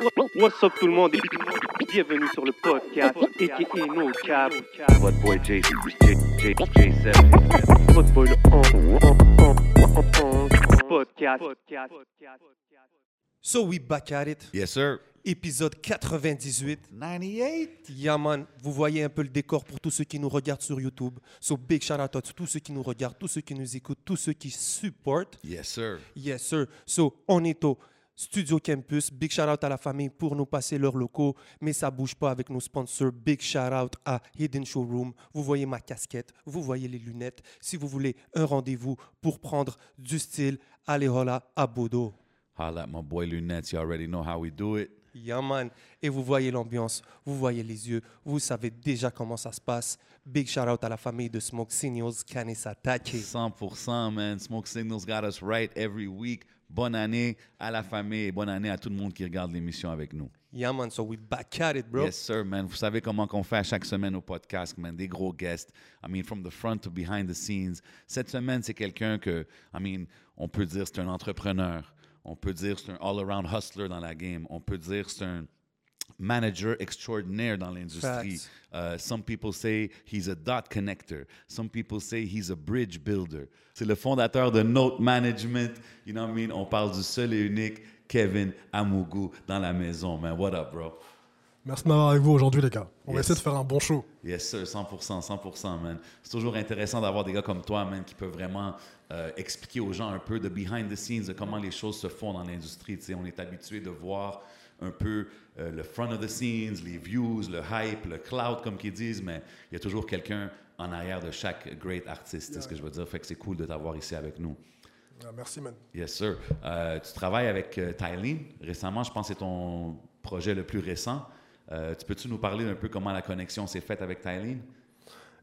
What's up tout le monde? Et bienvenue sur le podcast aka No Cap. Votre boy J, J, J, J7. Votre boy le podcast. So we back at it. Yes, sir. Épisode 98. 98. Yaman, vous voyez un peu le décor pour tous ceux qui nous regardent sur YouTube. So big shout out à tous ceux qui nous regardent, tous ceux qui nous écoutent, tous ceux qui supportent. Yes, sir. Yes, sir. So on est au Studio Campus. Big shout out à la famille pour nous passer leurs locaux. Mais ça bouge pas avec nos sponsors. Big shout out à Hidden Showroom. Vous voyez ma casquette, vous voyez les lunettes. Si vous voulez un rendez-vous pour prendre du style, allez hola à Bodo. Holla at my boy Lunettes. You already know how we do it. Yaman. Et vous voyez l'ambiance, vous voyez les yeux, vous savez déjà comment ça se passe. Big shout out à la famille de Smoke Signals, Kanisatake. 100%, man. Smoke Signals got us right every week. Bonne année à la famille et bonne année à tout le monde qui regarde l'émission avec nous. Yaman, so we back at it, bro. Yes, sir, man. Vous savez comment qu'on fait à chaque semaine au podcast, man. Des gros guests. I mean, from the front to behind the scenes. Cette semaine, c'est quelqu'un que, I mean, on peut dire c'est un entrepreneur. On peut dire c'est un all-around hustler dans la game. On peut dire c'est un manager extraordinaire dans l'industrie. Facts. Uh, some people say he's a dot connector. Some people say he's a bridge builder. C'est le fondateur de Note Management. You know what I mean? On parle du seul et unique Kevin Amougou dans la maison, man. What up, bro? Merci de m'avoir avec vous aujourd'hui, les gars. On va Yes. essayer de faire un bon show. Yes, sir, 100%, 100%, man. C'est toujours intéressant d'avoir des gars comme toi, man, qui peuvent vraiment euh, expliquer aux gens un peu de behind the scenes, de comment les choses se font dans l'industrie. Tu sais, on est habitué de voir un peu euh, le front of the scenes, les views, le hype, le cloud, comme qu'ils disent, mais il y a toujours quelqu'un en arrière de chaque great artiste, c'est ce que je veux dire. Fait que c'est cool de t'avoir ici avec nous. Ah, merci, man. Yes, sir. Euh, tu travailles avec euh, Tylene récemment. Je pense que c'est ton projet le plus récent. Euh, tu peux-tu nous parler un peu comment la connexion s'est faite avec Tylene?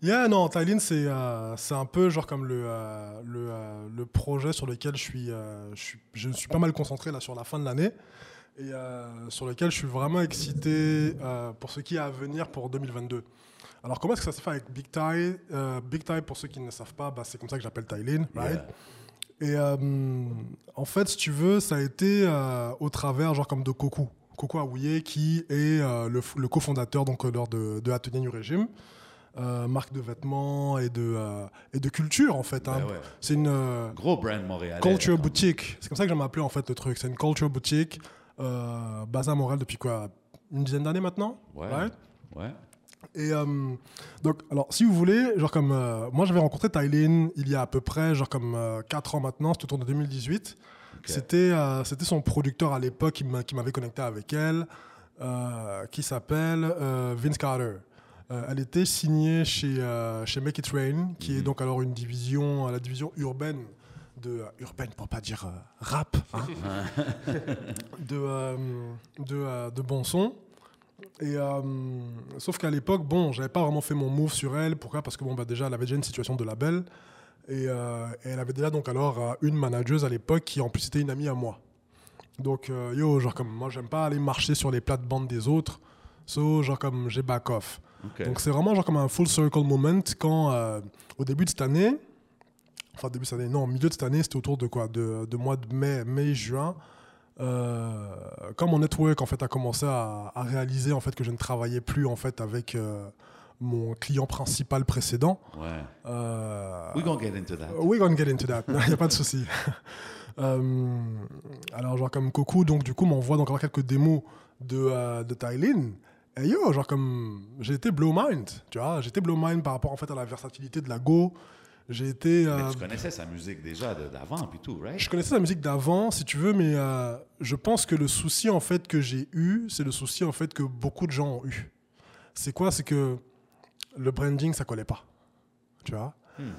Yeah, non, Tylene, c'est euh, c'est un peu genre comme le, le, le projet sur lequel je suis, je suis. Je me suis pas mal concentré là sur la fin de l'année. Et euh, sur lequel je suis vraiment excité euh, pour ce qui est à venir pour 2022. Alors, comment est-ce que ça se fait avec Big Tie Euh, Big Tie, pour ceux qui ne savent pas, bah, c'est comme ça que j'appelle Tylene, right? Yeah. Et en fait, si tu veux, ça a été au travers, genre comme de Coco. Coco Aouye, qui est le, cofondateur donc, lors de, de Atelier New Régime, euh, marque de vêtements et de, euh, et de culture, en fait. hein. Ben ouais. C'est une euh, Gros brand montréalais. culture là, boutique. C'est comme ça que j'aime appeler en fait le truc. C'est une culture boutique euh, basée à Montréal depuis quoi Une dizaine d'années maintenant? Ouais. right Ouais. et euh, donc, alors, si vous voulez, genre comme euh, moi, j'avais rencontré Tylene il y a à peu près, genre comme 4 ans maintenant, c'était autour de 2018. C'était euh, c'était son producteur à l'époque qui m'a- qui m'avait connecté avec elle, euh, qui s'appelle euh, Vince Carter. Euh, elle était signée chez, euh, chez Make It Rain, qui est donc alors une division, euh, la division urbaine de euh, urbaine pour pas dire euh, rap, hein, de euh, de, de bon son. Et euh, sauf qu'à l'époque, bon, j'avais pas vraiment fait mon move sur elle. Pourquoi? Parce que bon, bah déjà, elle avait déjà une situation de label et, euh, et elle avait déjà donc alors une manageuse à l'époque qui en plus était une amie à moi. Donc euh, yo, genre comme moi, j'aime pas aller marcher sur les plates-bandes des autres. So genre comme j'ai back off. Donc c'est vraiment genre comme un full circle moment quand au début de cette année, enfin début de cette année, non, milieu de cette année, c'était autour de quoi, de, de mois de mai, mai, juin. euh, quand mon network en fait a commencé à, à réaliser en fait que je ne travaillais plus en fait avec euh, mon client principal précédent. Ouais. Euh, We gonna get into that. We're gonna get into that, il n'y a pas de souci. Euh, alors, genre comme Coco, donc du coup, m'envoie donc encore quelques démos de, euh, de Tylene. Et yo, genre comme, j'ai été blow mind, tu vois, été blow mind par rapport en fait à la versatilité de la Go. J'ai été... euh, Mais tu connaissais sa musique déjà d'avant puis tout, right? je connaissais la musique d'avant, si tu veux, mais euh, je pense que le souci en fait que j'ai eu, c'est le souci en fait que beaucoup de gens ont eu. C'est quoi? C'est que le branding, ça collait pas. Tu vois?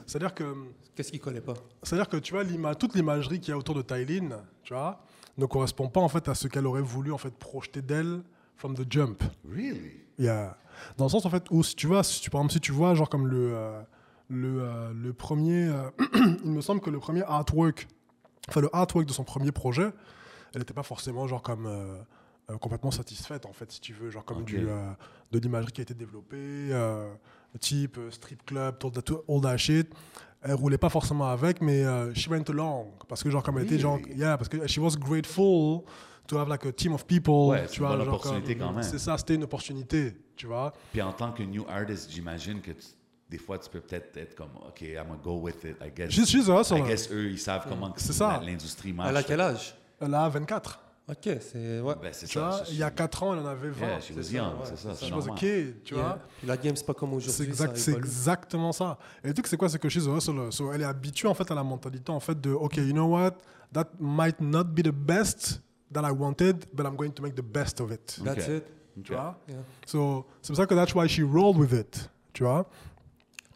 C'est-à-dire que Qu'est-ce qu'il connaît pas? c'est-à-dire que tu vois, toute l'imagerie qu'il y a autour de Tylene, tu vois, ne correspond pas en fait à ce qu'elle aurait voulu en fait projeter d'elle from the jump. Really? Yeah. Dans le sens en fait où si tu vois, si tu, par exemple si tu vois genre comme le euh, le, euh, le premier, euh, il me semble que le premier artwork, enfin le artwork de son premier projet, elle n'était pas forcément genre comme euh, euh, complètement satisfaite en fait si tu veux, genre comme Ok. du euh, de l'imagerie qui a été développée, euh, type strip club, all that, shit. Elle roulait pas forcément avec, mais she went along parce que genre comme elle était genre, yeah, parce que she was grateful to have like a team of people. Ouais, tu vois, genre quand même. C'est ça, c'était une opportunité, tu vois. Puis en tant que new artist, j'imagine que tu- des fois, tu peux peut-être être comme, OK, I'm gonna go with it, I guess. She's, she's awesome. I guess eux, ils savent comment que C'est ça. la- l'industrie marche. Elle a quel âge? Elle a 24. Ok, c'est. Ouais. Ben, c'est ça. il y a 4 ans, elle en avait 20. Yeah, she was ça, young, c'est ça, c'est c'est ça. She was a normal. kid, tu Yeah. vois. Puis la game, c'est pas comme C'est aujourd'hui. exact, ça c'est évolue. exactement ça. Et le truc, c'est quoi? C'est que chez Hustle, so, elle est habituée en fait à la mentalité en fait de OK, you know what? That might not be the best that I wanted, but I'm going to make the best of it. That's Ok. it. Tu vois? Yeah. So, c'est pour ça que that's why she rolled with it. Tu vois?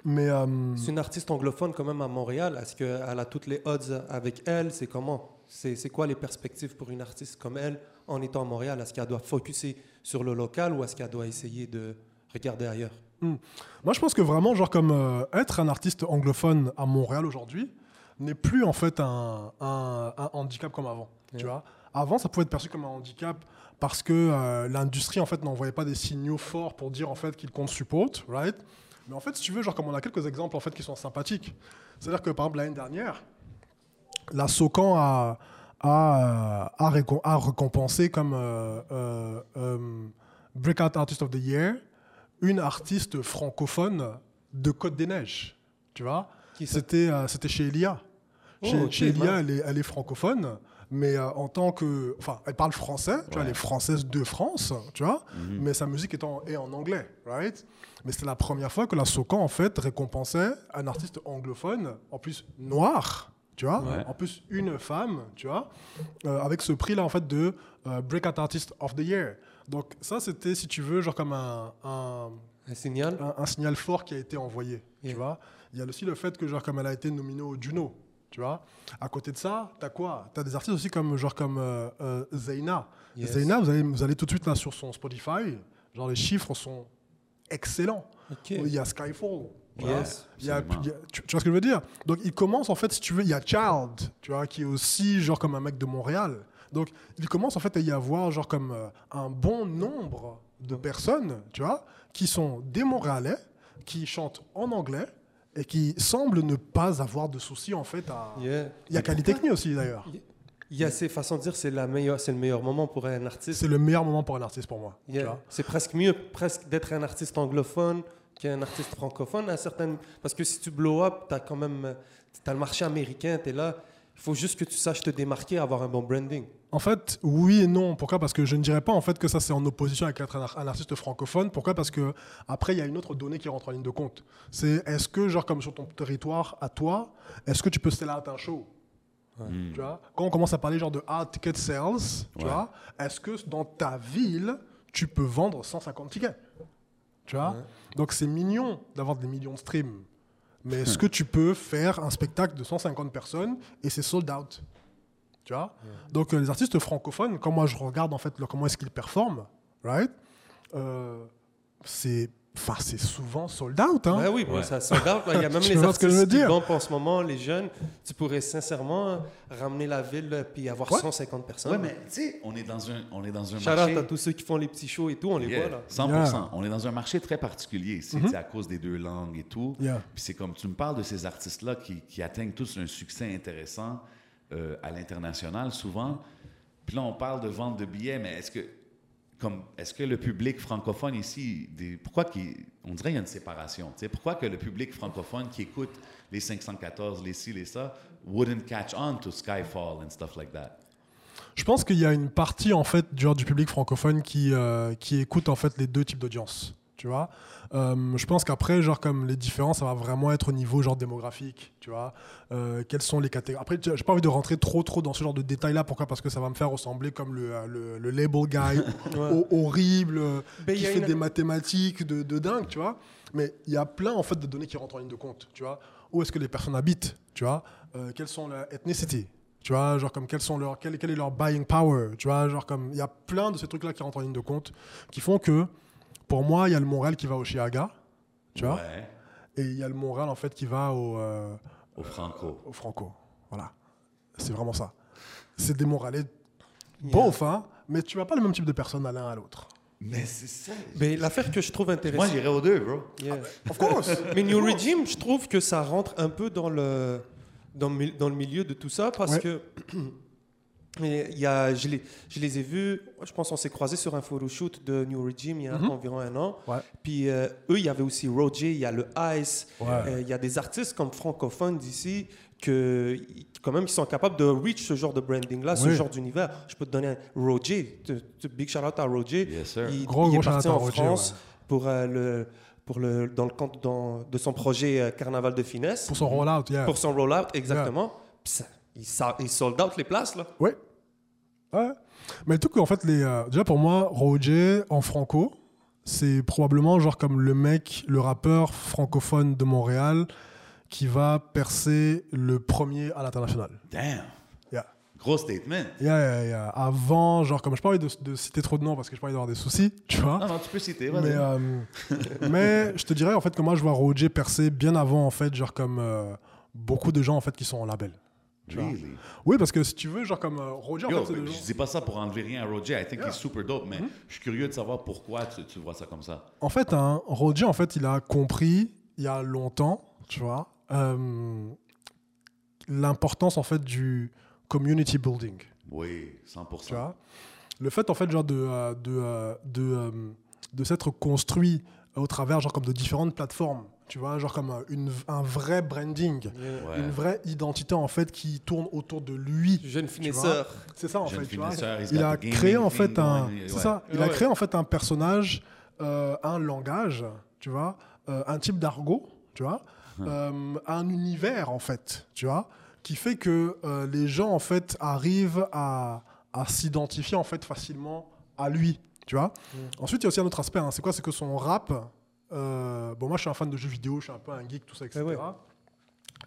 Mais euh, C'est une artiste anglophone quand même à Montréal. Est-ce qu'elle a toutes les odds avec elle? C'est comment? C'est quoi les perspectives pour une artiste comme elle en étant à Montréal? Est-ce qu'elle doit focuser sur le local ou est-ce qu'elle doit essayer de regarder ailleurs? Moi, je pense que vraiment, genre comme euh, être un artiste anglophone à Montréal aujourd'hui n'est plus en fait un, un- un handicap comme avant. Tu vois? Avant, ça pouvait être perçu comme un handicap parce que euh, l'industrie en fait n'envoyait pas des signaux forts pour dire en fait qu'ils comptent support, right? Mais en fait, si tu veux, genre comme on a quelques exemples en fait qui sont sympathiques. C'est-à-dire que par exemple l'année dernière, la Socan a, a, a, récom- a récompensé comme euh, euh, euh, Breakout Artist of the Year une artiste francophone de Côte des Neiges. Tu vois? C'était euh, c'était chez Elia. Oh, chez, chez Elia, elle est, elle est francophone, mais euh, en tant que. Enfin, elle parle français, tu vois, elle est française de France, tu vois, mais sa musique est en, est en anglais, right? Mais c'était la première fois que la Socan, en fait, récompensait un artiste anglophone, en plus noir, tu vois, Ouais. en plus une femme, tu vois, euh, avec ce prix-là, en fait, de euh, Breakout Artist of the Year. Donc, ça, c'était, si tu veux, genre comme un- un, Un signal un, un signal fort qui a été envoyé. Yeah. Tu vois Il y a aussi le fait que, genre, comme elle a été nominée au Juno. Tu vois? À côté de ça, t'as quoi? T'as des artistes aussi comme, genre, comme euh, euh, Zeyna. Yes. Zeyna, vous allez, vous allez tout de suite là sur son Spotify. Genre, les chiffres sont excellents. Il y a Skyfall. tu vois? Yes. Il y a- Absolument. il y a- tu, tu vois ce que je veux dire? Donc, il commence, en fait, si tu veux, il y a Child, tu vois, qui est aussi, genre, comme un mec de Montréal. Donc, il commence, en fait, à y avoir, genre, comme euh, un bon nombre de personnes, tu vois, qui sont des Montréalais, qui chantent en anglais et qui semblent ne pas avoir de soucis, en fait, à... Yeah. Il y a Calitechnie aussi, d'ailleurs. Il y a ces façons de dire c'est la meilleure, c'est le meilleur moment pour un artiste. C'est le meilleur moment pour un artiste, pour moi. Yeah. C'est presque mieux presque d'être un artiste anglophone qu'un artiste francophone à certaines parce que si tu blow up, tu as quand même as le marché américain, tu es là, il faut juste que tu saches te démarquer, avoir un bon branding. En fait, oui et non. Pourquoi? Parce que je ne dirais pas en fait que ça c'est en opposition avec être un, ar- un artiste francophone. Pourquoi? Parce que après il y a une autre donnée qui rentre en ligne de compte. C'est est-ce que genre comme sur ton territoire à toi, est-ce que tu peux sell out un show? Hmm. Tu vois? Quand on commence à parler genre de hard ticket sales, tu Ouais. vois, est-ce que dans ta ville tu peux vendre 150 tickets? Tu vois? Donc c'est mignon d'avoir des millions de streams. Mais est-ce que tu peux faire un spectacle de 150 personnes et c'est sold out? Tu vois Donc euh, les artistes francophones, quand moi je regarde en fait leur- comment est-ce qu'ils performent, right euh, C'est enfin c'est souvent sold out hein. Ben oui, bro, Ouais. ça sold out, là. Il y a même les ce que je veux artistes qui dire? bombent en ce moment, les jeunes. Tu pourrais sincèrement ramener la ville là, puis avoir Ouais. 150 personnes. Ouais, mais tu sais, on est dans un, on est dans un Shout out marché. à tous ceux qui font les petits shows et tout, on les Yeah, voit là. 100%. Yeah. On est dans un marché très particulier ici, tu sais, à cause des deux langues et tout. Yeah. Puis c'est comme tu me parles de ces artistes-là qui, qui atteignent tous un succès intéressant euh, à l'international souvent. Puis là, on parle de vente de billets, mais est-ce que, comme, est-ce que le public francophone ici, pourquoi qu'il- on dirait qu'il y a une séparation. Pourquoi que le public francophone qui écoute les 514, les ci, les ça, wouldn't catch on to Skyfall and stuff like that? Je pense qu'il y a une partie en fait du public francophone qui, euh, qui écoute en fait les deux types d'audience. Tu vois Euh, Je pense qu'après, genre comme les différences, ça va vraiment être au niveau genre démographique. Tu vois Euh, Quelles sont les catégories Après, j'ai pas envie de rentrer trop trop dans ce genre de détails-là. Pourquoi? Parce que ça va me faire ressembler comme le, euh, le, le label guy ho- horrible il qui fait une- des mathématiques de, de dingue. Tu vois Mais il y a plein en fait de données qui rentrent en ligne de compte. Tu vois Où est-ce que les personnes habitent Tu vois Euh, Quelles sont leurs ethnicités tu vois, genre comme quels sont leurs, quel, quel est leur buying power, tu vois, genre comme il y a plein de ces trucs-là qui rentrent en ligne de compte, qui font que, pour moi, il y a le Montréal qui va au Chiaga, tu vois, Ouais, et il y a le Montréal en fait qui va au, euh, au Franco. au Franco, voilà, c'est vraiment ça. C'est des Montréalais beaufs, hein, mais tu vas pas le même type de personnes à l'un à l'autre. Mais c'est ça. Mais l'affaire que je trouve Moi, intéressante. j'irais aux deux, bro. Yeah. Of course. Mais New Regime, je trouve que ça rentre un peu dans le, dans, dans le milieu de tout ça parce Ouais. que Mais il y a, je, les, je les ai vus, je pense qu'on s'est croisés sur un photoshoot de New Regime il y a Mhm. environ un an. Ouais. Puis euh, eux, il y avait aussi Roger, il y a le Ice, Ouais. euh, il y a des artistes comme francophones d'ici que quand même qui sont capables de reach ce genre de branding là, ce genre d'univers. Je peux te donner un Roger, big shout out à Roger. Yes, sir. Il, Gros, il gros est parti en Roger, France ouais. pour euh, le pour le dans le compte dans- de son projet euh, Carnaval de finesse Pour son rollout, yeah. pour son rollout exactement. Ça, il, sa- il sold out les places là. Oui. Ouais. Mais le truc, en fait, les, euh, déjà pour moi, Roger en franco, c'est probablement genre comme le mec, le rappeur francophone de Montréal qui va percer le premier à l'international. Damn. Yeah. Gros statement. Yeah, yeah, yeah. Avant, genre, comme je parlais de, de citer trop de noms parce que je parlais d'avoir des soucis, tu vois. Non, non, tu peux citer, vas-y. Mais, euh, mais je te dirais en fait que moi je vois Roger percer bien avant en fait genre comme euh, beaucoup de gens en fait qui sont en label. Really? Oui parce que si tu veux genre comme euh, Roger en Yo, fait c'est des je dis pas ça pour enlever rien à Roger. I think Yeah. he's super dope, Mm-hmm. mais je suis curieux de savoir pourquoi tu, tu vois ça comme ça. En fait, hein, Roger, en fait, il a compris il y a longtemps, tu vois, euh, l'importance en fait du community building, Oui, 100%. tu vois? Le fait en fait genre de euh, de de, de s'être construit au travers genre comme de différentes plateformes, tu vois, genre comme euh, une, un vrai branding, Ouais. une vraie identité en fait qui tourne autour de lui. Jeune finesseur. C'est ça en Jeune fait. tu vois. Il a créé en fait un, c'est ça. Il a créé en fait un personnage, euh, un langage, tu vois, euh, un type d'argot, tu vois, Hum. euh, un univers en fait, tu vois, qui fait que euh, les gens en fait arrivent à, à s'identifier en fait facilement à lui, tu vois. Ensuite, il y a aussi un autre aspect. hein. c'est quoi? C'est que son rap. Euh, bon, moi, je suis un fan de jeux vidéo, je suis un peu un geek, tout ça, etc. Ouais, ouais.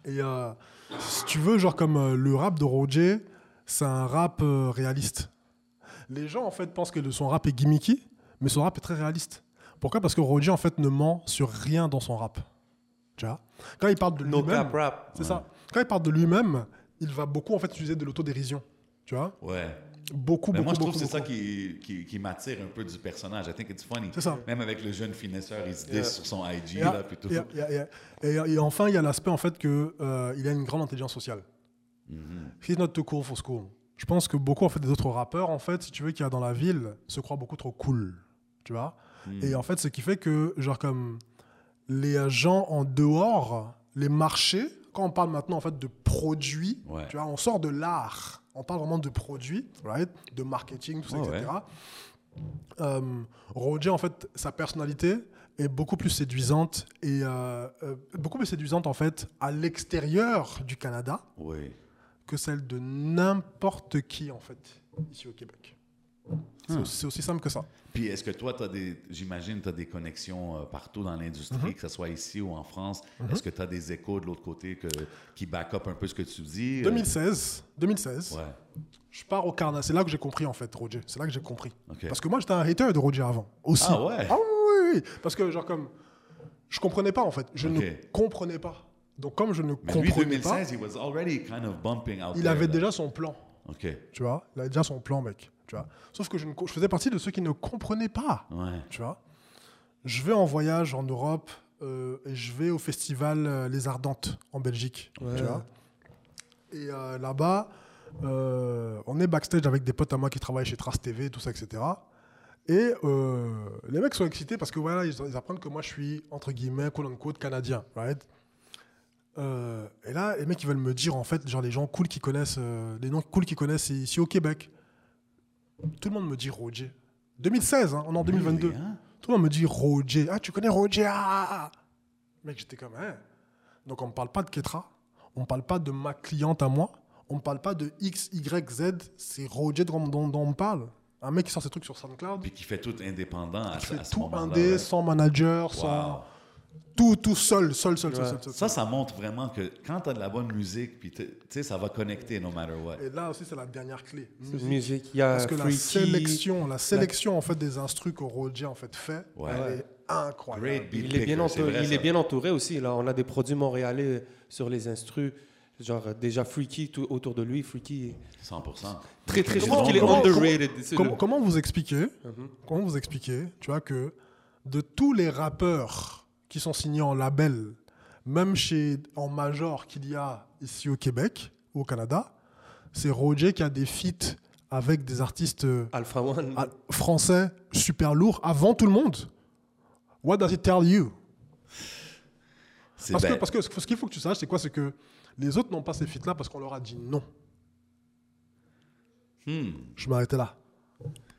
Et euh, si tu veux, genre comme euh, le rap de Roger, c'est un rap euh, réaliste. Les gens en fait pensent que son rap est gimmicky, mais son rap est très réaliste. Pourquoi? Parce que Roger en fait ne ment sur rien dans son rap. Tu vois? Quand il parle de lui-même, c'est ça. Quand il parle de lui-même, il va beaucoup en fait utiliser de l'autodérision. Tu vois? Ouais. Beaucoup, Mais beaucoup, moi, je trouve que c'est ça qui, qui, qui m'attire un peu du personnage. I think it's funny. C'est ça. Même avec le jeune finesseur, il se dit Yeah. sur son IG, Et, là, plutôt. et- et- enfin, il y a l'aspect en fait que euh, il a une grande intelligence sociale. Mhm. He's not too cool for school. Je pense que beaucoup en fait des autres rappeurs en fait, si tu veux, qu'il y a dans la ville, se croient beaucoup trop cool, tu vois? Mm. Et en fait, ce qui fait que genre comme les gens en dehors, les marchés, quand on parle maintenant en fait de produits, Ouais. tu vois, on sort de l'art, on parle vraiment de produits, right, de marketing, tout ça, etc. Euh, Roger en fait, sa personnalité est beaucoup plus séduisante et euh, euh, beaucoup plus séduisante en fait à l'extérieur du Canada Oui. que celle de n'importe qui en fait ici au Québec. C'est Hmm. aussi- C'est aussi simple que ça. Puis est-ce que toi, j'imagine, tu as des connexions euh, partout dans l'industrie, Mhm. que ce soit ici ou en France. Est-ce que tu as des échos de l'autre côté que, qui back up un peu ce que tu dis? Euh, 2016, 2016 Ouais, je pars au carnaval. C'est là que j'ai compris en fait, Roger. C'est là que j'ai compris. ok. Parce que moi, j'étais un hater de Roger avant aussi. Ah ouais? Ah oui, oui, oui. Parce que genre comme... Je comprenais pas en fait. Je ne comprenais pas. Donc comme je ne Mais lui, comprenais pas, 2016, he was already kind of bumping out il there, avait là. déjà son plan. OK, Tu vois? Il avait déjà son plan, mec. Tu vois Sauf que je, ne co- je faisais partie de ceux qui ne comprenaient pas. ouais. tu vois. Je vais en voyage en Europe euh, et je vais au festival euh, Les Ardentes en Belgique, Ouais. tu vois. Et euh, là-bas, euh, on est backstage avec des potes à moi qui travaillent chez Trace TV, tout ça, etc. Et les mecs sont excités parce que voilà, ils, ils apprennent que moi je suis entre guillemets quote unquote canadien, right? Euh, et là, les mecs ils veulent me dire en fait, genre les gens cool qui connaissent, euh, les noms cool qui connaissent ici au Québec. Tout le monde me dit Roger. 2016, hein, on est en 2022. Really, hein? Tout le monde me dit Roger. Ah, tu connais Roger? Ah Mec, j'étais comme, hein. Donc, on ne parle pas de Ketra. On ne parle pas de ma cliente à moi. On ne parle pas de X, Y, Z. C'est Roger dont, dont- dont on parle. Un mec qui sort ses trucs sur SoundCloud. Puis qui fait tout indépendant à, qui fait à ce tout indé, ouais. sans manager, sans. Tout, tout seul, seul, seul, seul, Ouais. seul, seul. Ça, ça montre vraiment que quand tu as de la bonne musique, puis tu sais, ça va connecter no matter what. Et là aussi, c'est la dernière clé. C'est Musique. musique. Il y a Parce que la sélection, la sélection en fait des instrus que Roger en fait fait, Ouais. elle est incroyable. Great beat Il est bien entouré. vrai, il est bien entouré aussi. Là, on a des produits montréalais sur les instrus. Genre déjà Freaky tout autour de lui. Freaky. 100%. Très très. Trouve qu'il est comment- underrated. Comment, vous expliquer Mhm. Comment vous expliquer, tu vois, que de tous les rappeurs qui sont signés en label, même chez en major qu'il y a ici au Québec, au Canada, c'est Roger qui a des feats avec des artistes euh, Alpha One. ah, français super lourds avant tout le monde. What does it tell you? Parce, que, ben- parce que ce qu'il faut que tu saches, c'est quoi? C'est que les autres n'ont pas ces feats-là parce qu'on leur a dit non. Hmm. Je m'arrêtais là.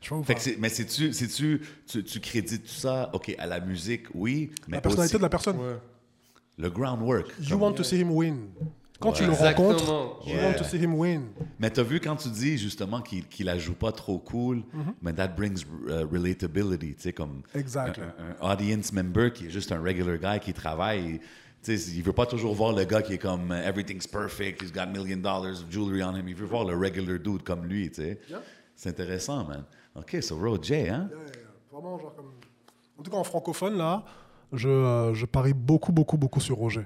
Tu Fait que mais c'est-tu, c'est-tu, tu, tu crédites tout ça, OK, à la musique, oui, mais La personnalité aussi de la personne. Ouais. le groundwork. You want to see him win. Quand tu le rencontres, you Ouais. want to see him win. Mais t'as vu quand tu dis justement qu'il, qu'il la joue pas trop cool, Mm-hmm. mais that brings uh, relatability, tu sais, comme Exactly. un, un audience member qui est juste un regular guy qui travaille. Tu sais, il veut pas toujours voir le gars qui est comme uh, everything's perfect, he's got million dollars of jewelry on him. Il veut voir le regular dude comme lui, tu sais. Yeah. C'est intéressant, man. OK, so Roger, hein? Yeah. Vraiment, genre comme... En tout cas, en francophone, là, je, euh, je parie beaucoup, beaucoup, beaucoup sur Roger.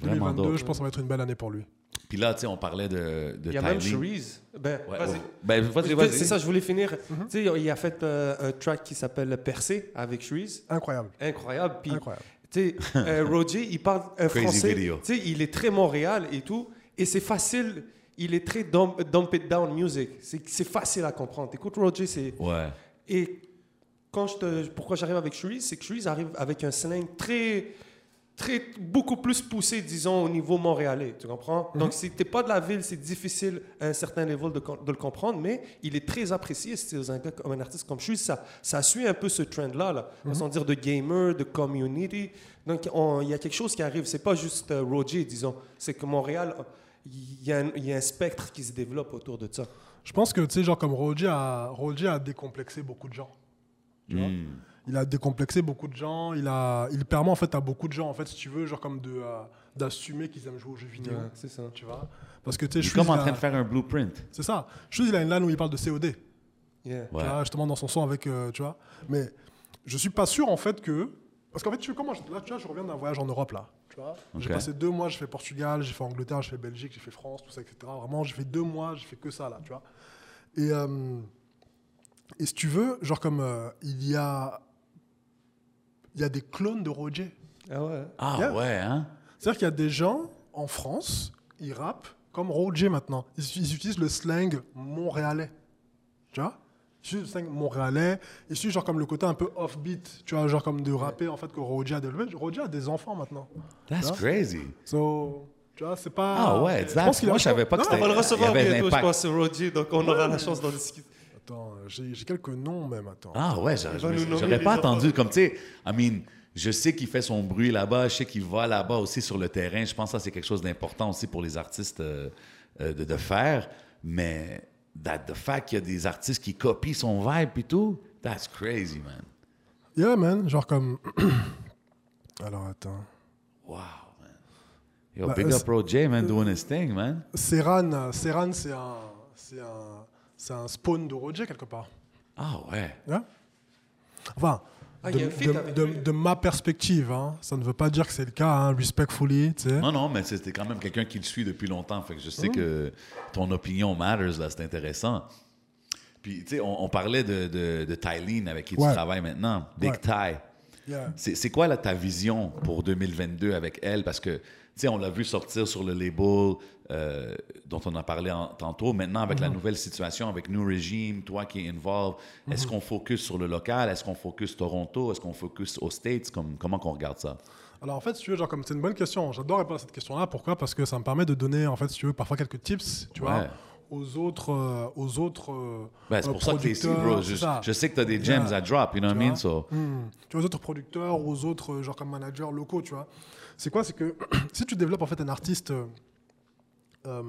Vraiment 2022, dope. je pense que ça va être une belle année pour lui. Puis là, tu sais, on parlait de, de Il y a même. Shreeze. Ben, Ouais, vas-y. ouais. Ben, vas-y. C'est ça, je voulais finir. Tu sais, il a fait euh, un track qui s'appelle Percé avec Shreeze. Incroyable. Incroyable. Puis, Incroyable. tu sais, euh, Roger, il parle un Crazy français. video. Tu sais, il est très Montréal et tout. Et c'est facile. Il est très dump, dump it down music. C'est facile à comprendre. Écoute, Roger, c'est. Ouais. Et quand je te, pourquoi j'arrive avec Shreeze, c'est que Shreeze arrive avec un slang très, très, beaucoup plus poussé, disons, au niveau montréalais. Tu comprends? Donc, si t'es pas de la ville, c'est difficile à un certain niveau de, de le comprendre, mais il est très apprécié. C'est un, gars comme un artiste comme Shreeze, ça, ça suit un peu ce trend-là, là, sans dire de gamer, de community. Donc, on- il y a quelque chose qui arrive. C'est pas juste euh, Roger, disons. C'est que Montréal, il y, a un, il y a un spectre qui se développe autour de ça. Je pense que, tu sais, genre comme Roger a, Roger a décomplexé beaucoup de gens. Tu vois Hmm. Il a décomplexé beaucoup de gens. Il, a, il permet en fait à beaucoup de gens, en fait, si tu veux, genre comme de, euh, d'assumer qu'ils aiment jouer aux jeux vidéo. Ouais, c'est ça. Tu vois Parce que, tu sais, est Shreeze, comme en il a- train de faire un blueprint. C'est ça. Shreeze, il a une line où il parle de COD. Yeah. Ouais. Tu vois, justement dans son son avec, euh, tu vois. Mais je suis pas sûr en fait que, parce qu'en fait, tu sais comment, je- là, tu vois, je reviens d'un voyage en Europe là, tu vois. J'ai passé deux mois, j'ai fait Portugal, j'ai fait Angleterre, j'ai fait Belgique, j'ai fait France, tout ça, etc. Vraiment, j'ai fait deux mois, j'ai fait que ça là, tu vois. Et euh, et si tu veux, genre comme euh, il y a, il y a des clones de Roger. Ah ouais. Ah Yeah. ouais, hein? C'est-à-dire qu'il y a des gens en France, ils rappent comme Roger maintenant. Ils, ils utilisent le slang montréalais. Tu vois Utilisent le slang montréalais. Ils utilisent genre comme le côté un peu offbeat. Tu vois, genre comme de rapper en fait que Roger a développé. Roger a des enfants maintenant. That's crazy. So, tu vois, c'est pas. Ah ouais, Je pense a- moi, je savais pas que Non, On va le recevoir avait bientôt, je pense, Roger, donc on aura la chance d'en discuter. Attends, j'ai j'ai quelques noms même. Attends. Ah ouais, j'aurais pas attendu. Comme tu sais, I mean, je sais qu'il fait son bruit là-bas, je sais qu'il va là-bas aussi sur le terrain. Je pense que ça, c'est quelque chose d'important aussi pour les artistes euh, euh, de, de faire. Mais that, the fact qu'il y a des artistes qui copient son vibe et tout, that's crazy, man. Yeah, man. Genre comme. Alors attends. Wow, man. Yo, Bah, big euh, up Roger, man, doing his thing, man. Serran, euh, Serran c'est un, c'est un, c'est un spawn de Roger quelque part. Ah ouais. Hein Enfin, Ah, de, ma perspective, hein, ça ne veut pas dire que c'est le cas, hein, respectfully. Non, non, mais c'était quand même quelqu'un qui le suit depuis longtemps. Fait que je sais Mm. que ton opinion matters, là, c'est intéressant. Puis, tu sais, on, on parlait de, de, de Tylene avec qui Ouais. tu travailles maintenant, Big Ouais. Ty. Yeah. C'est quoi là, ta vision pour 2022 avec elle? Parce que, sais, on l'a vu sortir sur le label euh, dont on a parlé en- tantôt. Maintenant, avec la Mm-hmm. nouvelle situation, avec New Regime, toi qui es involved, est-ce qu'on focus sur le local? Est-ce qu'on focus Toronto? Est-ce qu'on focus aux States? Comme, comment qu'on regarde ça? Alors en fait, si tu veux, genre comme c'est une bonne question. J'adore répondre à cette question-là. Pourquoi? Parce que ça me permet de donner, en fait, si tu veux, parfois quelques tips, tu Ouais. vois, aux autres, euh, aux autres. euh, Ben, c'est pour ça que t'es ici, bro. Je, sais que t'as des gems Yeah. à drop, you know what I Tu mean? So, Hmm. Tu vois, aux autres producteurs, aux autres, euh, genre comme managers locaux, tu vois. C'est quoi C'est que si tu développes en fait un artiste euh, euh,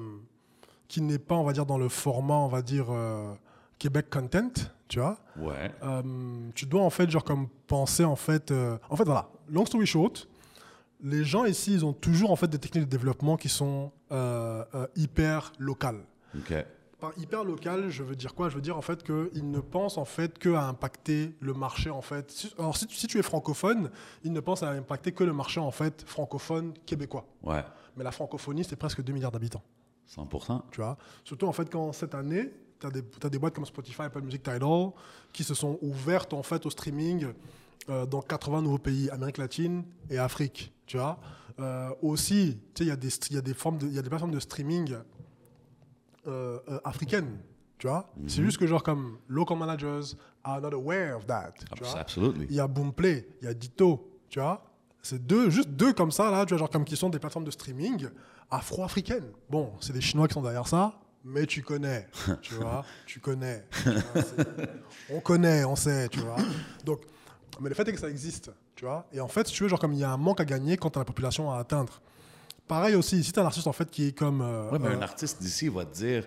qui n'est pas, on va dire, dans le format, on va dire, euh, Québec content, tu vois, ouais. tu dois en fait, genre comme penser en fait. en fait, voilà, long story short, les gens ici, ils ont toujours en fait des techniques de développement qui sont hyper locales. OK. Hyper local, je veux dire quoi? Je veux dire en fait qu'ils ne pensent en fait qu'à impacter le marché en fait. Alors si tu, si tu es francophone, ils ne pensent à impacter que le marché en fait francophone québécois. Ouais. Mais la francophonie, c'est presque 2 milliards d'habitants. 100%. Tu vois? Surtout en fait quand cette année, tu as, des- des boîtes comme Spotify, Apple Music, Tidal qui se sont ouvertes en fait au streaming euh, dans 80 nouveaux pays, Amérique latine et Afrique. Tu vois? Euh, Aussi, tu sais, il y, a des y a des formes, de- y a des plateformes de streaming euh, euh, africaine. Tu vois C'est juste que, genre, comme local managers are not aware of that. vois Absolutely. il y a Boomplay, il y a Ditto, tu vois. C'est deux, juste deux comme ça, là, tu vois, genre comme qui sont des plateformes de streaming afro-africaines. Bon, c'est des Chinois qui sont derrière ça, mais tu connais, tu vois, tu connais. tu vois, c'est- on connaît, on sait, tu vois. Donc, mais le fait est que ça existe, tu vois. Et en fait, si tu veux, genre comme il y a un manque à gagner quand tu as la population à atteindre. Pareil aussi, si tu un artiste en fait qui est comme. euh, Ouais, mais euh, un artiste d'ici va te dire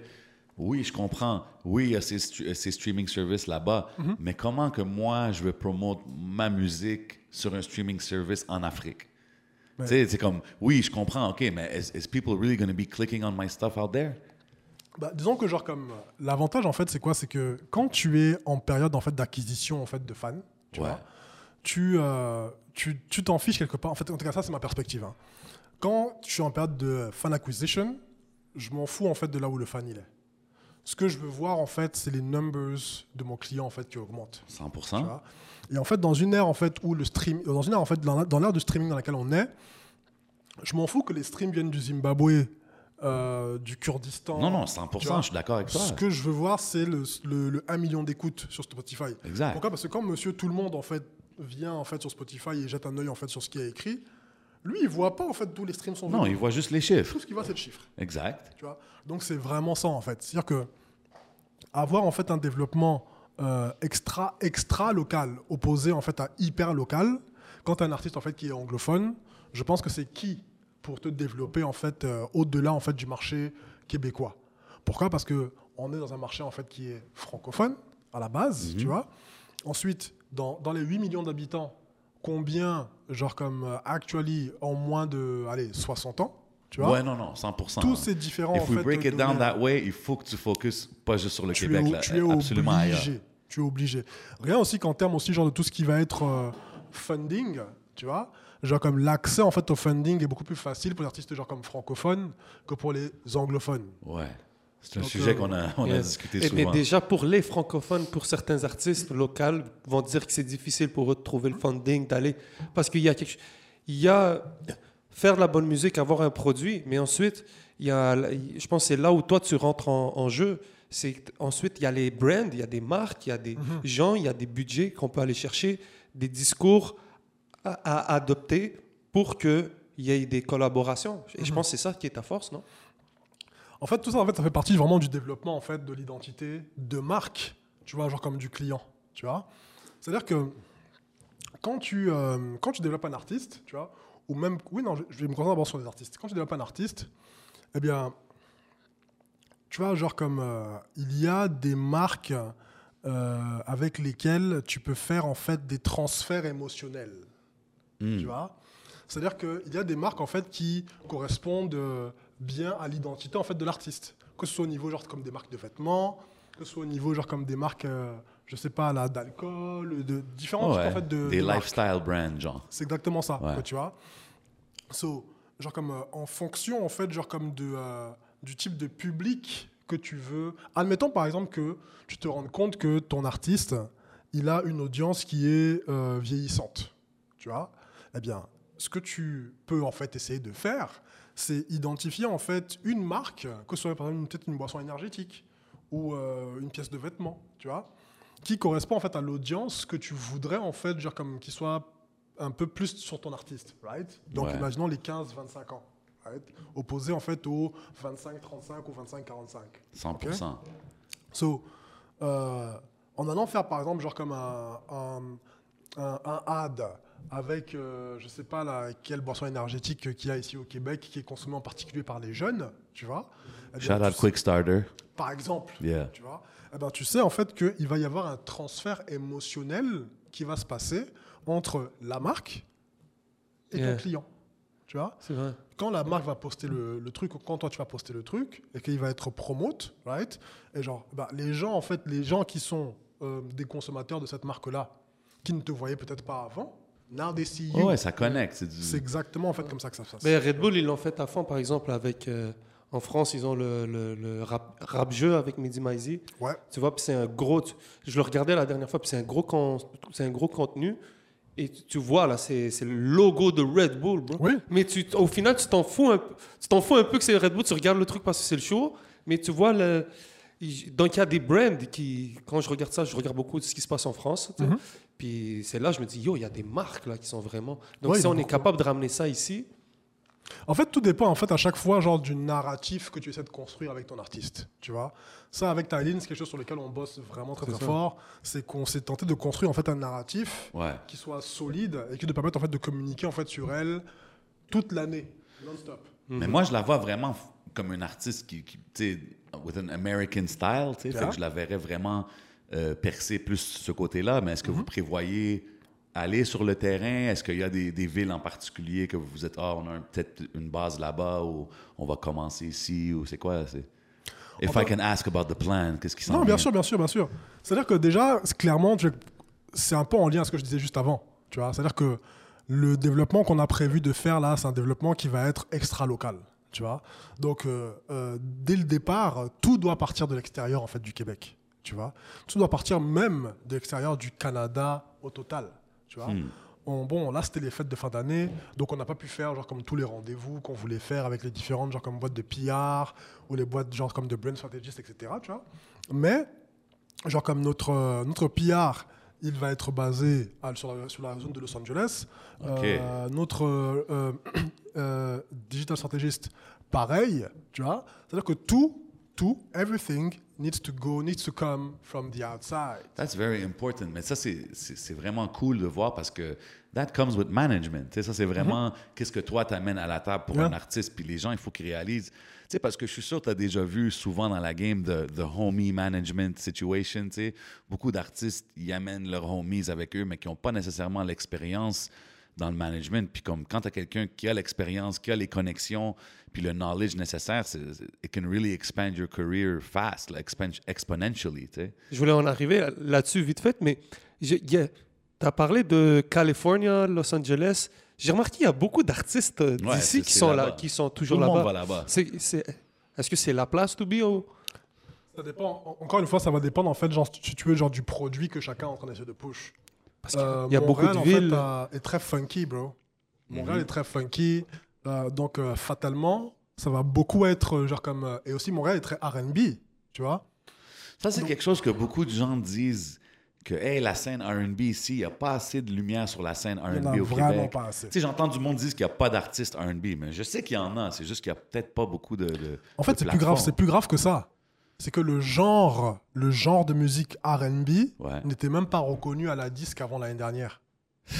oui, je comprends. Oui, il y a ces, stu- ces streaming services là-bas, Mhm. mais comment que moi, je vais promouvoir ma musique sur un streaming service en Afrique? Tu sais, c'est comme, oui, je comprends, OK, mais is, is people really going to be clicking on my stuff out there? Bah, disons que genre comme l'avantage en fait c'est quoi? C'est que quand tu es en période en fait d'acquisition en fait de fans tu Ouais. vois tu euh, tu tu t'en fiches quelque part en fait en tout cas ça c'est ma perspective hein. Quand je suis en période de fan acquisition je m'en fous en fait de là où le fan il est ce que je veux voir en fait c'est les numbers de mon client en fait qui augmentent 100 tu vois. Et en fait, dans une ère en fait où le stream, dans une ère en fait dans, l'ère du streaming dans laquelle on est, je m'en fous que les streams viennent du Zimbabwe, euh, du Kurdistan. Non, non, 100%, Tu vois, je suis d'accord avec toi. Ce que je veux voir, c'est le, le, le 1 million d'écoutes sur Spotify. Exact. Pourquoi? Parce que quand Monsieur Tout le Monde en fait vient en fait sur Spotify et jette un œil en fait sur ce qui est écrit, lui, il voit pas en fait d'où les streams sont Non, venus. il voit juste les chiffres. Tout ce qu'il voit, c'est le chiffre. Exact. Tu vois? Donc c'est vraiment ça en fait. C'est-à-dire que avoir en fait un développement euh, extra extra local opposé en fait à hyper local, quand tu un artiste en fait qui est anglophone, je pense que c'est qui pour te développer en fait euh, au-delà en fait du marché québécois? Pourquoi? Parce que on est dans un marché en fait qui est francophone à la base, tu vois? Ensuite, dans, dans les 8 millions d'habitants, combien, genre comme euh, actually, en moins de allez, 60 ans, tu vois? Ouais, non, non, 100 Tous ces différents If en we fait, break it down that way, il faut que tu focuses pas juste sur le tu Québec, es, là, tu es absolument ailleurs. obligé. Tu es obligé. Rien aussi qu'en termes aussi genre de tout ce qui va être euh, funding, tu vois? Genre comme l'accès en fait au funding est beaucoup plus facile pour les artistes genre comme francophones que pour les anglophones. Ouais. C'est un Donc, sujet euh, qu'on a, on a Yes. discuté Et- souvent. Mais déjà, pour les francophones, pour certains artistes locaux, vont dire que c'est difficile pour eux de trouver le funding, d'aller. Parce qu'il y a quelque chose. Il y a faire de la bonne musique, avoir un produit, mais ensuite, il y a, je pense que c'est là où toi, tu rentres en, en jeu. C'est ensuite, il y a les brands, il y a des marques, il y a des gens, il y a des budgets qu'on peut aller chercher, des discours à, à adopter pour qu'il y ait des collaborations. Et je pense que c'est ça qui est ta force, non? En fait, tout ça, en fait, ça fait partie vraiment du développement en fait de l'identité de marque, tu vois, genre comme du client, tu vois. C'est-à-dire que quand tu, euh, quand tu développes un artiste, tu vois, ou même, oui, non, je, vais me concentrer d'abord sur les artistes. Quand tu développes un artiste, eh bien, tu vois, genre comme euh, il y a des marques euh, avec lesquelles tu peux faire en fait des transferts émotionnels, Hmm. tu vois. C'est-à-dire qu'il y a des marques en fait qui correspondent bien à l'identité en fait de l'artiste, que ce soit au niveau genre comme des marques de vêtements, que ce soit au niveau genre comme des marques, euh, je sais pas là, d'alcool, de différents types Ouais, en fait de des de lifestyle brands, genre. C'est exactement ça, Ouais. quoi, tu vois. So, genre comme euh, en fonction en fait, genre comme de euh, du type de public que tu veux. Admettons par exemple que tu te rendes compte que ton artiste, il a une audience qui est vieillissante, tu vois. Eh bien, ce que tu peux en fait essayer de faire, c'est identifier en fait une marque, que ce soit par exemple peut-être une boisson énergétique ou euh, une pièce de vêtement, tu vois, qui correspond en fait à l'audience que tu voudrais en fait, genre comme qui soit un peu plus sur ton artiste, right? Donc Ouais. imaginons les 15-25 ans, right? Opposé en fait aux 25-35 ou 25-45. 100 So, euh, en allant faire par exemple genre comme un, un, un- un ad avec, euh, je sais pas là, quelle boisson énergétique qu'il y a ici au Québec qui est consommée en particulier par les jeunes, tu vois Eh bien, Shout out Quick Starter. Par exemple, Yeah. tu vois eh ben, tu sais en fait qu'il va y avoir un transfert émotionnel qui va se passer entre la marque et Yeah. ton client. Tu vois C'est vrai. quand la marque va poster le, le truc, quand toi tu vas poster le truc, et qu'il va être promote, right Et genre, bah, les gens, en fait, les gens qui sont euh, des consommateurs de cette marque-là, qui ne te voyaient peut-être pas avant, now they see you. Ouais, ça connecte. C'est du... C'est exactement en fait comme ça que ça se passe. Mais Red Bull, ils l'ont fait à fond, par exemple, avec. euh, en France, ils ont le, le, le rap, rap jeu avec Mehdi Maizi. Ouais. Tu vois, puis c'est un gros. tu- je le regardais la dernière fois, puis c'est un gros, con- c'est un gros contenu. Et tu, tu vois, là, c'est c'est le logo de Red Bull, bro. Oui. Mais tu, au final, tu t'en fous un peu. Tu t'en fous un peu que c'est Red Bull, tu regardes le truc parce que c'est le show. Mais tu vois, le... donc il y a des brands qui, quand je regarde ça, je regarde beaucoup de ce qui se passe en France. Mhm. Puis c'est là, je me dis, yo, il y a des marques là qui sont vraiment. Donc Ouais, si on est capable de ramener ça ici, En fait, tout dépend en fait à chaque fois genre du narratif que tu essaies de construire avec ton artiste, tu vois. Ça avec Tylin, c'est quelque chose sur lequel on bosse vraiment très très ça. fort, c'est qu'on s'est tenté de construire en fait un narratif Ouais. qui soit solide et qui te permette en fait de communiquer en fait sur elle toute l'année, non-stop. Mais moi, je la vois vraiment comme une artiste qui, qui tu sais, with an American style, tu sais. Fait que je la verrais vraiment euh, percer plus ce côté-là. Mais est-ce que vous prévoyez aller sur le terrain? Est-ce qu'il y a des, des villes en particulier que vous vous êtes, ah, on a peut-être une base là-bas ou on va commencer ici ou c'est quoi? C'est... If I can ask about the plan, qu'est-ce qui s'en Non, bien vient? sûr, bien sûr, bien sûr. C'est-à-dire que déjà, clairement, c'est un peu en lien à ce que je disais juste avant. Tu vois, c'est-à-dire que le développement qu'on a prévu de faire là, c'est un développement qui va être extra local. Tu vois, donc euh, euh, dès le départ, tout doit partir de l'extérieur en fait du Québec. Tu vois, tout doit partir même de l'extérieur du Canada au total. Tu vois. Hmm. On- bon, là, c'était les fêtes de fin d'année, donc on n'a pas pu faire genre comme tous les rendez-vous qu'on voulait faire avec les différentes genre comme boîtes de PR ou les boîtes genre comme de brand strategist, etc. Tu vois. Mais genre comme notre euh, notre PR, il va être basé à- sur, la, sur la zone de Los Angeles. Ok. Euh, notre euh, euh, digital strategist, pareil. Tu vois. C'est-à-dire que tout, tout, everything needs to go, needs to come from the outside. That's very important. Mais ça, c'est, vraiment cool de voir parce que that comes with management. Tu sais, ça, c'est vraiment qu'est-ce que toi t'amènes à la table pour. Yeah. un artiste. Puis les gens, il faut qu'ils réalisent. Sais, parce que je suis sûr que tu as déjà vu souvent dans la game de the homie management situation. Tu beaucoup d'artistes, ils amènent leurs homies avec eux, mais qui n'ont pas nécessairement l'expérience dans le management. Puis comme quand tu as quelqu'un qui a l'expérience, qui a les connexions, puis le knowledge nécessaire, it can really expand your career fast, like, exponentially. Je voulais en arriver là-dessus vite fait, mais tu as parlé de California, Los Angeles. J'ai remarqué qu'il y a beaucoup d'artistes euh, Ouais, d'ici qui sont là, qui sont Tout toujours monde là-bas. va là-bas. C'est- c'est- Est-ce que c'est la place to be au- Ça dépend. En- Encore une fois, ça va dépendre en fait, genre, si tu veux, genre du produit que chacun est en train d'essayer de push. Parce qu'il Euh, y a beaucoup Montréal, de en villes. fait, euh, est très funky, bro. Montréal Mhm. est très funky. euh, donc, euh, fatalement, ça va beaucoup être genre comme. euh, et aussi, Montréal est très RB, tu vois. Ça, c'est quelque chose que beaucoup de gens disent que hey, la scène RB ici, il n'y a pas assez de lumière sur la scène RB au vraiment Québec. j'entends du monde dire qu'il n'y a pas d'artistes RB, mais je sais qu'il y en a. C'est juste qu'il n'y a peut-être pas beaucoup de. de- En fait, c'est plus grave, plus grave que ça. C'est que le genre, le genre de musique R&B Ouais. n'était même pas reconnu à la disque avant l'année dernière.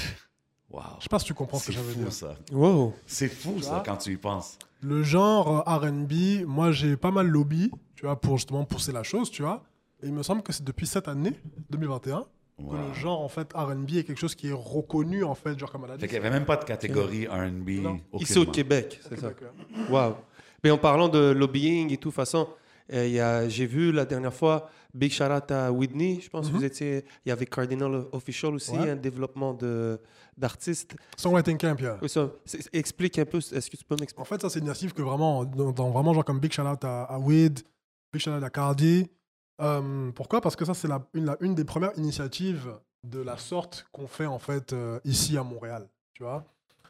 Wow. Je sais pas si tu comprends ce que fou, dire. ça. Wow. C'est fou, ça, quand tu y penses. Le genre euh, R&B, moi j'ai pas mal lobby, tu vois, pour justement pousser la chose, tu vois. Et il me semble que c'est depuis cette année, 2021, que le genre en fait R&B est quelque chose qui est reconnu en fait, genre comme à la Fait qu'il n'y avait même pas de catégorie RB. Ici au. Québec, c'est ça. Wow. Mais en parlant de lobbying et tout, façon, euh, il y a- j'ai vu la dernière fois, big shout out à Whitney, je pense que vous étiez, il y avait Cardinal Official aussi, Mhm. Ouais. un développement de, d'artistes. Songwriting Camp, yeah. Oui, ça, explique un peu, est-ce que tu peux En m'expliquer fait, ça c'est une initiative que vraiment, dans, dans vraiment genre comme big shout out à, à Weed, big shout out à Cardi. Euh, pourquoi? Parce que ça c'est la, une, la- une des premières initiatives de la sorte qu'on fait en fait euh, ici à Montréal. Tu vois?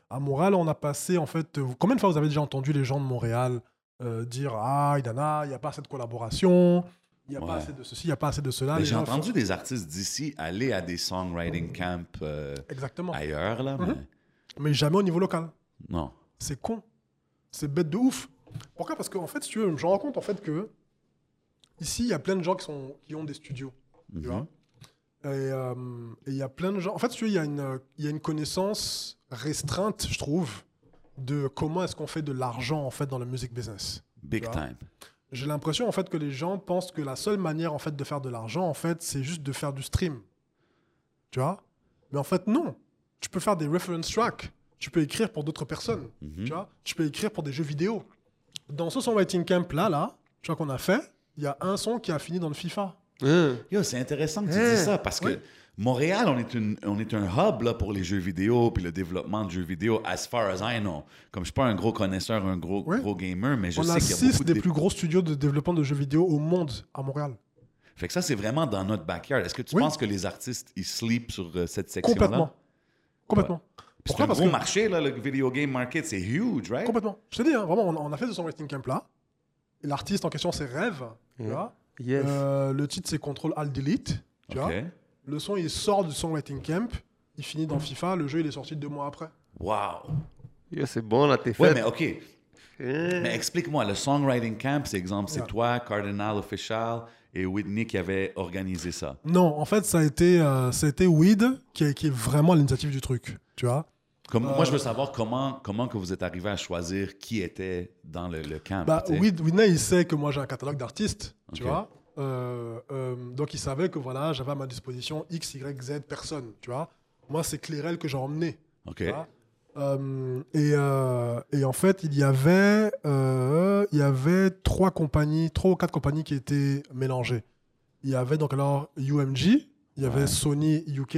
À Montréal, on a passé en fait. combien de fois vous avez déjà entendu les gens de Montréal euh, dire ah il y en a, il n'y a pas assez de collaboration, il n'y a Ouais. pas assez de ceci, il n'y a pas assez de cela. J'ai entendu font- des artistes d'ici aller à des songwriting camps Exactement. ailleurs, là. Mhm. mais Mais jamais au niveau local. Non. C'est con. C'est bête de ouf. Pourquoi? Parce qu'en fait, si tu veux, je me rends compte en fait que ici, il y a plein de gens qui, sont, qui ont des studios. Tu Mhm. vois Et euh, et il y a plein de gens. En fait, il y, a une- y a une connaissance restreinte, je trouve, de comment est-ce qu'on fait de l'argent en fait dans le music business. Big time. J'ai l'impression en fait que les gens pensent que la seule manière en fait de faire de l'argent en fait, c'est juste de faire du stream. Tu vois Mais en fait, non. Tu peux faire des reference tracks. Tu peux écrire pour d'autres personnes. Mhm. Tu vois Tu peux écrire pour des jeux vidéo. Dans ce songwriting camp là, là, tu vois qu'on a fait, il y a un son qui a fini dans le FIFA. Yo, c'est intéressant que tu Hein. dis ça parce que Oui. Montréal, on est, une, on est un hub là, pour les jeux vidéo puis le développement de jeux vidéo, as far as I know. Comme je suis pas un gros connaisseur, un gros, Oui. gros gamer, mais je On sais a qu'il y a six beaucoup des de. plus gros studios de développement de jeux vidéo au monde à Montréal. Fait que ça, c'est vraiment dans notre backyard. Est-ce que tu Oui. penses que les artistes, ils sleep sur euh, cette section-là? Complètement. Complètement. Puis C'est un Parce gros que- marché, là, le video game market, c'est huge, right? Complètement. Je te dis, hein, vraiment, on, on a fait ce songwriting camp là. Et L'artiste en question, c'est Rêve. tu Yeah. vois. Yes. Euh, le titre, c'est Control Alt Delete. Tu vois. Le son, il sort du songwriting camp. Il finit dans FIFA. Le jeu, il est sorti deux mois après. Wow. Yo, c'est bon, là, t'es Ouais, fait. mais OK. Mais explique-moi, le Songwriting Camp, c'est exemple, c'est toi, Cardinal Official et Whitney qui avaient organisé ça. Non, en fait, ça a été, euh, ça a été Weed qui, est- qui est vraiment à l'initiative du truc. Tu vois. Comme, Euh, Moi, je veux savoir comment, comment que vous êtes arrivé à choisir qui était dans le, le camp. Bah, Whitney, il sait que moi, j'ai un catalogue d'artistes. Tu vois. Euh, euh, donc, il savait que voilà, j'avais à ma disposition X, Y, Z personnes. Tu vois. Moi, c'est Clérel que j'ai emmené. OK. Euh, et, euh, et en fait, il y avait, euh, il y avait trois compagnies, trois ou quatre compagnies qui étaient mélangées. Il y avait donc alors UMG, il y avait Ouais. Sony UK,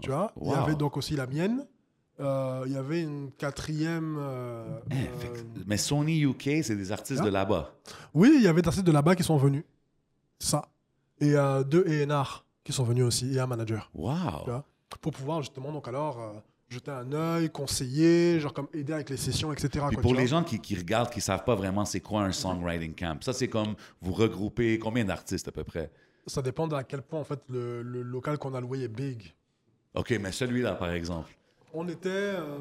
tu vois. Il y avait donc aussi la mienne. Euh, il y avait une quatrième. euh, Eh, euh, mais Sony UK, c'est des artistes de là-bas. oui, il y avait des artistes de là-bas qui sont venus. Ça. Et euh, deux ENR qui sont venus aussi, et un manager. Wow. Pour pouvoir justement donc alors jeter un œil, conseiller, genre comme aider avec les sessions, etc. Puis quoi, pour les gens qui, qui regardent, qui savent pas vraiment c'est quoi un songwriting camp, ça c'est comme vous regroupez combien d'artistes à peu près? Ça dépend de à quel point en fait le, le local qu'on a loué est big. OK, mais celui-là par exemple. On était, euh,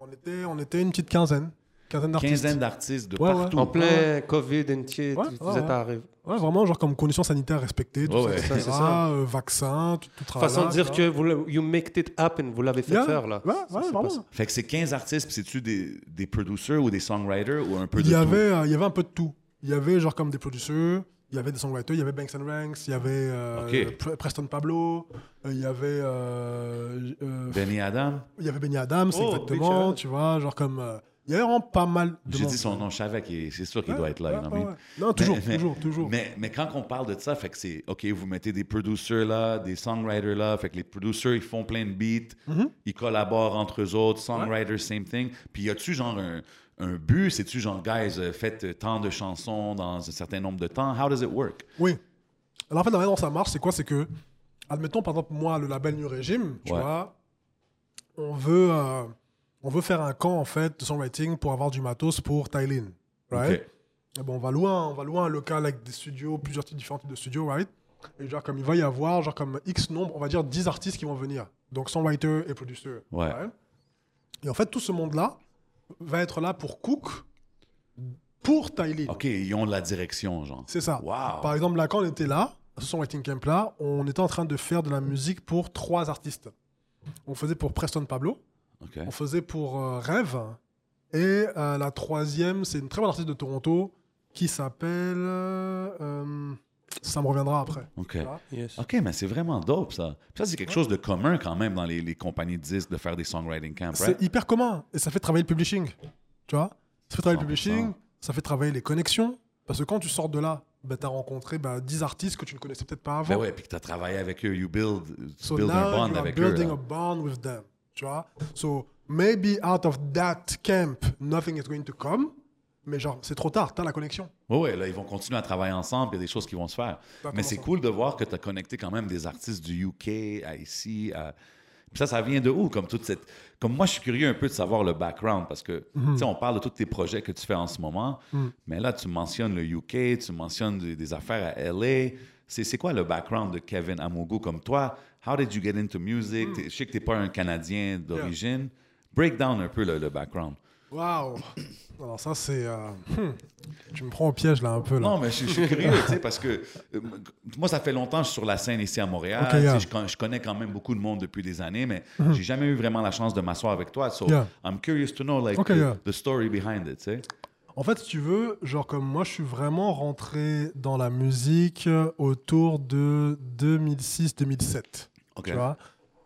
on était, on était une petite quinzaine, quinzaine d'artistes. Quinzaine d'artistes de Ouais, ouais. partout. En plein COVID, and shit, Ouais, vous ouais, êtes ouais. arrivé. Ouais, vraiment genre comme conditions sanitaires respectées, tout Ouais, ça, ouais. etc. Ça, c'est ça. euh, vaccin, tout, tout travail. Façon de dire que vous, le- you make it happen, vous l'avez fait faire, là. Ouais, ouais, c'est vraiment. Fait que c'est 15 artistes, puis c'est-tu des, des producers ou des songwriters ou un peu Il de y tout? avait, euh, il y avait un peu de tout. Il y avait genre comme des producers, il y avait des songwriters, il y avait Banks and Ranks, il y avait euh. Pre- Preston Pablo, euh, il y avait, euh, euh, Benny Adam? il y avait Benny Adams, Oh, exactement, shout. tu vois, genre comme, il y avait vraiment pas mal de J'ai dit son nom, je savais qu'il c'est sûr qu'il Ouais, doit être là. ouais, ouais. Non, toujours, Mais- toujours, toujours. Mais, mais quand on parle de ça, fait que c'est OK, vous mettez des producers là, des songwriters là, fait que les producers ils font plein de beats, Mhm. ils collaborent entre eux autres, songwriters same thing. Puis y a-tu genre un, un but, c'est-tu genre guys euh, faites tant de chansons dans un certain nombre de temps, how does it work? Oui. Alors en fait, la manière dont ça marche, c'est quoi? C'est que, admettons par exemple, moi, le label New Régime, tu Ouais. vois, on veut, euh, on veut faire un camp en fait de songwriting pour avoir du matos pour Tylin. Right? Eh ben, on, va un, on va louer un local avec des studios, plusieurs types différents types de studios, right? Et genre, comme il va y avoir, genre, comme X nombre, on va dire 10 artistes qui vont venir. Donc, songwriter et producer. Ouais. Et en fait, tout ce monde-là va être là pour Cook, pour Tylin. OK, ils ont de la direction, genre. C'est ça. Wow. Par exemple, là, quand on était là, à ce songwriting camp là, on était en train de faire de la musique pour trois artistes. On faisait pour Preston Pablo, on faisait pour euh, Rêve, et euh, la troisième, c'est une très bonne artiste de Toronto qui s'appelle. euh, ça me reviendra après. OK. Yes. OK, mais c'est vraiment dope, ça. Puis ça, c'est quelque chose de commun quand même dans les, les compagnies de disques de faire des songwriting camps, right? C'est hyper commun et ça fait travailler le publishing. Tu vois? Ça fait travailler le 100%. publishing, ça fait travailler les connexions. Parce que quand tu sors de là, ben, tu as rencontré ben, 10 artistes que tu ne connaissais peut-être pas avant. Ben ouais, puis que tu as travaillé avec eux, you build, tu So build now un bond you avec eux. building là. a bond with them. Tu vois? So maybe out of that camp, nothing is going to come. Mais genre, c'est trop tard, t'as la connexion. Oui, ouais, là, ils vont continuer à travailler ensemble, il y a des choses qui vont se faire. Mais c'est cool de voir que tu as connecté quand même des artistes du UK à ici. à- Puis ça, ça vient de où? Comme toute cette... Comme moi, je suis curieux un peu de savoir le background parce que, Mhm. tu sais, on parle de tous tes projets que tu fais en ce moment, mais là, tu mentionnes le UK, tu mentionnes des, des affaires à LA. C'est c'est quoi le background de Kevin Amogo comme toi? How did you get into music? Mhm. T'es- Je sais que tu n'es pas un Canadien d'origine. Break down un peu le, le background. Waouh Alors ça, c'est... euh, hmm, Tu me prends au piège, là, un peu. Là. Non, mais je, je suis curieux, tu sais, parce que euh, moi, ça fait longtemps que je suis sur la scène ici à Montréal. Yeah. je, con- je connais quand même beaucoup de monde depuis des années, mais j'ai jamais eu vraiment la chance de m'asseoir avec toi. So, Yeah. I'm curious to know, like, Ok, the, yeah. the story behind it, tu sais. En fait, si tu veux, genre comme moi, je suis vraiment rentré dans la musique autour de 2006-2007. OK. Tu vois?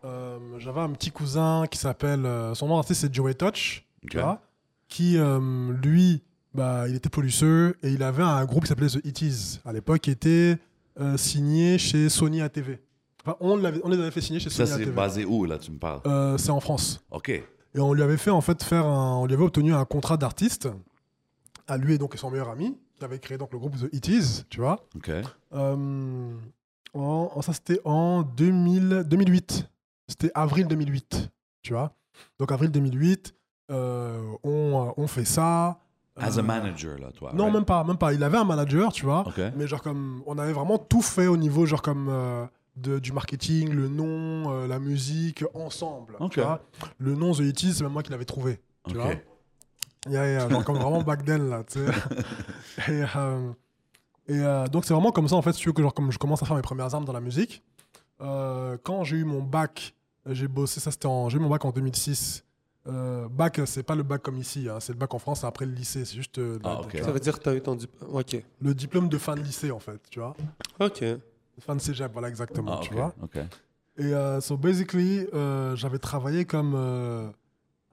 Euh, J'avais un petit cousin qui s'appelle... euh, son nom d'artiste, c'est Joey Touch. Tu vois? Qui, euh, lui, bah, il était producteur et il avait un groupe qui s'appelait The It à l'époque, qui était euh, signé chez Sony ATV. Enfin, on, les avait fait signer chez Ça, Sony c'est ATV. basé où, là, tu me parles? Euh, c'est en France. OK. Et on lui avait fait en fait faire un, on lui avait obtenu un contrat d'artiste à lui et donc son meilleur ami qui avait créé donc le groupe The It Is, tu vois. OK. En, ça c'était en 2000, 2008. C'était avril 2008, tu vois. Donc avril 2008, euh, on, on fait ça. As a manager, là, toi. Non, right? même pas, même pas. Il avait un manager, tu vois. OK. Mais genre comme, on avait vraiment tout fait au niveau genre comme euh, de, du marketing, le nom, euh, la musique, ensemble. Ok. Tu vois le nom The It c'est même moi qui l'avais trouvé. Tu OK. vois Yeah, yeah, genre comme vraiment back then là, tu sais. et euh, et, euh, donc c'est vraiment comme ça en fait, si tu veux que genre comme je commence à faire mes premières armes dans la musique. Euh, quand j'ai eu mon bac, j'ai bossé, ça c'était en, j'ai eu mon bac en 2006. Euh, bac, c'est pas le bac comme ici, hein, c'est le bac en France, après le lycée, c'est juste euh, Ah, Ça veut dire que tu as eu ton diplôme. Ok. le diplôme de fin de lycée en fait, tu vois. Ok. Fin de cégep, voilà exactement, Ah, tu OK. vois. OK. Et euh, so basically, euh, j'avais travaillé comme euh,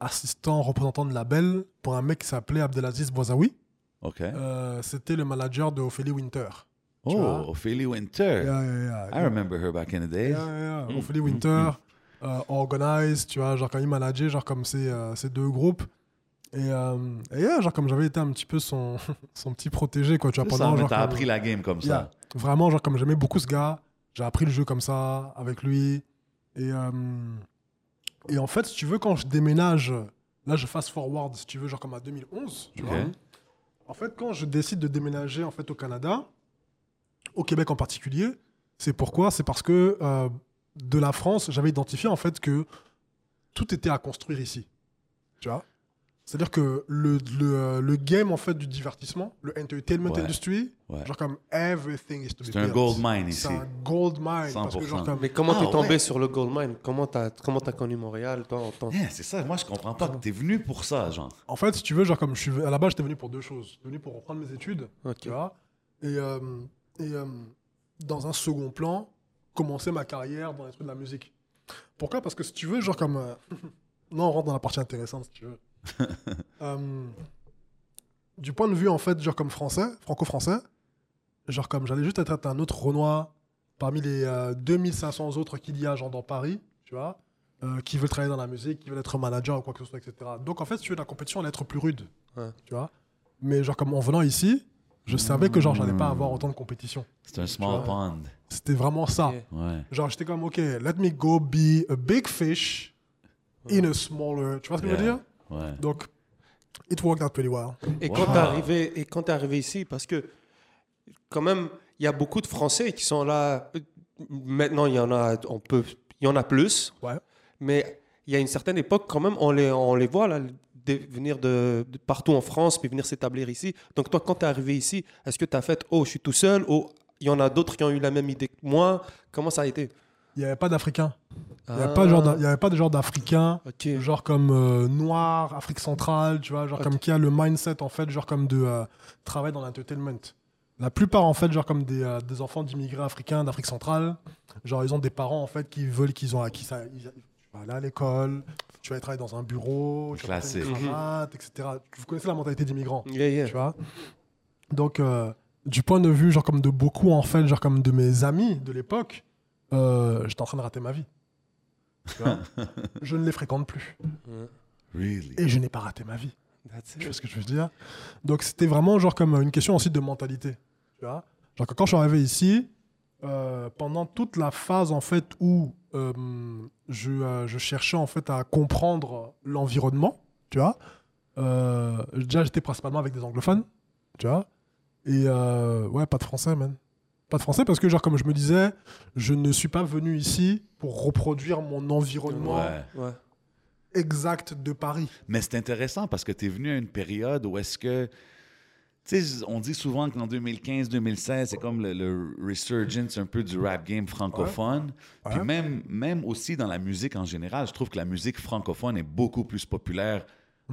assistant représentant de label pour un mec qui s'appelait Abdelaziz Bozaoui. OK. Euh, C'était le manager de Ophélie Winter. oh. Ophélie Winter. Yeah, yeah, yeah. I remember her back in the days. Yeah, yeah, yeah. Mm, Ophélie mm, Winter, euh, Organize, tu vois, genre quand il manageait, genre comme ces, euh, ces deux groupes. Et, euh, et yeah, genre comme j'avais été un petit peu son, son petit protégé, quoi, tu vois, ça, pendant mais genre t'as comme- appris la game comme ça. Yeah. Vraiment, genre, comme j'aimais beaucoup ce gars, j'ai appris le jeu comme ça, avec lui. Et, euh, et en fait, si tu veux, quand je déménage, là, je fast forward, si tu veux, genre comme à 2011, tu vois. En fait, quand je décide de déménager en fait, au Canada, au Québec en particulier, c'est pourquoi? C'est parce que euh, de la France, j'avais identifié en fait que tout était à construire ici. Tu vois? C'est-à-dire que le, le, euh, le game en fait du divertissement, le entertainment Ouais. industry, Ouais. genre comme everything is to be C'est un gold mine ici. C'est un gold mine. Parce que 100%. genre comme, Mais comment Ah, t'es tombé ouais. sur le Gold Mine? Comment t'as comment as connu Montréal toi, en tant- Yeah, c'est ça, moi je comprends pas que t'es venu pour ça, genre. En fait, si tu veux, genre comme je suis à la base, j'étais venu pour deux choses. J'étais venu pour reprendre mes études, tu vois, et, euh, et euh, dans un second plan, commencer ma carrière dans les trucs de la musique. Pourquoi? Parce que si tu veux, genre comme, euh, non, on rentre dans la partie intéressante, si tu veux. Euh, du point de vue en fait, genre comme français, franco-français, genre comme j'allais juste être un autre Renoir parmi les euh, 2500 autres qu'il y a genre dans Paris, tu vois, euh, qui veulent travailler dans la musique, qui veulent être manager ou quoi que ce soit, etc. Donc en fait, si tu veux, la compétition allait être plus rude, Ouais. tu vois. Mais genre comme en venant ici, je savais que genre j'allais pas avoir autant de compétition. C'est un small vois. pond. C'était vraiment ça. Ouais. Genre j'étais comme ok, let me go be a big fish in a smaller. Tu vois ce que je veux dire? Ouais. Donc it worked out pretty well. Et Wow. quand t'es arrivé, et quand t'es arrivé ici, parce que quand même, il y a beaucoup de Français qui sont là. Maintenant, il y en a, on peut, il y en a plus. Ouais. Mais il y a une certaine époque, quand même, on les, on les voit là, de- venir de, de partout en France, puis venir s'établir ici. Donc toi, quand t'es arrivé ici, est-ce que t'as fait, oh, je suis tout seul, ou il y en a d'autres qui ont eu la même idée que moi? Comment ça a été? Il n'y avait pas d'Africains. Il n'y Ah, avait, pas avait de genre d'Africains, genre comme euh, Noir, Afrique centrale, tu vois, genre comme qui a le mindset en fait, genre comme de euh, travailler dans l'entertainment. La plupart en fait, genre comme des, euh, des enfants d'immigrés africains d'Afrique centrale, genre ils ont des parents en fait qui veulent qu'ils ont acquis ça. Ils, tu vas aller à l'école, tu vas aller travailler dans un bureau, tu vas une cravate, etc. Vous connaissez la mentalité d'immigrants Yeah, yeah. tu vois. Donc, euh, du point de vue, genre comme de beaucoup, en fait, genre comme de mes amis de l'époque, euh, j'étais en train de rater ma vie. Tu vois je ne les fréquente plus. Really? Et je n'ai pas raté ma vie. That's Tu it. vois ce que je veux dire? Donc, c'était vraiment genre comme une question aussi de mentalité. Tu vois Genre quand je suis arrivé ici, euh, pendant toute la phase, en fait, où euh, je, euh, je cherchais, en fait, à comprendre l'environnement, tu vois, euh, déjà, j'étais principalement avec des anglophones, tu vois, et euh, ouais, pas de français, man. Pas de français parce que, genre, comme je me disais, je ne suis pas venu ici pour reproduire mon environnement Ouais. Ouais. exact de Paris. Mais c'est intéressant parce que tu es venu à une période où est-ce que. Tu on dit souvent qu'en 2015-2016, c'est comme le, le resurgence un peu du rap game francophone. Puis Ouais. même, même aussi dans la musique en général, je trouve que la musique francophone est beaucoup plus populaire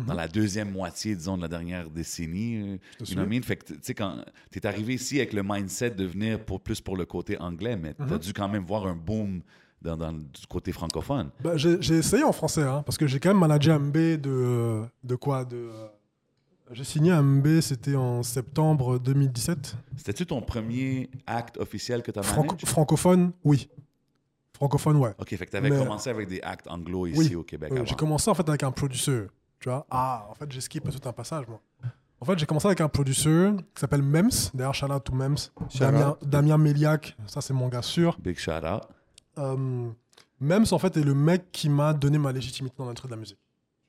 dans la deuxième moitié, disons, de la dernière décennie. euh, You know? Fait que, tu sais, quand tu es arrivé ici avec le mindset de venir pour, plus pour le côté anglais, mais tu as dû quand même voir un boom dans, dans- du côté francophone. Bah, j'ai essayé en français, hein, parce que j'ai quand même managé un MB de, de quoi? De, euh, J'ai signé un MB, c'était en septembre 2017. C'était-tu ton premier acte officiel que tu as Franco- francophone, oui. Francophone, ouais. OK, fait que tu avais Mais- commencé avec des actes anglo ici Oui. au Québec j'ai commencé en fait avec un producer, tu vois. Ah, en fait, j'ai skip tout un passage, moi. En fait, j'ai commencé avec un producer qui s'appelle Mems. D'ailleurs, shout out to Mems. Shout Damien, out. Damien Méliac, ça c'est mon gars sûr. Big shout out. Euh, Mems, en fait, est le mec qui m'a donné ma légitimité dans l'industrie de la musique.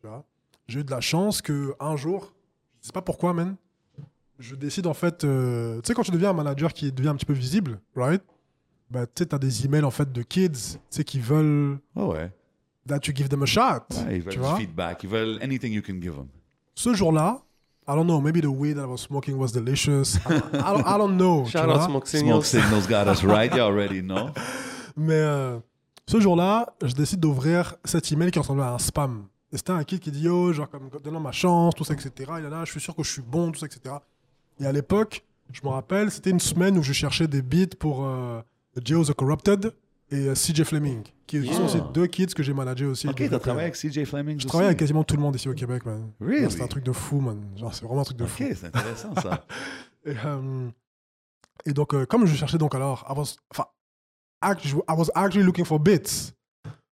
Tu vois J'ai eu de la chance que un jour, C'est pas pourquoi, man. Je décide en fait. euh, tu sais, quand tu deviens un manager qui devient un petit peu visible, right? Bah, tu sais, t'as des emails en fait de kids, tu sais, qui veulent Oh ouais. that you give them a shot. Ouais, ils veulent tu du vois? feedback. Ils veulent anything you can give them. Ce jour-là, I don't know, maybe the weed that I was smoking was delicious. I, I don't, I don't know. Shout out Smoke Smoke Signals. signals got us right. You already know. Mais euh, ce jour-là, je décide d'ouvrir cet email qui ressemblait à un spam. Et c'était un kid qui dit Yo, genre, comme, donne-moi ma chance, tout ça, etc. Il est là, je suis sûr que je suis bon, tout ça, etc. Et à l'époque, je me rappelle, c'était une semaine où je cherchais des beats pour euh, Geo the Corrupted et euh, CJ Fleming, qui sont aussi deux kids que j'ai managés aussi. Ok, t'as travaillé avec CJ Fleming Je travaille avec quasiment tout le monde ici au Québec, man. Really? C'est un truc de fou, man. Genre, c'est vraiment un truc de fou. Ok, c'est intéressant ça. Et, euh, et donc, euh, comme je cherchais donc alors, I was, I was actually looking for bits.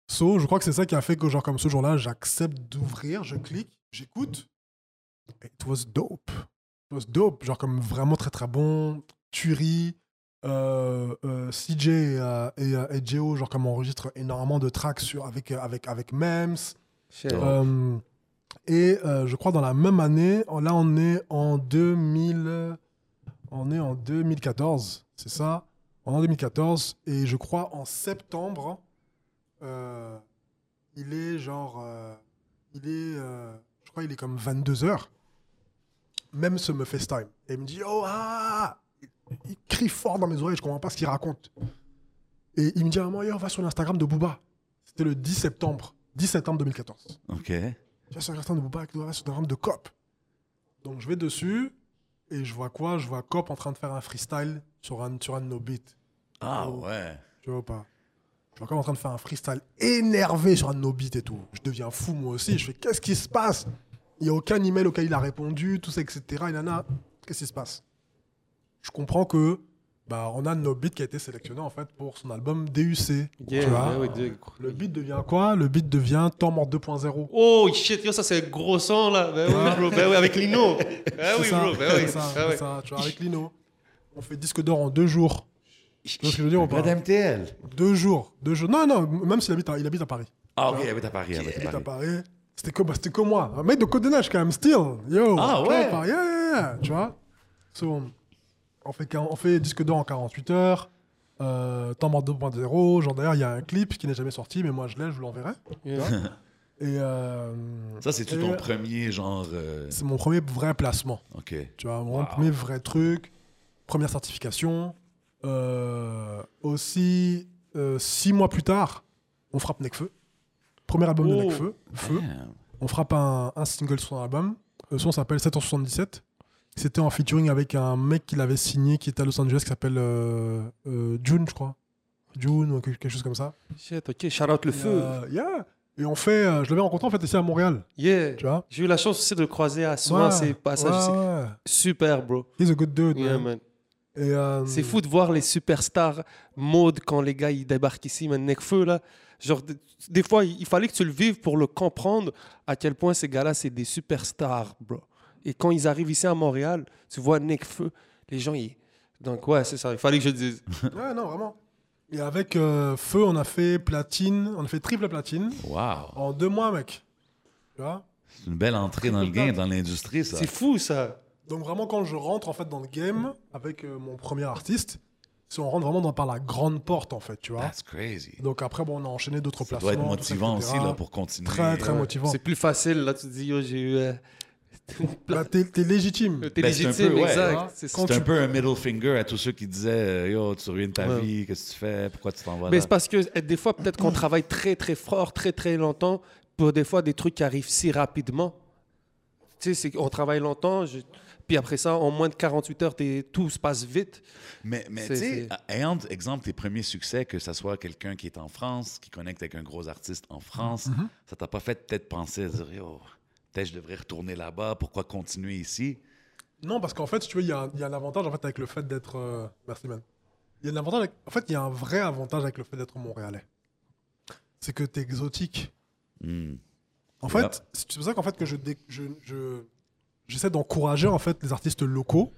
So, je crois que c'est ça qui a fait que, genre, comme ce jour-là, j'accepte d'ouvrir, je clique, j'écoute. It was dope. It was dope. Genre, comme vraiment très très bon. Tuerie. Euh, euh, CJ et, euh, et, euh, et Geo, genre, comme enregistre énormément de tracks sur, avec, euh, avec, avec Mems. Euh, et euh, je crois dans la même année, là on est en 2000, on est en 2014, c'est ça? On est en 2014 et je crois en septembre, euh, il est genre, euh, il est, euh, je crois il est comme 22 h Même ce me FaceTime et il me dit oh ah, il, il crie fort dans mes oreilles, je comprends pas ce qu'il raconte. Et il me dit à un moment, Yo, va sur l'Instagram de Booba. C'était le 10 septembre, 10 septembre 2014. Ok. Tu vas sur l'Instagram de Booba, tu vas sur l'Instagram de Cop. Donc je vais dessus et je vois quoi? Je vois Cop en train de faire un freestyle sur un, sur un de nos beats. Ah Oh. ouais. Tu vois pas? Je vois Cop en train de faire un freestyle énervé sur un de nos beats et tout. Je deviens fou moi aussi. Je fais qu'est-ce qui se passe? Il n'y a aucun email auquel il a répondu, tout ça, etc. Et nana, qu'est-ce qui se passe? Je comprends que bah, on a nos beats qui a été sélectionné en fait pour son album DUC. Yeah, tu vois? ouais, ouais, de- Le beat devient quoi? Le beat devient Temps mort 2.0. Oh shit, yo, ça c'est gros son là. Ben oui, bro. Ben oui, avec Lino. Ben oui, ça, bro. Ben c'est oui. ça, c'est ouais. ça, tu vois, avec Lino. On fait disque d'or en deux jours. Tu vois ce que je veux dire ou Pas d'MTL. Deux jours. Deux jours. Non, non, même s'il habite à, il habite à Paris. Ah ok, il habite à Paris. il habite Il à habite à Paris. Paris. C'était que, bah, c'était que moi. Un mec de Côte des Neiges quand même, still. Yo. Ah, tu vois, ouais. Paris. Yeah, yeah, yeah, Tu vois So, on, fait, on fait disque d'or en 48 heures. Euh, temps mort 2.0. Genre d'ailleurs, il y a un clip qui n'est jamais sorti, mais moi je l'ai, je vous l'enverrai. Yeah. Et euh, Ça, c'est-tu et ton premier genre. euh, c'est mon premier vrai placement. Ok. Tu vois, mon Wow. premier vrai truc, première certification. Euh, aussi, euh, six mois plus tard, on frappe Necfeu. Premier album de Oh. Necfeu. Feu. Damn. On frappe un, un single sur son album. Le son s'appelle 777. C'était en featuring avec un mec qu'il avait signé qui était à Los Angeles qui s'appelle euh, euh, June, je crois. June ou quelque chose comme ça. Shit, ok, shout out le Et, feu. euh, yeah. Et on fait, je l'avais rencontré en fait ici à Montréal. Yeah. Tu vois? J'ai eu la chance aussi de le croiser à souvent Ouais, ces passages. ouais, super, bro. He's a good dude. Yeah, man. man. Et, euh, C'est fou de voir les superstars mode quand les gars ils débarquent ici, man, Necfeu là. Genre, des, fois, il fallait que tu le vives pour le comprendre à quel point ces gars-là, c'est des superstars, bro. Et quand ils arrivent ici à Montréal, tu vois Necfeu, les gens, ils. Donc, ouais, c'est ça, il fallait que je le dise. Ouais, non, vraiment. Et avec euh, Feu, on a fait platine, on a fait triple platine Wow. en deux mois, mec. Tu vois? C'est une belle entrée dans le game, dans l'industrie, ça. C'est fou, ça. Donc vraiment, quand je rentre en fait dans le game avec euh, mon premier artiste, c'est on rentre vraiment dans, par la grande porte, en fait, tu vois. That's crazy. Donc après, bon, on a enchaîné d'autres Ça placements. doit être ça, motivant aussi là, pour continuer. Très, très Ouais. motivant. C'est plus facile, là, tu te dis, yo, j'ai eu. euh, Bah, t'es, t'es légitime. T'es Ben, c'est un légitime, peu, ouais. exact. C'est ça. C'est un peu un middle finger à tous ceux qui disaient euh, Yo, tu ruines ta Ouais. vie, qu'est-ce que tu fais, pourquoi tu t'en vas Mais là? c'est parce que eh, des fois, peut-être qu'on travaille très, très fort, très, très longtemps pour des fois des trucs qui arrivent si rapidement. Tu sais, c'est qu'on travaille longtemps, je- puis après ça, en moins de 48 heures, t'es- tout se passe vite. Mais, mais tu sais, c'est- ayant, exemple, tes premiers succès, que ce soit quelqu'un qui est en France, qui connecte avec un gros artiste en France, Mm-hmm. ça t'a pas fait peut-être penser à dire Yo, peut-être je devrais retourner là-bas, pourquoi continuer ici? Non, parce qu'en fait, si tu veux, il y, a un- il y a un avantage en fait avec le fait d'être. euh, Merci, man. Il y a un avantage avec- En fait, il y a un vrai avantage avec le fait d'être montréalais. C'est que t'es exotique. Hmm. En fait, c'est pour ça qu'en fait que je, dé- je, je- j'essaie d'encourager en fait les artistes locaux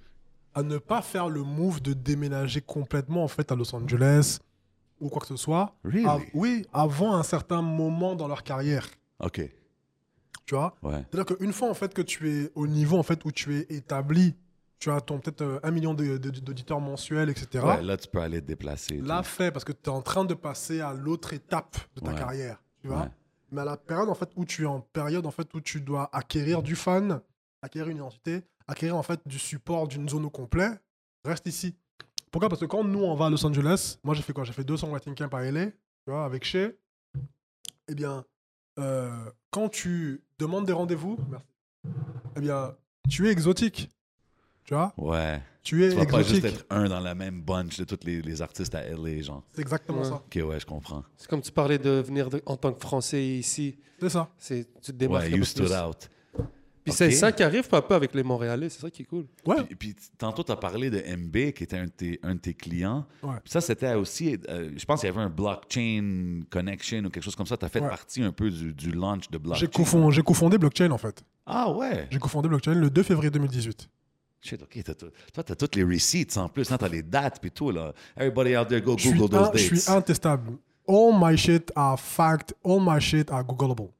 à ne pas faire le move de déménager complètement en fait à Los Angeles ou quoi que ce soit. Really? Oui, avant un certain moment dans leur carrière. OK. Tu vois? Ouais. C'est-à-dire qu'une fois en fait que tu es au niveau en fait où tu es établi, tu as ton peut-être euh, un million d'auditeurs mensuels, etc. Ouais, là, tu peux aller te déplacer. Là, tout. fait parce que tu es en train de passer à l'autre étape de ta Ouais. carrière. Tu vois? Mais à la période en fait où tu es en période en fait où tu dois acquérir du fan, acquérir une identité, acquérir en fait du support d'une zone au complet, reste ici. Pourquoi? Parce que quand nous on va à Los Angeles, moi j'ai fait quoi? J'ai fait 200 writing camp à LA, tu vois, avec Shea. Eh bien, euh, quand tu demandes des rendez-vous. Eh bien, tu es exotique. Tu vois? Ouais. Tu es Tu vas pas juste être un dans la même bunch de tous les, les artistes à LA, genre. C'est exactement Ouais. ça. Ok, ouais, je comprends. C'est comme tu parlais de venir de- en tant que Français ici. C'est ça. C'est, tu te démarques Ouais, you plus. stood out. Puis c'est ça qui arrive un peu avec les Montréalais, c'est ça qui est cool. Ouais. Puis, puis tantôt, tu as parlé de MB, qui était un de tes, un de tes clients. Ouais. Puis ça, c'était aussi, euh, je pense qu'il y avait un blockchain connection ou quelque chose comme ça. Tu as fait Ouais. partie un peu du, du launch de blockchain. J'ai cofond- j'ai cofondé Blockchain en fait. Ah ouais? J'ai cofondé Blockchain le 2 février 2018. Shit, ok. t'as tout- toi, tu as toutes les receipts en plus. Tu as les dates puis tout. Là. Everybody out there, go Google those un- je dates. suis intestable. All my shit are fact. All my shit are Googleable.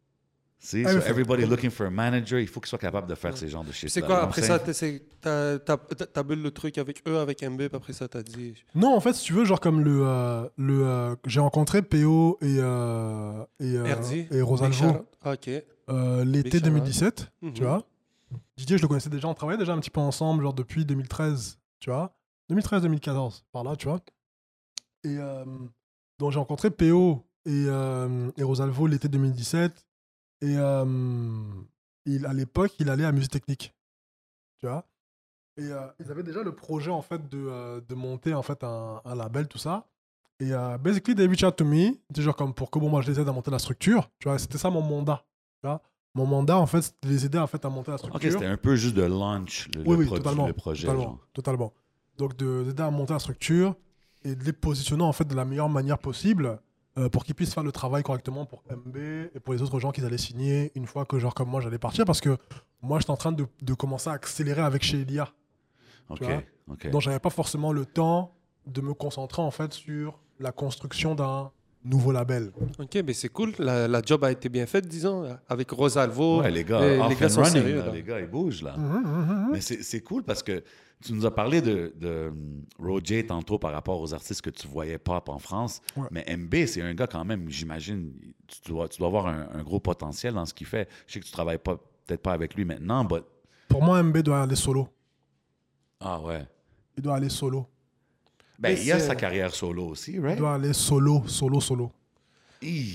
See? So Everything. everybody looking for a manager, il faut qu'il soit capable de faire ces genres de shit. C'est quoi, après ça, t'as, t'as, t'as- t'as build le truc avec eux, avec MB, puis après ça, t'as dit... Non, en fait, si tu veux, genre comme le. euh, le euh, j'ai rencontré PO et, euh, et, euh, et Rosalvo. Ah, euh, l'été Big shout-out. 2017. Mhm. Tu vois Didier, je le connaissais déjà. On travaillait déjà un petit peu ensemble, genre depuis 2013. Tu vois 2013-2014, par là, tu vois. Et euh, donc, j'ai rencontré PO et, euh, et Rosalvo l'été 2017. Et il, à l'époque, il allait à Musique Technique. Tu vois? Et euh, ils avaient déjà le projet, en fait, de, euh, de monter, en fait, un, un label, tout ça. Et euh, basically, they reach out to me, c'est genre comme pour que bon, moi, je les aide à monter la structure. Tu vois, c'était ça mon mandat. Tu vois? Mon mandat, en fait, c'était de les aider, en fait, à monter la structure. Ok, c'était un peu juste de launch, le, Oui, le oui, produit, totalement. le projet. totalement, genre. totalement. Donc, de- d'aider à monter la structure et de les positionner en fait de la meilleure manière possible euh, pour qu'ils puissent faire le travail correctement pour MB et pour les autres gens qu'ils allaient signer une fois que, genre, comme moi, j'allais partir parce que moi, j'étais en train de, de commencer à accélérer avec chez Elia. Ok, Tu vois? ok. Donc, j'avais pas forcément le temps de me concentrer en fait sur la construction d'un nouveau label. Ok, mais c'est cool. La, la job a été bien faite, disons, avec Rosalvo. Ouais, les gars, les- gars and sont running, sérieux, là, là. les gars, ils bougent là. Mhm, mhm, mhm. Mais c'est c'est cool parce que tu nous as parlé de, de um, Roger tantôt par rapport aux artistes que tu voyais pop en France. Ouais. Mais MB, c'est un gars quand même, j'imagine, tu dois, tu dois avoir un, un gros potentiel dans ce qu'il fait. Je sais que tu travailles pas peut-être pas avec lui maintenant, mais Pour moi, MB doit aller solo. ah ouais. Il doit aller solo. Ben, il a sa carrière solo aussi, Il right? doit aller solo, solo, solo. Hi.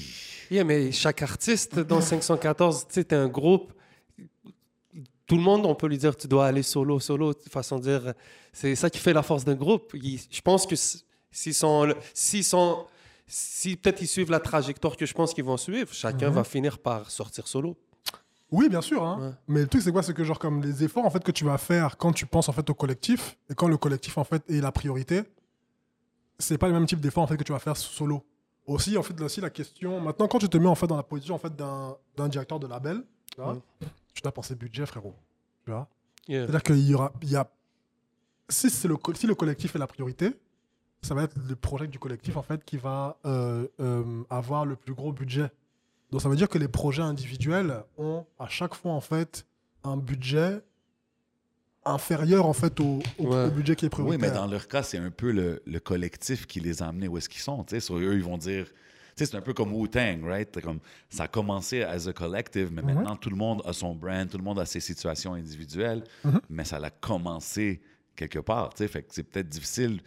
Yeah, mais chaque artiste dans 514, tu sais, t'es un groupe. Tout le monde, on peut lui dire, tu dois aller solo, solo. De façon de dire, c'est ça qui fait la force d'un groupe. Il- je pense que s'ils sont, s'ils sont, si peut-être ils suivent la trajectoire que je pense qu'ils vont suivre, chacun Mhm. va finir par sortir solo. Oui, bien sûr. hein. Ouais. Mais le truc, c'est quoi? C'est que genre comme les efforts en fait que tu vas faire quand tu penses en fait au collectif et quand le collectif en fait est la priorité, c'est pas le même type d'effort en fait que tu vas faire solo. Aussi, en fait, là aussi la question. Maintenant, quand tu te mets en fait dans la position en fait d'un directeur de label, tu, dois penser budget, frérot. Tu vois Yeah. C'est-à-dire qu'il y aura, il y a, si c'est le si le collectif est la priorité, ça va être le projet du collectif en fait qui va euh, euh, avoir le plus gros budget. Donc ça veut dire que les projets individuels ont à chaque fois en fait un budget inférieur en fait au, au- Ouais. au budget qui est Oui, prioritaire. mais dans leur cas, c'est un peu le, le collectif qui les a amenés où est-ce qu'ils sont. Sur eux, ils vont dire. C'est un peu comme Wu-Tang, right? C'est Comme, ça a commencé as a collective, mais maintenant tout le monde a son brand, tout le monde a ses situations individuelles, Mhm. mais ça a commencé quelque part. Fait que c'est peut-être difficile.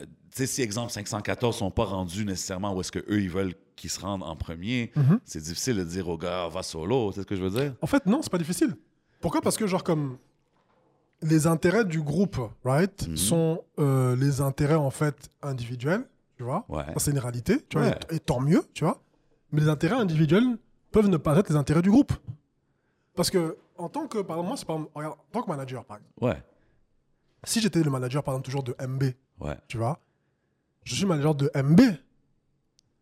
euh, tu sais, si, exemple, 514 sont pas rendus nécessairement où est-ce qu'eux, ils veulent qu'ils se rendent en premier, Mhm. c'est difficile de dire au gars, va solo. Tu sais ce que je veux dire? En fait, non, c'est pas difficile. Pourquoi? Parce que, genre, comme les intérêts du groupe, right, Mhm. sont euh, les intérêts, en fait, individuels, tu vois. Ouais. C'est une réalité, tu vois, Ouais. et, et tant mieux, tu vois. Mais les intérêts individuels peuvent ne pas être les intérêts du groupe. Parce que, en tant que, par exemple, moi, c'est par regarde, en tant que manager, par exemple, Ouais. si j'étais le manager, par exemple, toujours de MB, Ouais. tu vois, je suis manager de MB,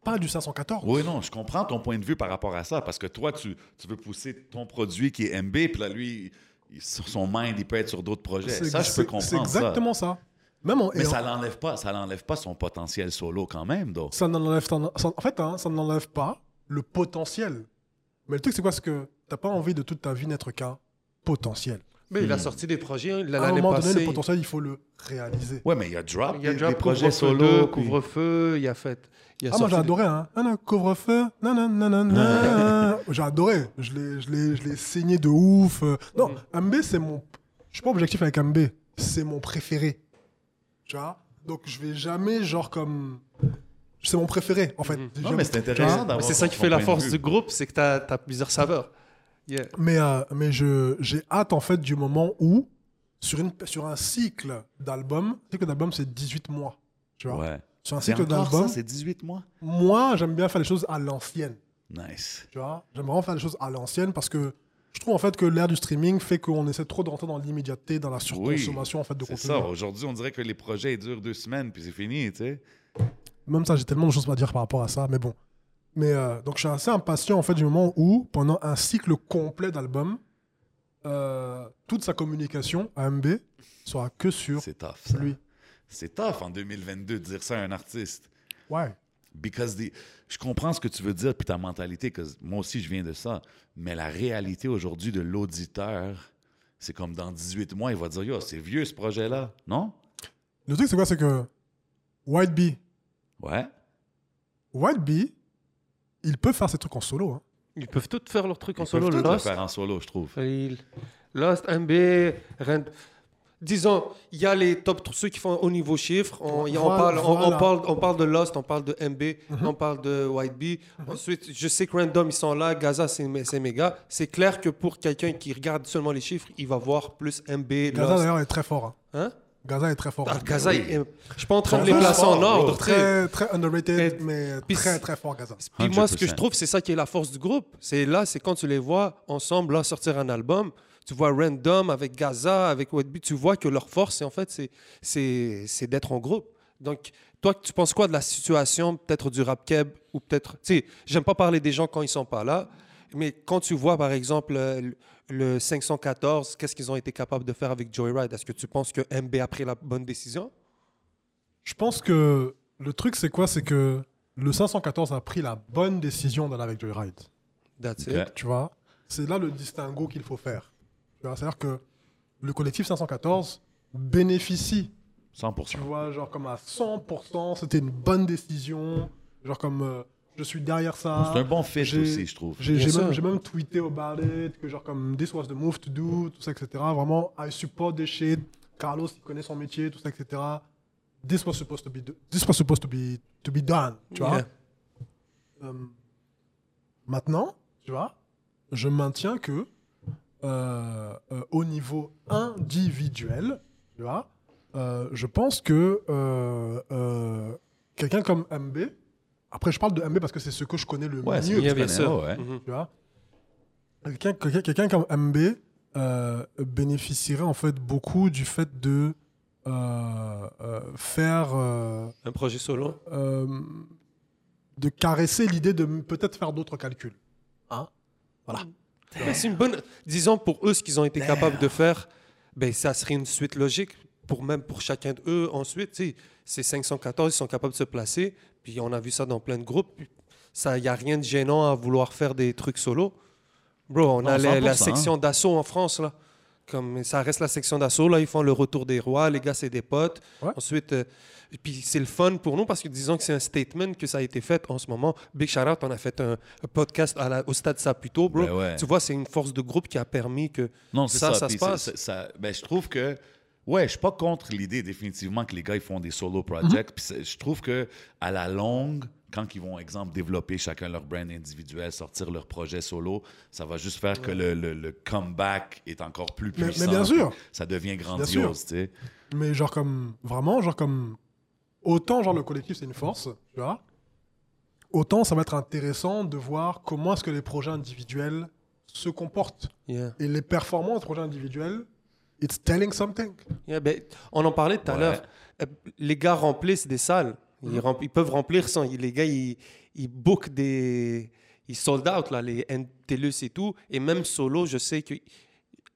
pas du 514. Oui, non, je comprends ton point de vue par rapport à ça, parce que toi, tu, tu veux pousser ton produit qui est MB, puis là, lui, son mind, il peut être sur d'autres projets. C'est- Ça, je peux comprendre C'est exactement ça. Même en, Mais ça l'enlève pas, ça l'enlève pas son potentiel solo quand même, donc. ça n'enlève, en fait, hein, ça n'enlève pas le potentiel. Mais le truc, c'est quoi? C'est que t'as pas envie de toute ta vie n'être qu'un potentiel. Mais il a sorti des projets. hein, À un L'année moment donné, passée, le potentiel, il faut le réaliser. Ouais, mais il y a drop, il y a des, déjà des projets solo. 2, puis- couvre-feu, il a fait. Il a Ah, moi j'ai adoré, hein. Non, couvre-feu, non, non, non, non, non. j'ai adoré. Je l'ai, je, l'ai, je l'ai saigné de ouf. Non, Mhm. MB, c'est mon. Je suis pas objectif avec MB. C'est mon préféré. Tu vois? Donc je vais jamais, genre, comme. C'est mon préféré, en fait. Mhm. Non, mais c'est intéressant C'est ça qui fait la force du groupe, c'est que tu as, plusieurs saveurs. Yeah. Mais, euh, mais je, j'ai hâte, en fait, du moment où, sur, une, sur un cycle d'album, un cycle d'album, c'est 18 mois. Tu vois Ouais. Sur un C'est cycle d'album, c'est 18 mois? moi, j'aime bien faire les choses à l'ancienne. Nice. Tu vois J'aime vraiment faire les choses à l'ancienne parce que je trouve en fait que l'ère du streaming fait qu'on essaie trop de rentrer dans l'immédiateté, dans la surconsommation en fait de C'est contenu. ça. Aujourd'hui, on dirait que les projets durent deux semaines, puis c'est fini, tu sais. Même ça, j'ai tellement de choses à dire par rapport à ça, mais bon. Mais euh, donc je suis assez impatient en fait du moment où, pendant un cycle complet d'albums, euh, toute sa communication à MB sera que sur C'est tough, ça. lui. C'est tough en 2022 de dire ça à un artiste. Ouais. Because the- je comprends ce que tu veux dire, puis ta mentalité, que moi aussi, je viens de ça. Mais la réalité aujourd'hui de l'auditeur, c'est comme dans 18 mois, il va dire Yo, c'est vieux ce projet-là, non? Le truc c'est quoi? C'est que White Bee, Ouais. White Bee, il peut faire ses trucs en solo. hein. Ils peuvent tous faire leur truc en Ils solo. peuvent tout le Lost, faire en solo, je trouve. il- Lost, MB, Rand- Disons, il y a les top ceux qui font au niveau chiffre. On, Voilà, parle, on- on, voilà. parle, on parle de Lost, on parle de MB, on parle de White Bee. Ensuite, je sais que Random, ils sont là. Gaza, c'est mé- c'est méga. C'est clair que pour quelqu'un qui regarde seulement les chiffres, il va voir plus MB, Gaza d'ailleurs est très fort. hein. Hein? Gaza est très fort. Ah. Gaza, je suis pas en train de les fort, placer en ordre. Très, très underrated, Et- mais puis très très fort Gaza. Puis moi, ce que je 100%. trouve, c'est ça qui est la force du groupe. C'est là, c'est quand tu les vois ensemble là, sortir un album. Tu vois Random avec Gaza, avec White Bee, tu vois que leur force, c'est en fait, c'est, c'est, c'est d'être en groupe. Donc, toi, tu penses quoi de la situation, peut-être du rap keb, ou peut-être, tu sais, j'aime pas parler des gens quand ils sont pas là, mais quand tu vois, par exemple, euh, le 514, qu'est-ce qu'ils ont été capables de faire avec Joyride? Est-ce que tu penses que MB a pris la bonne décision? Je pense que le truc, c'est quoi? C'est que le 514 a pris la bonne décision d'aller avec Joyride. That's it. Tu vois? C'est là le distinguo qu'il faut faire. C'est-à-dire que le collectif 514 bénéficie, 100%. tu vois, genre comme à 100%, c'était une bonne décision. Genre comme euh, je suis derrière ça. C'est un bon J'ai- aussi, je trouve. J'ai même, tweeté about it, que genre comme this was the move to do, tout ça, etc. Vraiment, I support this shit. Carlos, il connaît son métier, tout ça, etc. This was supposed to be, do- this was supposed to be, to be done, tu vois. Yeah. Euh, maintenant, tu vois, je maintiens que euh, euh, au niveau individuel, tu vois, euh, je pense que euh, euh, quelqu'un comme MB, après je parle de MB parce que c'est ce que je connais le Ouais, mieux, bien connais, sûr. ouais. Tu vois? Quelqu'un comme MB euh, bénéficierait en fait beaucoup du fait de euh, euh, faire euh, Un projet solo euh, de caresser l'idée de peut-être faire d'autres calculs. Hein Voilà. C'est une bonne. Disons pour eux ce qu'ils ont été capables de faire, ben ça serait une suite logique pour même pour chacun d'eux. Ensuite, tu sais, c'est 514, ils sont capables de se placer. Puis on a vu ça dans plein de groupes. Il y a rien de gênant à vouloir faire des trucs solo. Bro, on a la, 100%, section d'assaut en France là. Comme ça reste la section d'assaut là, ils font le retour des rois. Les gars, c'est des potes. Ouais. Ensuite, euh, puis c'est le fun pour nous parce que disons que c'est un statement que ça a été fait en ce moment. Big shout out, on a fait un, un podcast à la- au stade Saputo, bro. Ben ouais. Tu vois, c'est une force de groupe qui a permis que Non, ça, ça. ça, puis se passe. ça- ben, je trouve que. Ouais, je suis pas contre l'idée définitivement que les gars ils font des solo projects. Puis c'est- je trouve que à la longue, quand ils vont, exemple, développer chacun leur brand individuel, sortir leur projet solo, ça va juste faire que le, le- le comeback est encore plus Mais- mais puissant. bien sûr. Ça devient grandiose, tu sais. Mais genre comme vraiment, genre comme autant genre le collectif c'est une force, tu vois. Autant ça va être intéressant de voir comment est-ce que les projets individuels se comportent Yeah. et les performances des projets individuels. It's telling something. Yeah, ben, on en parlait tout à l'heure. Euh, Les gars remplissent des salles. Ils, rempl- ils peuvent remplir sans. Les gars, ils, ils bookent des. Ils sold out, là, les NTLUS et tout. Et même solo, je sais que.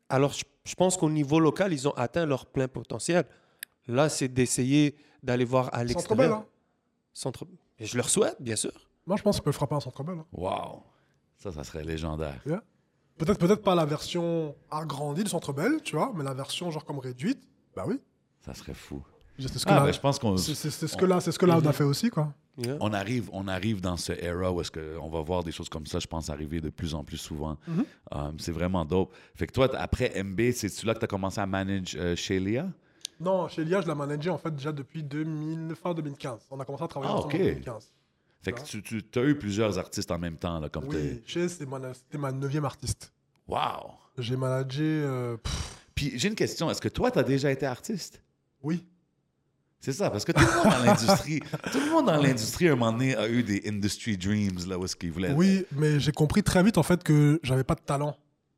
Alors, je, je pense qu'au niveau local, ils ont atteint leur plein potentiel. Là, c'est d'essayer d'aller voir à Centre Bell, l'extérieur. hein. Centre... Et je leur souhaite, bien sûr. Moi je pense qu'ils peuvent frapper un centre belle. hein. Wow. Ça, ça serait légendaire. Peut-être peut-être pas la version agrandie du Centre Bell, tu vois, mais la version genre comme réduite, bah oui. Ça serait fou. C'est ce que Ah, là, je pense qu'on c'est- c'est- c'est ce que là, c'est ce que là on a fait aussi quoi. Yeah. on arrive, on arrive dans ce era où est-ce que on va voir des choses comme ça, je pense, arriver de plus en plus souvent. Mhm. Um, c'est vraiment dope. Fait que toi, après MB, c'est-tu là que tu as commencé à manager euh, chez Léa? Non, chez Lia, je la manageais en fait déjà depuis 2000, fin 2015. On a commencé à travailler Ah, ensemble ok. en 2015. Fait que tu, tu as eu plusieurs artistes en même temps, là, comme Oui, c'était ma, neuvième artiste. Wow! J'ai managé, euh, Puis j'ai une question. Est-ce que toi, tu as déjà été artiste? oui. C'est ça, parce que tout le monde dans l'industrie, tout le monde dans l'industrie, à un moment donné, a eu des industry dreams, là, où est-ce qu'ils voulaient. Oui, mais j'ai compris très vite en fait que j'avais pas de talent.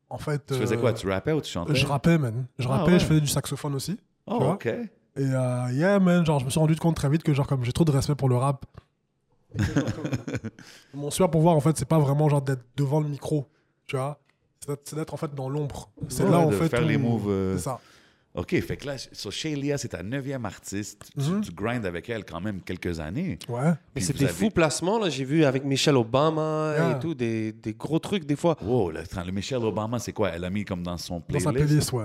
En fait, Tu faisais euh, quoi? Tu rappais ou tu chantais? Je rappais, man. Je Ah, rappais, ouais. je faisais du saxophone aussi. Oh. OK. Et euh, yeah, man, genre, je me suis rendu compte très vite que, genre, comme j'ai trop de respect pour le rap. Et que, genre, comme, Mon super pouvoir, en fait, c'est pas vraiment, genre, d'être devant le micro, tu vois. C'est d'être- C'est d'être, en fait, dans l'ombre. C'est Ouais, là, en de fait. faire où- les moves, euh, C'est ça. OK, fait que là, so chez Léa, c'est ta neuvième artiste. Tu- Mhm. Tu, grindes avec elle quand même quelques années. Ouais. Mais Puis c'est des avez- fous placements, là. J'ai vu avec Michelle Obama Yeah. et tout, des, des gros trucs des fois. Wow, le, le Michelle Obama, c'est quoi? Elle a mis comme dans son Dans playlist? sa playlist, ouais.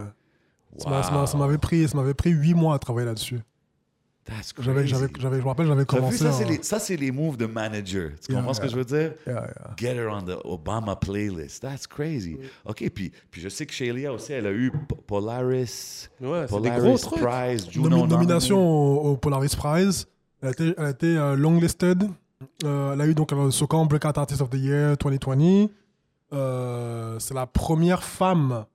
Ça m'a- ça m'a- ça Wow. m'avait pris, ça m'avait pris huit mois à travailler là-dessus. That's J'avais, crazy. j'avais, j'avais, je me rappelle, j'avais T'as vu, commencé. ça, c'est les, ça, c'est les moves de manager. Tu Yeah, comprends ce que yeah. je veux dire? Yeah, yeah. Get her on the Obama playlist. That's crazy. OK, puis, puis je sais que chez Léa aussi, elle a eu Polaris, Ouais, c'est des Polaris gros trucs. Prize, Juno Nomi- nomination au, au Polaris Prize. Elle a été, elle a été euh, longlisted. Euh, elle a eu donc le Socan Breakout Artist of the Year 2020. Euh, c'est la première femme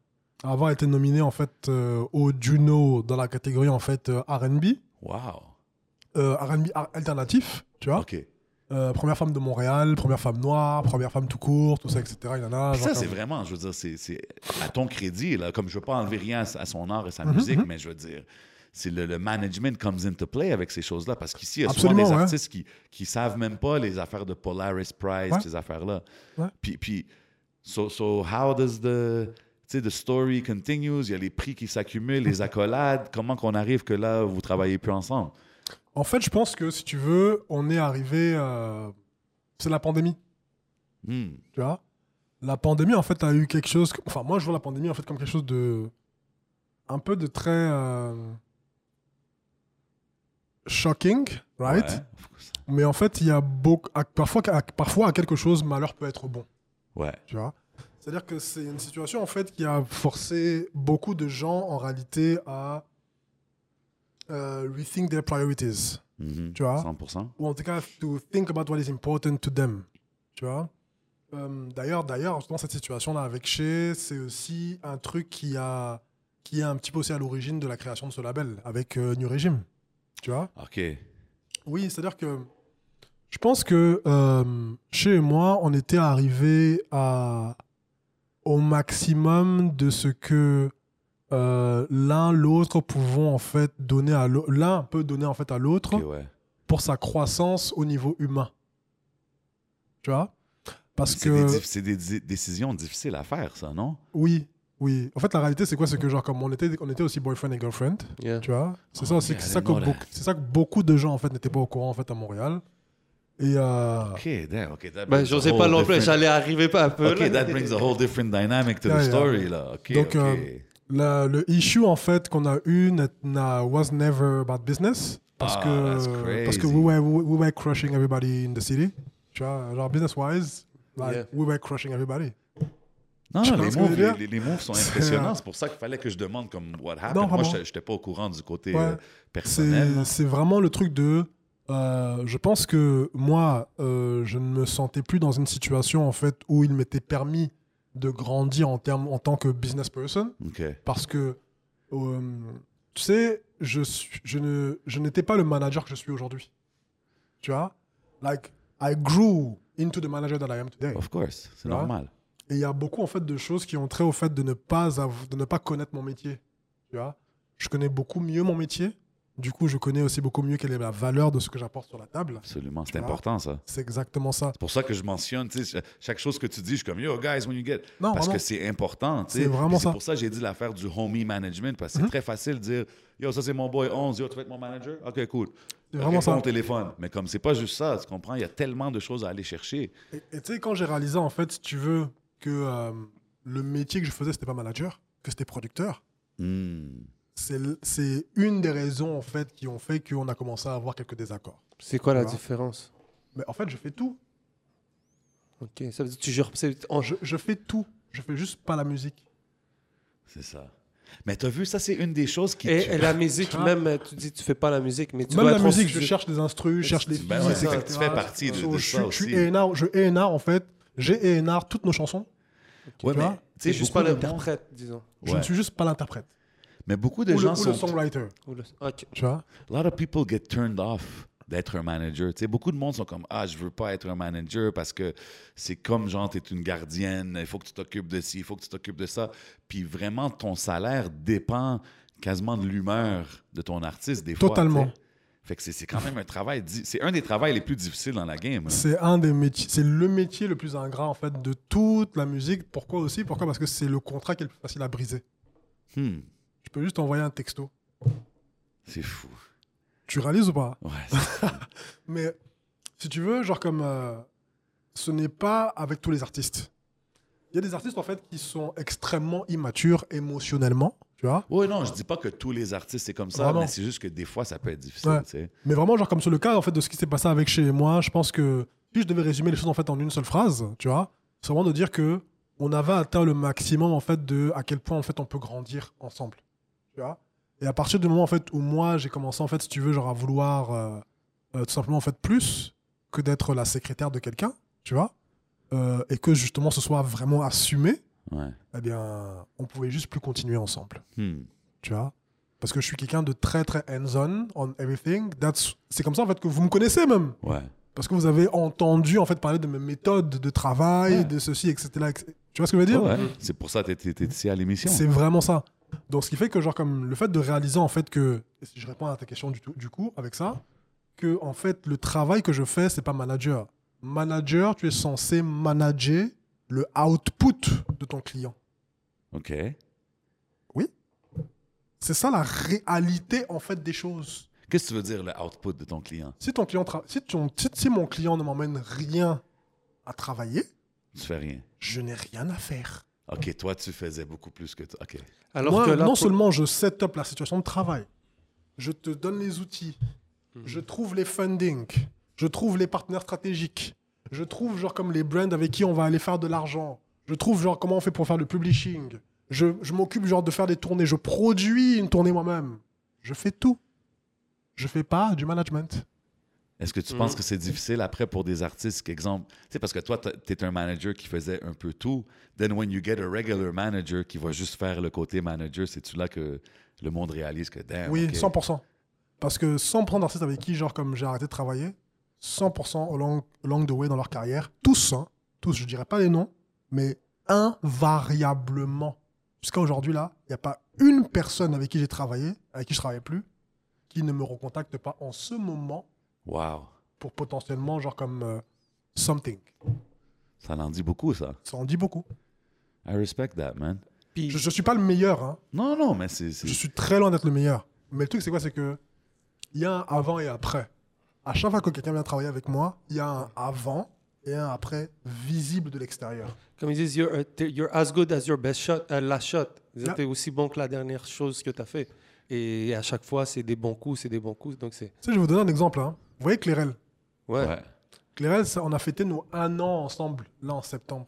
à avoir été nominée en fait euh, au Juno dans la catégorie en fait euh, R&B, Wow. euh, R&B alternatif, tu vois. OK. Euh, première femme de Montréal, première femme noire, première femme tout court, tout ça, etc. Il y en a. Ça, c'est comme- vraiment, je veux dire, c'est, c'est à ton crédit, là, comme je veux pas enlever rien à, à son art et sa Mhm, musique, mhm. mais je veux dire, c'est le, le management comes into play avec ces choses-là, parce qu'ici, il y a souvent des ouais. artistes qui, qui savent même pas les affaires de Polaris Prize, Ouais. ces affaires-là. Ouais. Puis, puis so, so how does the, sais, the story continues? Il y a les prix qui s'accumulent, les accolades. Comment qu'on arrive que là, vous travaillez plus ensemble? En fait, je pense que si tu veux, on est arrivé. euh, C'est la pandémie. Hmm. Tu vois? La pandémie, en fait, a eu quelque chose. que- Enfin, moi, je vois la pandémie, en fait, comme quelque chose de. Un peu de très. euh, shocking, right? Ouais. Mais en fait, il y a beaucoup. Parfois, à- parfois, à quelque chose, malheur peut être bon. Ouais. Tu vois? C'est-à-dire que c'est une situation, en fait, qui a forcé beaucoup de gens, en réalité, à. euh, rethink their priorities. Mhm. Tu vois? 100%. ou en tout cas to think about what is important to them. Tu vois? Euh, D'ailleurs, d'ailleurs, dans cette situation-là avec Shea, c'est aussi un truc qui a qui est un petit peu aussi à l'origine de la création de ce label avec euh, New Regime. Tu vois? OK. Oui, c'est-à-dire que je pense que euh, et moi, on était arrivés à au maximum de ce que euh, l'un l'autre pouvons en fait donner à. L'un peut donner en fait à l'autre ouais. pour sa croissance au niveau humain. Tu vois? Parce C'est que, c'est des décisions difficiles à faire, ça, non? oui, oui. En fait, la réalité, c'est quoi? C'est que, genre, comme on était, on était aussi boyfriend et girlfriend, Yeah. tu vois? C'est Oh, ça yeah, c'est ça, que beaucoup- c'est ça que beaucoup de gens, en fait, n'étaient pas au courant, en fait, à Montréal. Et, euh, OK, damn, OK. that Ben, brings a j'osais whole pas non plus, different- j'allais arriver pas un peu. OK, là. that brings a whole different dynamic to Yeah, the yeah. story, là. OK, Donc, euh, la- le issue, en fait, qu'on a eu was never about business. Parce Ah, que, parce que we were, we were crushing everybody in the city. Tu vois, genre, business-wise, like, Yeah. we were crushing everybody. non, non, les je moves, dire? les, les moves sont C'est, impressionnants. euh, C'est pour ça qu'il fallait que je demande comme what happened. Non, Moi, je n'étais pas au courant du côté Ouais. euh, personnel. c'est vraiment le truc de. Euh, je pense que moi, euh, je ne me sentais plus dans une situation en fait où il m'était permis de grandir en termes en tant que business person parce que euh, tu sais, je je ne je n'étais pas le manager que je suis aujourd'hui. Tu vois, like I grew into the manager that I am today. Of course, c'est normal. Et il y a beaucoup en fait de choses qui ont trait au fait de ne pas de ne pas connaître mon métier. Tu vois, je connais beaucoup mieux mon métier. Du coup, je connais aussi beaucoup mieux quelle est la valeur de ce que j'apporte sur la table. Absolument, c'est important, ça. C'est exactement ça. C'est pour ça que je mentionne, tu sais, chaque chose que tu dis, je suis comme, yo, guys, when you get. Non, parce vraiment. que c'est important, tu sais. C'est vraiment ça. C'est pour ça que j'ai dit l'affaire du homie management, parce que c'est Mhm. très facile de dire, yo, ça c'est mon boy 11, yo, tu veux être mon manager? Ok, cool. C'est vraiment ça. au téléphone. Mais comme c'est pas juste ça, tu comprends, il y a tellement de choses à aller chercher. Et et tu sais, quand j'ai réalisé, en fait, si tu veux, que euh, le métier que je faisais, c'était pas manager, que c'était producteur, Hmm. C'est une des raisons, en fait, qui ont fait qu'on a commencé à avoir quelques désaccords. C'est quoi la différence? Mais en fait, je fais tout. Ok, ça veut dire que tu en- Je, je fais tout. Je fais juste pas la musique. C'est ça. Mais t'as vu, ça, c'est une des choses qui. Et, et la musique, vois. même, tu dis tu fais pas la musique, mais tu Même dois la musique, je cherche des instrus, je cherche des Ben ouais, etc. tu fais partie de- de je, ça suis- je aussi. suis A&R, je A&R, en fait. J'ai A&R toutes nos chansons. Ouais, tu mais, vois, tu C'est sais, juste pas l'interprète, disons. Je Ouais. ne suis juste pas l'interprète. Mais beaucoup de Ou, le, gens ou le sont. songwriter. Ou le- Ok. Tu vois? A lot of people get turned off d'être un manager. Tu sais, beaucoup de monde sont comme Ah, je veux pas être un manager parce que c'est comme genre, tu es une gardienne, il faut que tu t'occupes de ci, il faut que tu t'occupes de ça. Puis vraiment, ton salaire dépend quasiment de l'humeur de ton artiste, des fois. Totalement. Fait que c'est quand même un travail. C'est un des travails les plus difficiles dans la game. hein. C'est un des métiers, c'est le métier le plus ingrat en fait de toute la musique. Pourquoi aussi? Pourquoi? Parce que c'est le contrat qui est le plus facile à briser. Hmm, Je peux juste envoyer un texto. c'est fou. Tu réalises ou pas? Ouais, Mais si tu veux, genre comme euh, ce n'est pas avec tous les artistes. Il y a des artistes en fait qui sont extrêmement immatures émotionnellement, tu vois? Ouais, non, je dis pas que tous les artistes c'est comme ça, Vraiment. mais c'est juste que des fois ça peut être difficile. Ouais. tu sais. Mais vraiment, genre comme sur le cas en fait de ce qui s'est passé avec chez moi, je pense que si je devais résumer les choses en fait en une seule phrase, tu vois, c'est vraiment de dire que on avait atteint le maximum en fait de à quel point en fait on peut grandir ensemble, tu vois. Et à partir du moment en fait où moi j'ai commencé en fait si tu veux genre à vouloir euh, euh, tout simplement en fait plus que d'être la secrétaire de quelqu'un, tu vois, euh, et que justement ce soit vraiment assumé, Ouais. eh bien on pouvait juste plus continuer ensemble Hmm. tu vois. Parce que je suis quelqu'un de très très hands-on on everything. That's- C'est comme ça en fait que vous me connaissez même. Ouais. Parce que vous avez entendu en fait parler de mes méthodes de travail, Ouais. de ceci, etc. Tu vois ce que je veux dire? C'est pour ça que tu ici à l'émission. C'est vraiment ça. Donc ce qui fait que genre comme le fait de réaliser en fait que, et si je réponds à ta question du, tout, du coup avec ça, que en fait le travail que je fais c'est pas manager. Manager, tu es censé manager le output de ton client. OK. C'est ça la réalité en fait des choses. Qu'est-ce que tu veux dire, le output de ton client? Si, ton client tra- si, ton- si- si mon client ne m'emmène rien à travailler, Tu fais rien. je n'ai rien à faire. OK, toi, tu faisais beaucoup plus que toi. Alors Moi, que là, non seulement je set up la situation de travail, je te donne les outils, je trouve les funding, je trouve les partenaires stratégiques, je trouve genre comme les brands avec qui on va aller faire de l'argent, je trouve genre comment on fait pour faire le publishing, je, je m'occupe genre de faire des tournées, je produis une tournée moi-même, je fais tout. Je fais pas du management. Est-ce que tu penses que c'est difficile après pour des artistes, exemple, tu sais, parce que toi, tu es un manager qui faisait un peu tout. Then when you get a regular manager qui va juste faire le côté manager, c'est-tu là que le monde réalise que, damn, Oui, OK. 100%. Parce que 100% d'artistes avec qui, genre, comme j'ai arrêté de travailler, 100% along, along the way dans leur carrière, tous, hein, tous, je dirais pas les noms, mais invariablement, jusqu'à aujourd'hui, là, il n'y a pas une personne avec qui j'ai travaillé, avec qui je travaille plus, qui ne me recontacte pas en ce moment Wow. pour potentiellement, genre, comme euh, something. Ça en dit beaucoup, ça. Ça en dit beaucoup. I respect that, man. puis- Je ne suis pas le meilleur, hein. Non, non, mais c'est... Je suis très loin d'être le meilleur. Mais le truc, c'est quoi? C'est que il y a un avant et après. À chaque fois que quelqu'un vient travailler avec moi, il y a un avant et un après visible de l'extérieur. Comme ils disent, you're, uh, t'es- you're as good as your best shot, uh, last shot. Yeah. Tu es aussi bon que la dernière chose que tu as fait. Et à chaque fois, c'est des bons coups, c'est des bons coups. Donc, c'est. Tu sais, je vais vous donner un exemple. hein. Vous voyez Clérel Ouais. Ouais. Clérel, ça, on a fêté nos un an ensemble, là, en septembre.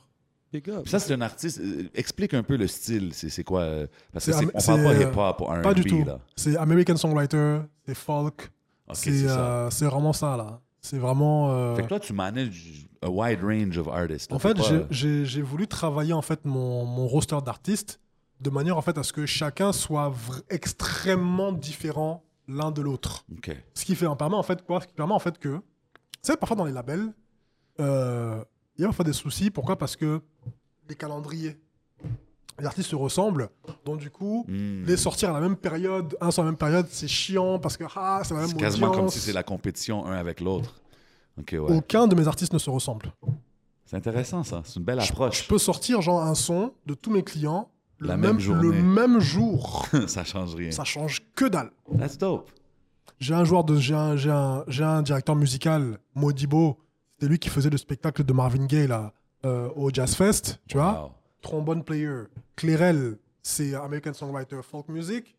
Big up. Puis ça, c'est un artiste... euh, explique un peu le style. C'est c'est quoi... euh, parce que C'est c'est- am- on parle pas c'est, euh, hip-hop ou R&B, Pas du tout. là. C'est American Songwriter, c'est folk. OK, c'est c'est ça. euh, c'est vraiment ça, là. C'est vraiment. euh, Fait que toi, tu manages a wide range of artists. là. En fait, pas- j'ai- j'ai j'ai voulu travailler en fait mon, mon roster d'artistes de manière en fait à ce que chacun soit extrêmement différent l'un de l'autre. Ce qui fait en permet en fait quoi Ce qui permet en fait que, tu sais, parfois dans les labels, euh, il y a parfois des soucis. Pourquoi? Parce que les calendriers, les artistes se ressemblent, donc du coup, Hmm. les sortir à la même période, un sur la même période, c'est chiant parce que ah, c'est la même C'est quasiment comme si c'est la compétition un avec l'autre. Ouais. Aucun de mes artistes ne se ressemble. C'est intéressant, ça. C'est une belle Je approche. peux sortir genre un son de tous mes clients le La même, même journée. le même jour. ça change rien. Ça change que dalle. That's dope. j'ai un joueur de, j'ai un, j'ai un, j'ai un directeur musical, Modibo. C'était lui qui faisait le spectacle de Marvin Gaye là, euh, au Jazz Fest, tu vois. Trombone player. Clairel, c'est American Songwriter Folk Music.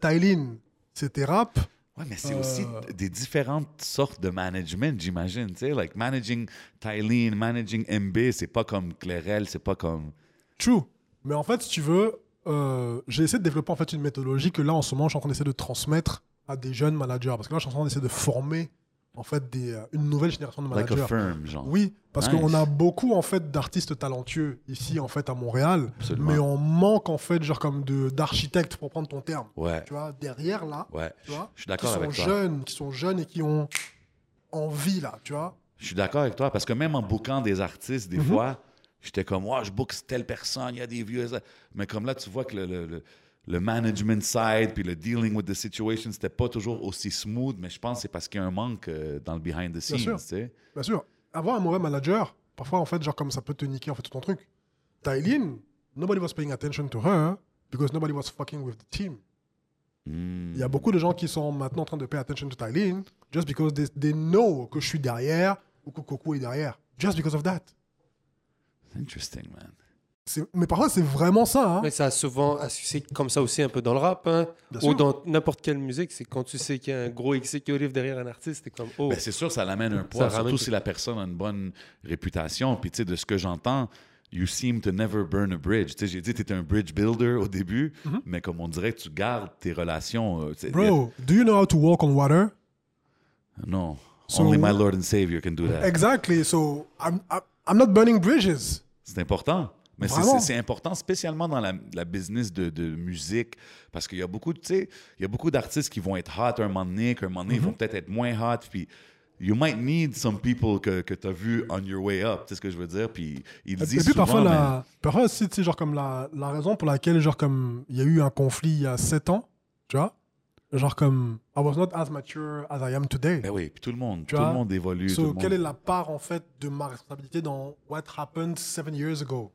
Tylin, c'était rap. Ouais, mais c'est Euh, aussi des différentes sortes de management, j'imagine. Tu sais, like managing Tylene, managing MB, c'est pas comme Clairel, c'est pas comme. True. Mais en fait, si tu veux, euh, j'ai essayé de développer en fait une méthodologie que là, en ce moment, je suis en train d'essayer de transmettre à des jeunes managers. Parce que là, je suis en train d'essayer de former en fait des, euh, une nouvelle génération de Like managers. a firm, genre. Oui, parce Nice. qu'on a beaucoup en fait d'artistes talentueux ici en fait à Montréal, Absolument. mais on manque en fait genre comme de d'architectes pour prendre ton terme. Ouais, Tu vois, derrière là, ouais. tu vois, Je suis d'accord sont avec toi. jeunes, qui sont jeunes et qui ont envie là, tu vois. Je suis d'accord avec toi parce que même en bookant des artistes, des Mhm. fois, j'étais comme, ouais, je book telle personne, il y a des vieux. Mais comme là, tu vois que le, le, le- le management side puis le dealing with the situation, c'était pas toujours aussi smooth, mais je pense que c'est parce qu'il y a un manque euh, dans le behind the scenes, sûr. tu sais. Bien sûr, avoir un mauvais manager, parfois en fait genre comme ça peut te niquer en fait tout ton truc. Tylin, nobody was paying attention to her because nobody was fucking with the team. Hmm. Il y a beaucoup de gens qui sont maintenant en train de pay attention to Tylin just because they, they know que je suis derrière ou que Coco est derrière. Just because of that. Interesting, man. Mais parfois, c'est vraiment ça. Hein. Mais ça a souvent, c'est comme ça aussi un peu dans le rap, hein, ou sûr. dans n'importe quelle musique. C'est quand tu sais qu'il y a un gros executive derrière un artiste, c'est comme oh. Ben, c'est sûr, ça l'amène un poids, surtout tout. si la personne a une bonne réputation. Puis, tu sais, de ce que j'entends, you seem to never burn a bridge. Tu sais, j'ai dit que tu un bridge builder au début, mais comme on dirait tu gardes tes relations. euh, Mm-hmm. Bro, do you know how to walk on water? non. So- Only my Lord and Savior can do that. Exactly. So I'm, I'm, I'm not burning bridges. C'est important. Mais c'est- important, spécialement dans la, la business de, de musique, parce qu'il y a beaucoup, il y a beaucoup d'artistes qui vont être hot un moment donné, qu'un moment donné, ils vont Mm-hmm. peut-être être moins hot, puis you might need some people que, que tu as vu on your way up, tu sais ce que je veux dire, puis ils disent et puis souvent, parfois, mais- la, parfois aussi, tu sais, genre comme la, la raison pour laquelle, genre comme, il y a eu un conflit il y a 7 ans, tu vois, genre comme, I was not as mature as I am today. Ben oui, puis tout le monde, Tu tout le monde évolue. tout So, le monde- quelle est la part, en fait, de ma responsabilité dans what happened seven years ago?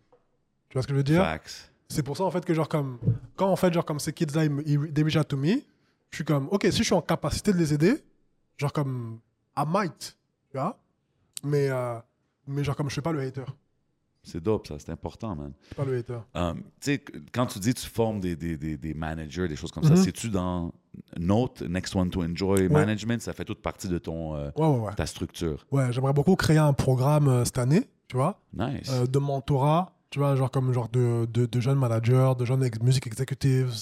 Tu vois ce que je veux dire? Facts. C'est pour ça, en fait, que genre comme, quand en fait, genre comme ces kids-là, ils, me- ils they reach out to me, je suis comme, ok, si je suis en capacité de les aider, genre comme, I might, tu vois? Mais, euh, mais genre comme, je suis pas le hater. C'est dope, ça, c'est important, man. Pas le hater. Um, tu sais, quand tu dis tu formes des, des, des, des managers, des choses comme ça, Mhm. c'est-tu dans Note, Next One to Enjoy Management, ça fait toute partie de ton, euh, Ouais, ouais, ouais. ta structure. Ouais, j'aimerais beaucoup créer un programme euh, cette année, tu vois, Nice. euh, de mentorat, tu vois, genre comme genre de, de, de jeunes managers, de jeunes ex- music executives.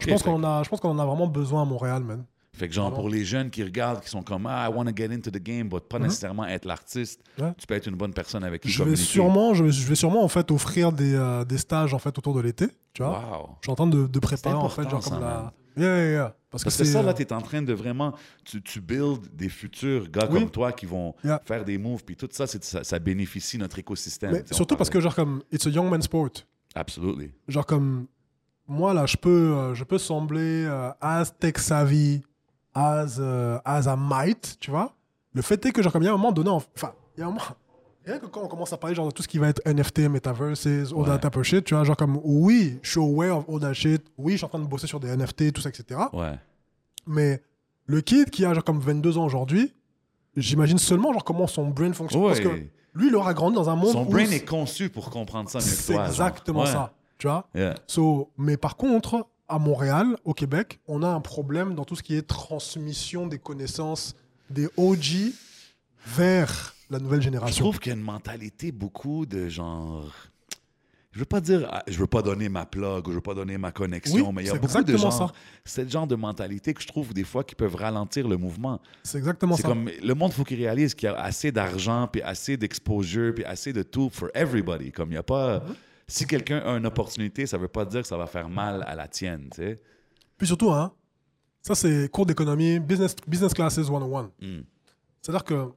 Je pense qu'on a, je pense qu'on en a vraiment besoin à Montréal, man. Fait que genre, Vraiment. pour les jeunes qui regardent, qui sont comme « Ah, I want to get into the game », mais pas nécessairement être l'artiste, Mhm. Ouais. tu peux être une bonne personne avec qui Je vais sûrement, je vais, je vais sûrement en fait offrir des, euh, des stages en fait autour de l'été, tu vois. Wow. Je suis en train de, de préparer en fait genre comme man. la. Yeah, yeah, yeah. Parce, Parce que que c'est ça, là, euh, tu es en train de vraiment... Tu, tu build des futurs gars Oui. comme toi qui vont faire des moves, puis tout ça, ça, ça bénéficie notre écosystème. mais surtout parce que genre comme it's a young man's sport. Absolutely. Genre comme moi là, je peux, euh, je peux sembler euh, as tech savvy, as euh, as I might, tu vois. Le fait est que genre comme il y a un moment donné, en- enfin il y a un moment. Rien que quand on commence à parler genre de tout ce qui va être NFT, metaverses, all Ouais. that type of shit, tu vois, genre comme oui, je suis aware of all that shit, oui, je suis en train de bosser sur des NFT, tout ça, etc. Ouais. Mais le kid qui a genre comme 22 ans aujourd'hui, j'imagine seulement genre comment son brain fonctionne. Parce que Ouais. lui, il aura grandi dans un monde Son où brain est conçu pour comprendre ça mieux c'est exactement Ouais. ça, tu vois. Yeah. So, mais par contre, à Montréal, au Québec, on a un problème dans tout ce qui est transmission des connaissances des OG vers la nouvelle Je génération. trouve qu'il y a une mentalité beaucoup de genre. Je veux pas dire, ah, je veux pas donner ma plug ou je veux pas donner ma connexion, Oui, mais il y a beaucoup de ça. C'est le genre de mentalité que je trouve des fois qui peuvent ralentir le mouvement. C'est exactement C'est ça. comme le monde, faut qu'il réalise qu'il y a assez d'argent, puis assez d'exposure, puis assez de tout for everybody. Comme il y a pas. Mm-hmm. Si quelqu'un a une opportunité, ça veut pas dire que ça va faire mal à la tienne, tu sais. Puis surtout, hein, ça c'est cours d'économie, business, business classes 101. Mm. C'est-à-dire que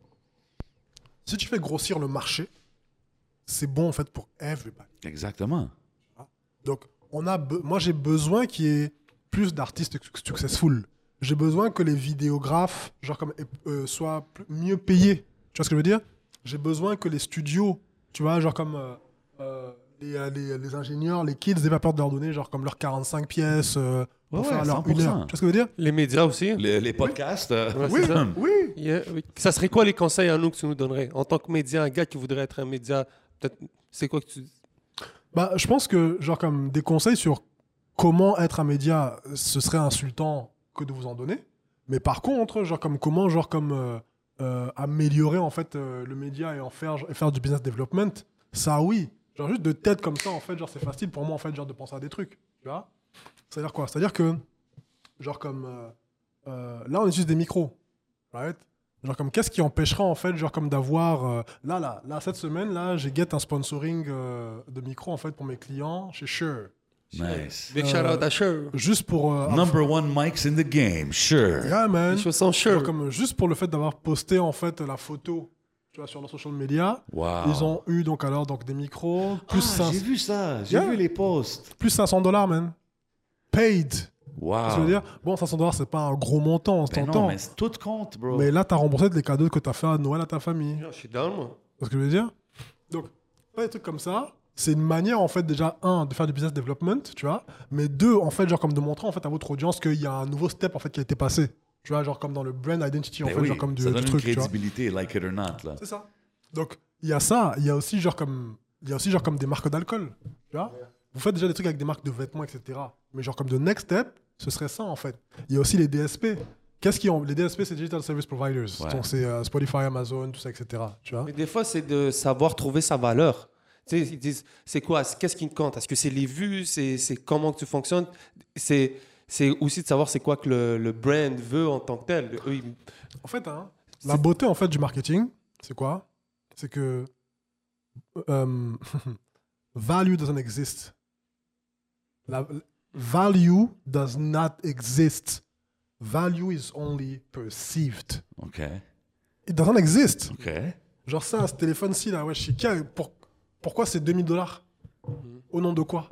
si tu fais grossir le marché, c'est bon en fait pour everybody. Exactement. Donc, on a moi, j'ai besoin qu'il y ait plus d'artistes successful. J'ai besoin que les vidéographes genre comme, euh, soient mieux payés. Tu vois ce que je veux dire? J'ai besoin que les studios, tu vois, genre comme euh, euh, les, euh, les- les ingénieurs, les kids, n'aient pas peur de leur donner genre comme leurs 45 pièces euh, Ouais, pour ouais, faire leur une 100%. heure. Tu vois ce que je veux dire? Les médias aussi. Le- les podcasts. euh, Ouais, Oui, oui. Yeah, oui. Ça serait quoi les conseils à nous que tu nous donnerais en tant que média, un gars qui voudrait être un média Peut-être, c'est quoi que tu Bah, je pense que, genre, comme des conseils sur comment être un média, ce serait insultant que de vous en donner. Mais par contre, genre, comme comment, genre, comme euh, euh, améliorer, en fait, euh, le média et en faire, et faire du business development, ça, oui. Genre, juste de tête comme ça, en fait, genre, c'est facile pour moi, en fait, genre, de penser à des trucs. Tu vois C'est-à-dire quoi? C'est-à-dire que, genre, comme euh, euh, là, on utilise des micros. Right? Genre comme qu'est-ce qui empêchera en fait genre comme d'avoir euh, là là là cette semaine là j'ai get un sponsoring euh, de micro en fait pour mes clients chez Shure Nice. Big shout out à Shure. juste pour euh, Number one mics in the game, sure. yeah, man sont Genre comme juste pour le fait d'avoir posté en fait la photo tu vois sur leur social media Wow. ils ont eu donc alors donc des micros plus Ah, 500 j'ai vu ça, j'ai Yeah. vu les posts. plus 500 dollars man paid Wow. je veux dire bon 500 dollars c'est pas un gros montant on Ben non, s'entend mais c'est tout compte, bro. mais là t'as remboursé les cadeaux que t'as fait à Noël à ta famille Je suis down, moi. Tu vois ce que je veux dire Donc, pas des trucs comme ça. C'est une manière, en fait, déjà, un, de faire du business development, tu vois. Mais deux, en fait, genre, comme de montrer, en fait, à votre audience qu'il y a un nouveau step, en fait, qui a été passé. Tu vois, genre, comme dans le brand identity, en Ben fait, oui, genre, comme du, ça du donne truc, une crédibilité, like it or not. Là. C'est ça. Donc, il y a ça. Il y a aussi, genre, comme, il y a aussi, genre, comme des marques d'alcool. Tu vois Vous faites déjà des trucs avec des marques de vêtements, etc. Mais, genre, comme de next step, ce serait ça, en fait. Il y a aussi les DSP. Qu'est-ce qui ont... Les DSP, c'est Digital Service Providers. Ouais. Donc, c'est euh, Spotify, Amazon, tout ça, etc. Tu vois Mais des fois, c'est de savoir trouver sa valeur. Tu sais, ils disent, c'est quoi, qu'est-ce qui compte? Est-ce que c'est les vues? C'est c'est comment que tu fonctionnes? C'est c'est aussi de savoir c'est quoi que le, le brand veut en tant que tel. Eux, ils- En fait, hein, la beauté en fait du marketing, c'est quoi? C'est que euh, value doesn't exist. La, value does not exist. Value is only perceived. OK. It doesn't exist. OK. Genre ça, ce téléphone-ci là, ouais, je sais pour- pourquoi c'est 2000 dollars? Au nom de quoi?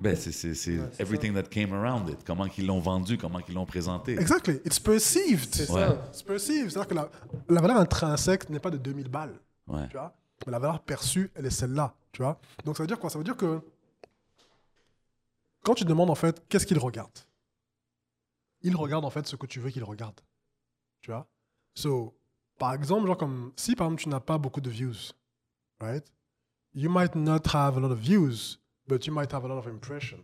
Ben, c'est, c'est, c'est everything that came around it. Comment qu'ils l'ont vendu, comment qu'ils l'ont présenté. Exactly, it's perceived. C'est Ouais. ça. It's perceived. C'est-à-dire que la, la valeur intrinsèque n'est pas de 2000 balles. Ouais. tu vois? Mais la valeur perçue, elle est celle-là, tu vois? Donc ça veut dire quoi? Ça veut dire que quand tu demandes en fait, qu'est-ce qu'il regarde Il regarde en fait ce que tu veux qu'il regarde, tu vois? So, par exemple, genre comme si par exemple tu n'as pas beaucoup de views, right? You might not have a lot of views, but you might have a lot of impression,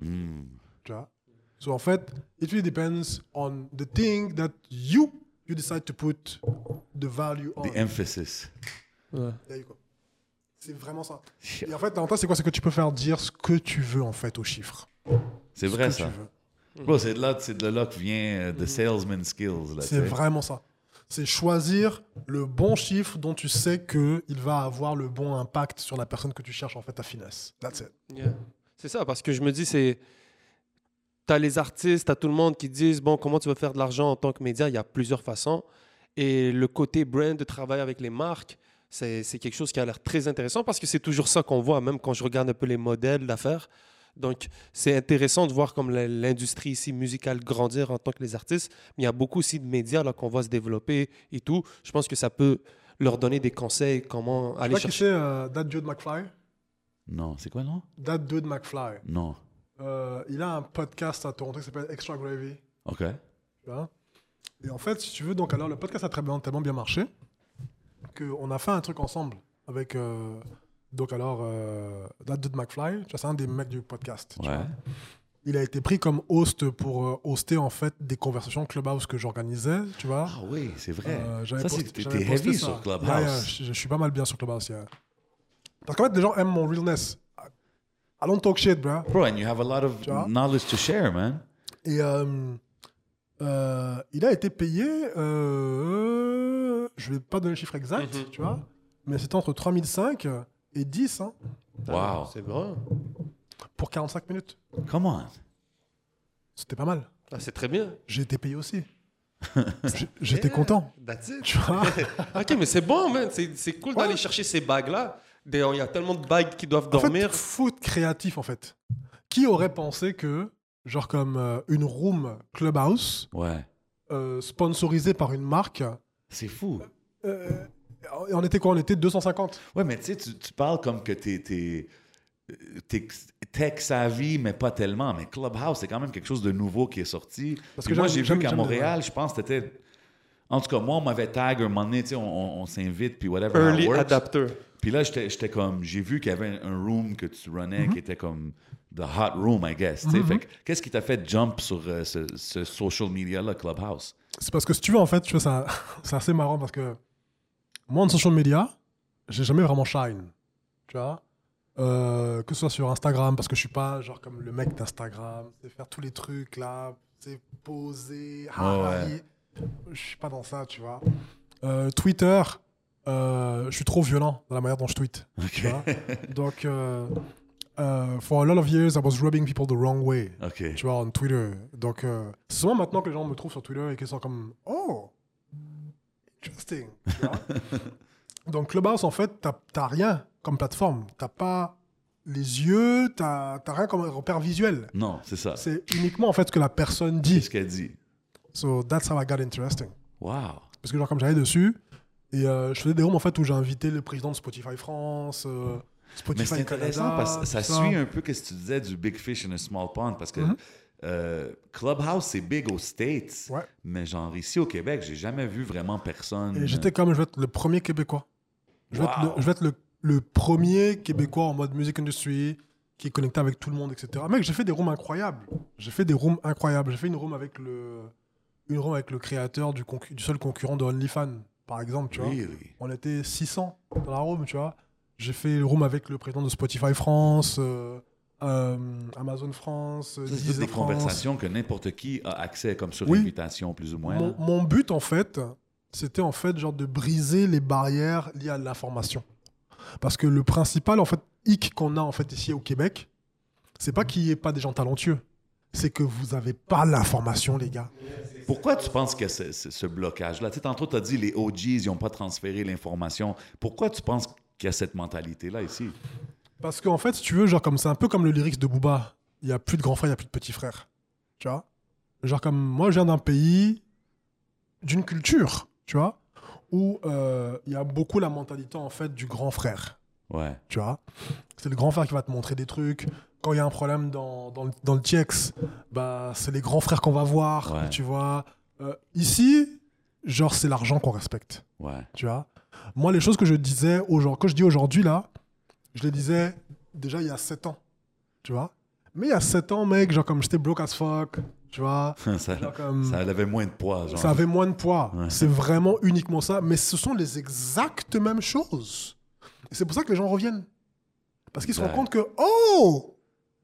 Mm. tu vois? So en fait, it really depends on the thing that you you decide to put the value on. The emphasis. Ouais. There you go. C'est vraiment ça. Et en fait, l'avantage, c'est quoi? C'est que tu peux faire dire ce que tu veux, en fait, aux chiffres. C'est Ce vrai, que ça. tu veux. Bro, c'est de là, c'est de là que vient euh, the salesman skills. C'est vraiment ça. C'est choisir le bon chiffre dont tu sais qu'il va avoir le bon impact sur la personne que tu cherches, en fait, à finesse. That's it. C'est ça, parce que je me dis, c'est. T'as les artistes, t'as tout le monde qui disent, bon, comment tu veux faire de l'argent en tant que média? Il y a plusieurs façons. Et le côté brand, de travailler avec les marques, c'est quelque chose qui a l'air très intéressant parce que c'est toujours ça qu'on voit, même quand je regarde un peu les modèles d'affaires. Donc, c'est intéressant de voir comme l'industrie ici musicale grandir en tant que les artistes. Mais il y a beaucoup aussi de médias là qu'on voit se développer et tout. Je pense que ça peut leur donner des conseils, comment Tu aller chercher. c'est euh, That Dude McFly? Non, c'est quoi, non? That Dude McFly. Non. Euh, il a un podcast à Toronto qui s'appelle Extra Gravy. OK. Tu vois? Et en fait, si tu veux, donc alors le podcast a très bien, tellement bien marché qu'on a fait un truc ensemble avec euh, donc alors euh, That Dude McFly. C'est un des mecs du podcast. tu Ouais. vois. Il a été pris comme host pour euh, hoster en fait des conversations Clubhouse que j'organisais, tu vois. Ah oui, c'est vrai. Euh, ça, posté heavy ça. sur Clubhouse. Je, je suis pas mal bien sur Clubhouse. yeah. Parce qu'en fait, les gens aiment mon realness. I don't talk shit, bro. Bro, and you have a lot of knowledge to share, man. Et euh, euh, il a été payé, euh, je vais pas donner le chiffre exact, Mhm. tu vois, mais c'était entre 3005 et 10 hein, Wow. C'est vrai. pour 45 minutes. Come on. C'était pas mal. Ah, c'est très bien. J'ai été payé aussi. J'étais content. That's it. Tu vois? Ok, mais c'est bon, man. C'est, cool Ouais. d'aller chercher ces bagues-là. Il y a tellement de bagues qui doivent En fait, dormir. foot créatif en fait. Qui aurait pensé que, genre comme euh, une room Clubhouse, Ouais. euh, sponsorisée par une marque, C'est fou. euh, on était quoi? On était 250. Ouais, mais tu sais, tu tu parles comme que t'es, t'es, t'es, tech savvy, mais pas tellement. Mais Clubhouse, c'est quand même quelque chose de nouveau qui est sorti. Parce que moi, j'ai vu j'aime- qu'à j'aime Montréal, je pense que c'était. En tout cas, moi, on m'avait tag un moment donné, tu sais, on, on- on s'invite, puis whatever. Early adapter. Puis là, j'étais j'étais comme. J'ai vu qu'il y avait un, room que tu runnais qui était comme the hot room, I guess. tu sais. Fait que Qu'est-ce qui t'a fait jump sur euh, ce, ce social media-là, Clubhouse? C'est parce que si tu veux, en fait, tu vois, ça- c'est assez marrant parce que moi, en social media, j'ai jamais vraiment shine. Tu vois Euh, Que ce soit sur Instagram, parce que je suis pas genre comme le mec d'Instagram, c'est faire tous les trucs là, c'est poser, ah, ouais. je suis pas dans ça, tu vois. Euh, Twitter, euh, je suis trop violent dans la manière dont je tweete. Tu vois Donc, for a lot of years, I was rubbing people the wrong way tu vois, on Twitter. Donc, euh, c'est souvent maintenant que les gens me trouvent sur Twitter et qu'ils sont comme Oh, interesting. Donc, Clubhouse, en fait, t'as rien comme plateforme. T'as pas les yeux, t'as rien comme repère visuel. Non, c'est ça. C'est uniquement en fait ce que la personne C'est dit. ce qu'elle dit. So that's how I got interesting. Wow. Parce que genre comme j'allais dessus et euh, je faisais des rooms en fait où j'ai invité le président de Spotify France, euh, Spotify Mais c'est intéressant Canada, parce que ça suit un peu ce que tu disais du Big Fish in a Small Pond parce que euh, Clubhouse, c'est big aux States. Ouais. Mais genre ici au Québec, j'ai jamais vu vraiment personne. Et j'étais comme, je vais être le premier Québécois. Je vais Wow. être, le, je vais être le, le premier Québécois en mode music industry qui est connecté avec tout le monde, etc. Mec, j'ai fait des rooms incroyables. J'ai fait des rooms incroyables. J'ai fait une room avec le, une room avec le créateur du, seul concurrent de OnlyFans, par exemple, tu vois. Really? On était 600 dans la room, tu vois. J'ai fait le room avec le président de Spotify France, euh, euh, Amazon France, C'est Deezer des France. conversations que n'importe qui a accès comme sur Oui. invitation, plus ou moins. Mon, but, en fait, c'était en fait genre de briser les barrières liées à l'information. Parce que le principal, en fait, hic qu'on a en fait ici au Québec, c'est pas qu'il n'y ait pas des gens talentueux, c'est que vous avez pas l'information, les gars. Pourquoi tu penses qu'il y a ce, ce- ce blocage-là? Tu sais, tantôt, tu as dit les OGs, ils n'ont pas transféré l'information. Pourquoi tu penses qu'il y a cette mentalité-là ici? Parce qu'en fait, si tu veux, genre comme c'est un peu comme le lyrics de Booba, il y a plus de grands frères, il y a plus de petits frères. Tu vois? Genre comme moi, je viens d'un pays, d'une culture, tu vois, où euh, il y a beaucoup la mentalité en fait du grand frère. Ouais. tu vois? C'est le grand frère qui va te montrer des trucs. Quand il y a un problème dans, dans, le, dans le TX, bah, c'est les grands frères qu'on va voir, Ouais. tu vois. Euh, ici, genre, c'est l'argent qu'on respecte, Ouais. tu vois? Moi, les choses que je disais, aujourd'hui, que je dis aujourd'hui, là, je les disais déjà il y a 7 ans, tu vois. Mais il y a 7 ans, mec, genre, comme j'étais broke as fuck, tu vois. ça, Genre comme- ça avait moins de poids. Genre. Ça avait moins de poids. Ouais. C'est vraiment uniquement ça. Mais ce sont les exactes mêmes choses. Et c'est pour ça que les gens reviennent. Parce qu'ils se Ouais. rendent compte que, oh,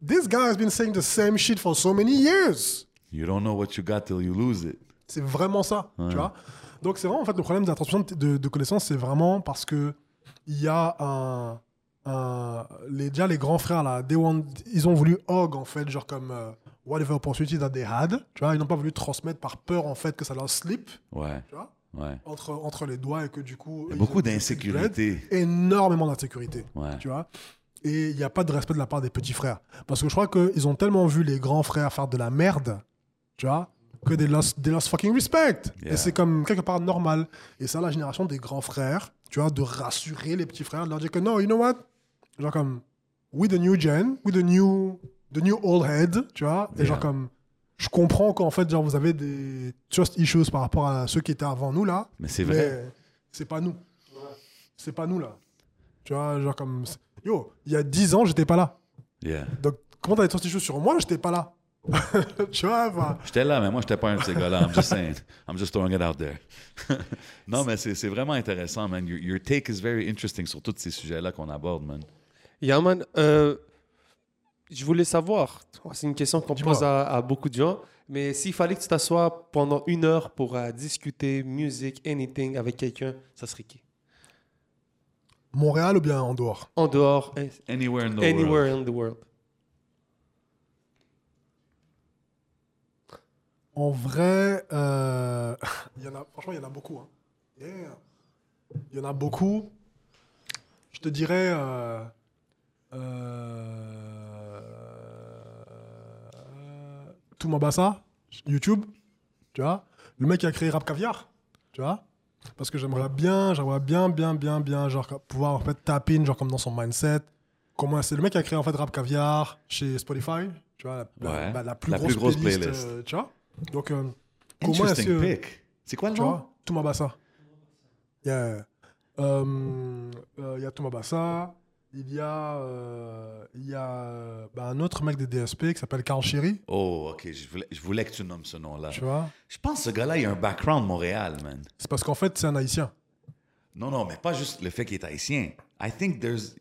this guy has been saying the same shit for so many years. You don't know what you got till you lose it. C'est vraiment ça, Ouais. tu vois. Donc c'est vraiment, en fait, le problème de la transmission de, de connaissances, c'est vraiment parce que il y a un... un- les, déjà, les grands frères, là, they want- ils ont voulu hog, en fait, genre comme euh, whatever opportunity that they had, tu vois. Ils n'ont pas voulu transmettre par peur, en fait, que ça leur slip, Ouais. tu vois Ouais. entre, entre les doigts et que du coup. Il y a beaucoup d'insécurité. Énormément d'insécurité. Ouais. Tu vois Et il n'y a pas de respect de la part des petits frères. Parce que je crois qu'ils ont tellement vu les grands frères faire de la merde, tu vois, que they lost, they lost fucking respect. Yeah. Et c'est comme quelque part normal. Et ça, la génération des grands frères, tu vois, de rassurer les petits frères, de leur dire que non, you know what? Genre comme, we the new gen, we the new, the new old head, tu vois Et Yeah. genre comme, je comprends qu'en fait, genre, vous avez des trust issues par rapport à ceux qui étaient avant nous, là. Mais c'est vrai. C'est pas nous. C'est pas nous, là. Tu vois, genre comme. Yo, il y a 10 ans, j'étais pas là. Yeah. Donc, comment t'as des sorties choses sur moi J'étais pas là. tu vois, enfin. J'étais là, mais moi, j'étais pas un de ces gars-là. I'm just saying. I'm just throwing it out there. non, mais c'est c'est vraiment intéressant, man. Your, your take is very interesting sur tous ces sujets-là qu'on aborde, man. Yeah, man, euh, je voulais savoir, c'est une question qu'on pose à, à beaucoup de gens, mais s'il fallait que tu t'assoies pendant une heure pour euh, discuter musique, anything avec quelqu'un, ça serait qui? Montréal ou bien en dehors? En dehors, eh, Anywhere in the world. anywhere in the world. En vrai, euh, il y en a, franchement, il y en a beaucoup. hein. Yeah. Il y en a beaucoup. Je te dirais. Euh, euh, Toumabassa, YouTube, tu vois. Le mec qui a créé Rap Caviar, tu vois. Parce que j'aimerais bien, j'aimerais bien, bien, bien, bien, genre pouvoir en fait taper genre comme dans son mindset comment c'est le mec qui a créé en fait Rap Caviar chez Spotify, tu vois, la, bah, la plus La grosse, plus grosse playlist, playlist. euh, tu vois. Donc, euh, comment est-ce que. C'est quoi le nom? Toumabassa. Il y a, euh, euh, y a Toumabassa, il y a, euh, il y a euh, bah, un autre mec des DSP qui s'appelle Carl Chéry, Oh, ok. Je voulais, je voulais que tu nommes ce nom-là. tu vois? Je pense que ce gars-là, il a un background Montréal, man. C'est parce qu'en fait, c'est un haïtien. Non, non, mais pas juste le fait qu'il est haïtien. I think there's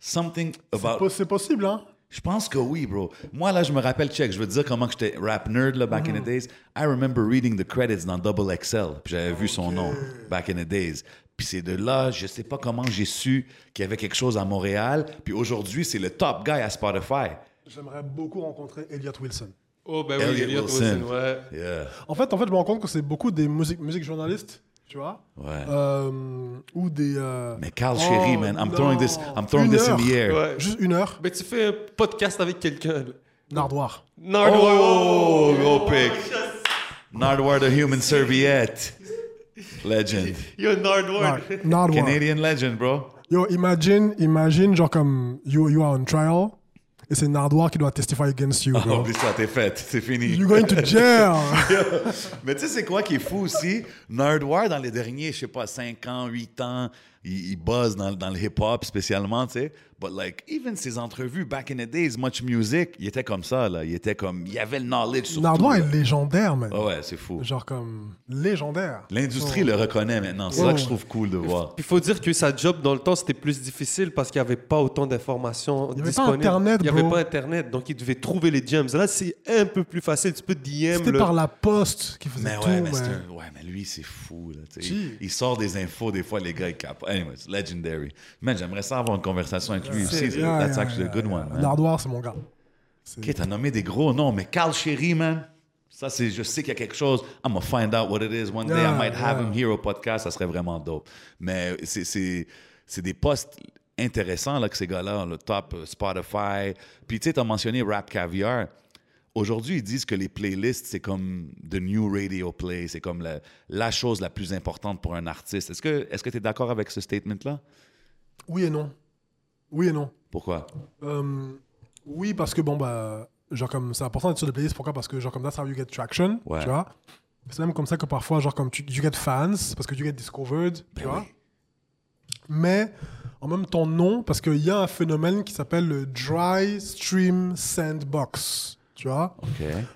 something about. C'est possible, hein? Je pense que oui, bro. Moi, là, je me rappelle, check, je veux te dire comment j'étais rap nerd, là, back in the days. I remember reading the credits dans Double XL. Puis j'avais vu son nom, back in the days. Puis c'est de là, je sais pas comment j'ai su qu'il y avait quelque chose à Montréal. Puis aujourd'hui, c'est le top guy à Spotify. J'aimerais beaucoup rencontrer Elliot Wilson. Oh, ben oui, Elliot Elliot Wilson. Wilson, ouais. Yeah, En fait, en fait, je me rends compte que c'est beaucoup des musiques musique journalistes, tu vois, ouais. euh, ou des. euh, Mais Carl oh, Sherry, man, I'm non. throwing this, I'm throwing Une this in heure. the air. Ouais. Juste une heure, Ben, tu fais un podcast avec quelqu'un. là. Nardoir. Nardwar. Oh, go pick. Nardwar the human serviette. Legend. Yo, Nardwar. Nardwar. Canadian legend, bro. Yo, imagine, imagine, genre comme you, you are on trial et c'est Nardoir qui doit testify against you, Oh, bro. oublie ça, t'es fait. C'est fini. You're going to jail. Mais tu sais, c'est quoi qui est fou aussi? Nardwar, dans les derniers, je sais pas, 5 ans, 8 ans, il, il buzz dans, dans le hip-hop spécialement, tu sais. But like, even ses entrevues, back in the days, Much Music, il était comme ça, là. Il était comme, il avait le knowledge sur tout, est là. légendaire, man. Ah ouais, c'est fou. Genre comme légendaire. L'industrie Oh. le reconnaît maintenant. C'est ça que je trouve cool de voir. Il faut dire que sa job dans le temps, c'était plus difficile parce qu'il n'y avait pas autant d'informations Il y avait pas disponibles. Internet, Il n'y avait pas Internet, donc il devait trouver les gems. Là, c'est un peu plus facile. Tu peux DM. C'était le- par la poste qui faisait Mais tout, ouais, mais, man. un- ouais, mais lui, c'est fou. Là, il sort des infos, des fois, les gars, ils capent. Anyways, legendary. Man, j'aimerais ça avoir une conversation avec lui aussi. Yeah, That's yeah, actually a good yeah, one. yeah. man. Nardoir, c'est mon gars. Ok, t'as nommé des gros noms, mais Carl Sherry, man, ça, c'est, je sais qu'il y a quelque chose. I'm gonna find out what it is. One day, I Yeah, might have yeah. him here au podcast. Ça serait vraiment dope. Mais c'est, c'est, c'est des postes intéressants, là, que ces gars-là, le top euh, Spotify. Puis, tu sais, t'as mentionné Rap Caviar. Aujourd'hui, ils disent que les playlists, c'est comme the new radio play. C'est comme la, la chose la plus importante pour un artiste. Est-ce que est-ce que tu es d'accord avec ce statement-là? Oui et non. Oui et non. Pourquoi? Euh, oui, parce que bon, bah, genre comme c'est important d'être sur des playlists. Pourquoi? Parce que genre comme that's how you get traction. Ouais. Tu vois? C'est même comme ça que parfois, genre comme tu you get fans, parce que you get discovered. tu Ben vois? oui. Mais en même temps, non, parce qu'il y a un phénomène qui s'appelle le dry stream sandbox. Tu vois.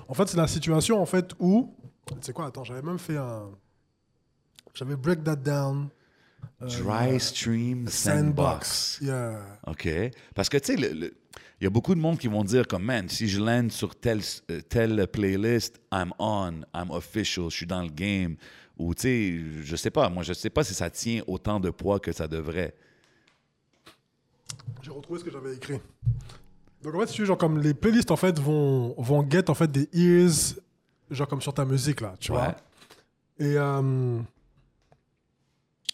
En fait, c'est la situation en fait où. Tu sais quoi Attends, j'avais même fait un. J'avais break that down. Euh, Dry Stream Sandbox. Yeah. OK. Parce que, tu sais, il y a beaucoup de monde qui vont dire comme, man, si je land sur telle, euh, telle playlist, I'm on, I'm official, je suis dans le game. Ou, tu sais, je sais pas, moi, je sais pas si ça tient autant de poids que ça devrait. J'ai retrouvé ce que j'avais écrit. Donc en fait, tu genre comme les playlists en fait vont vont get en fait des ears genre comme sur ta musique là, tu Ouais. vois. Et euh,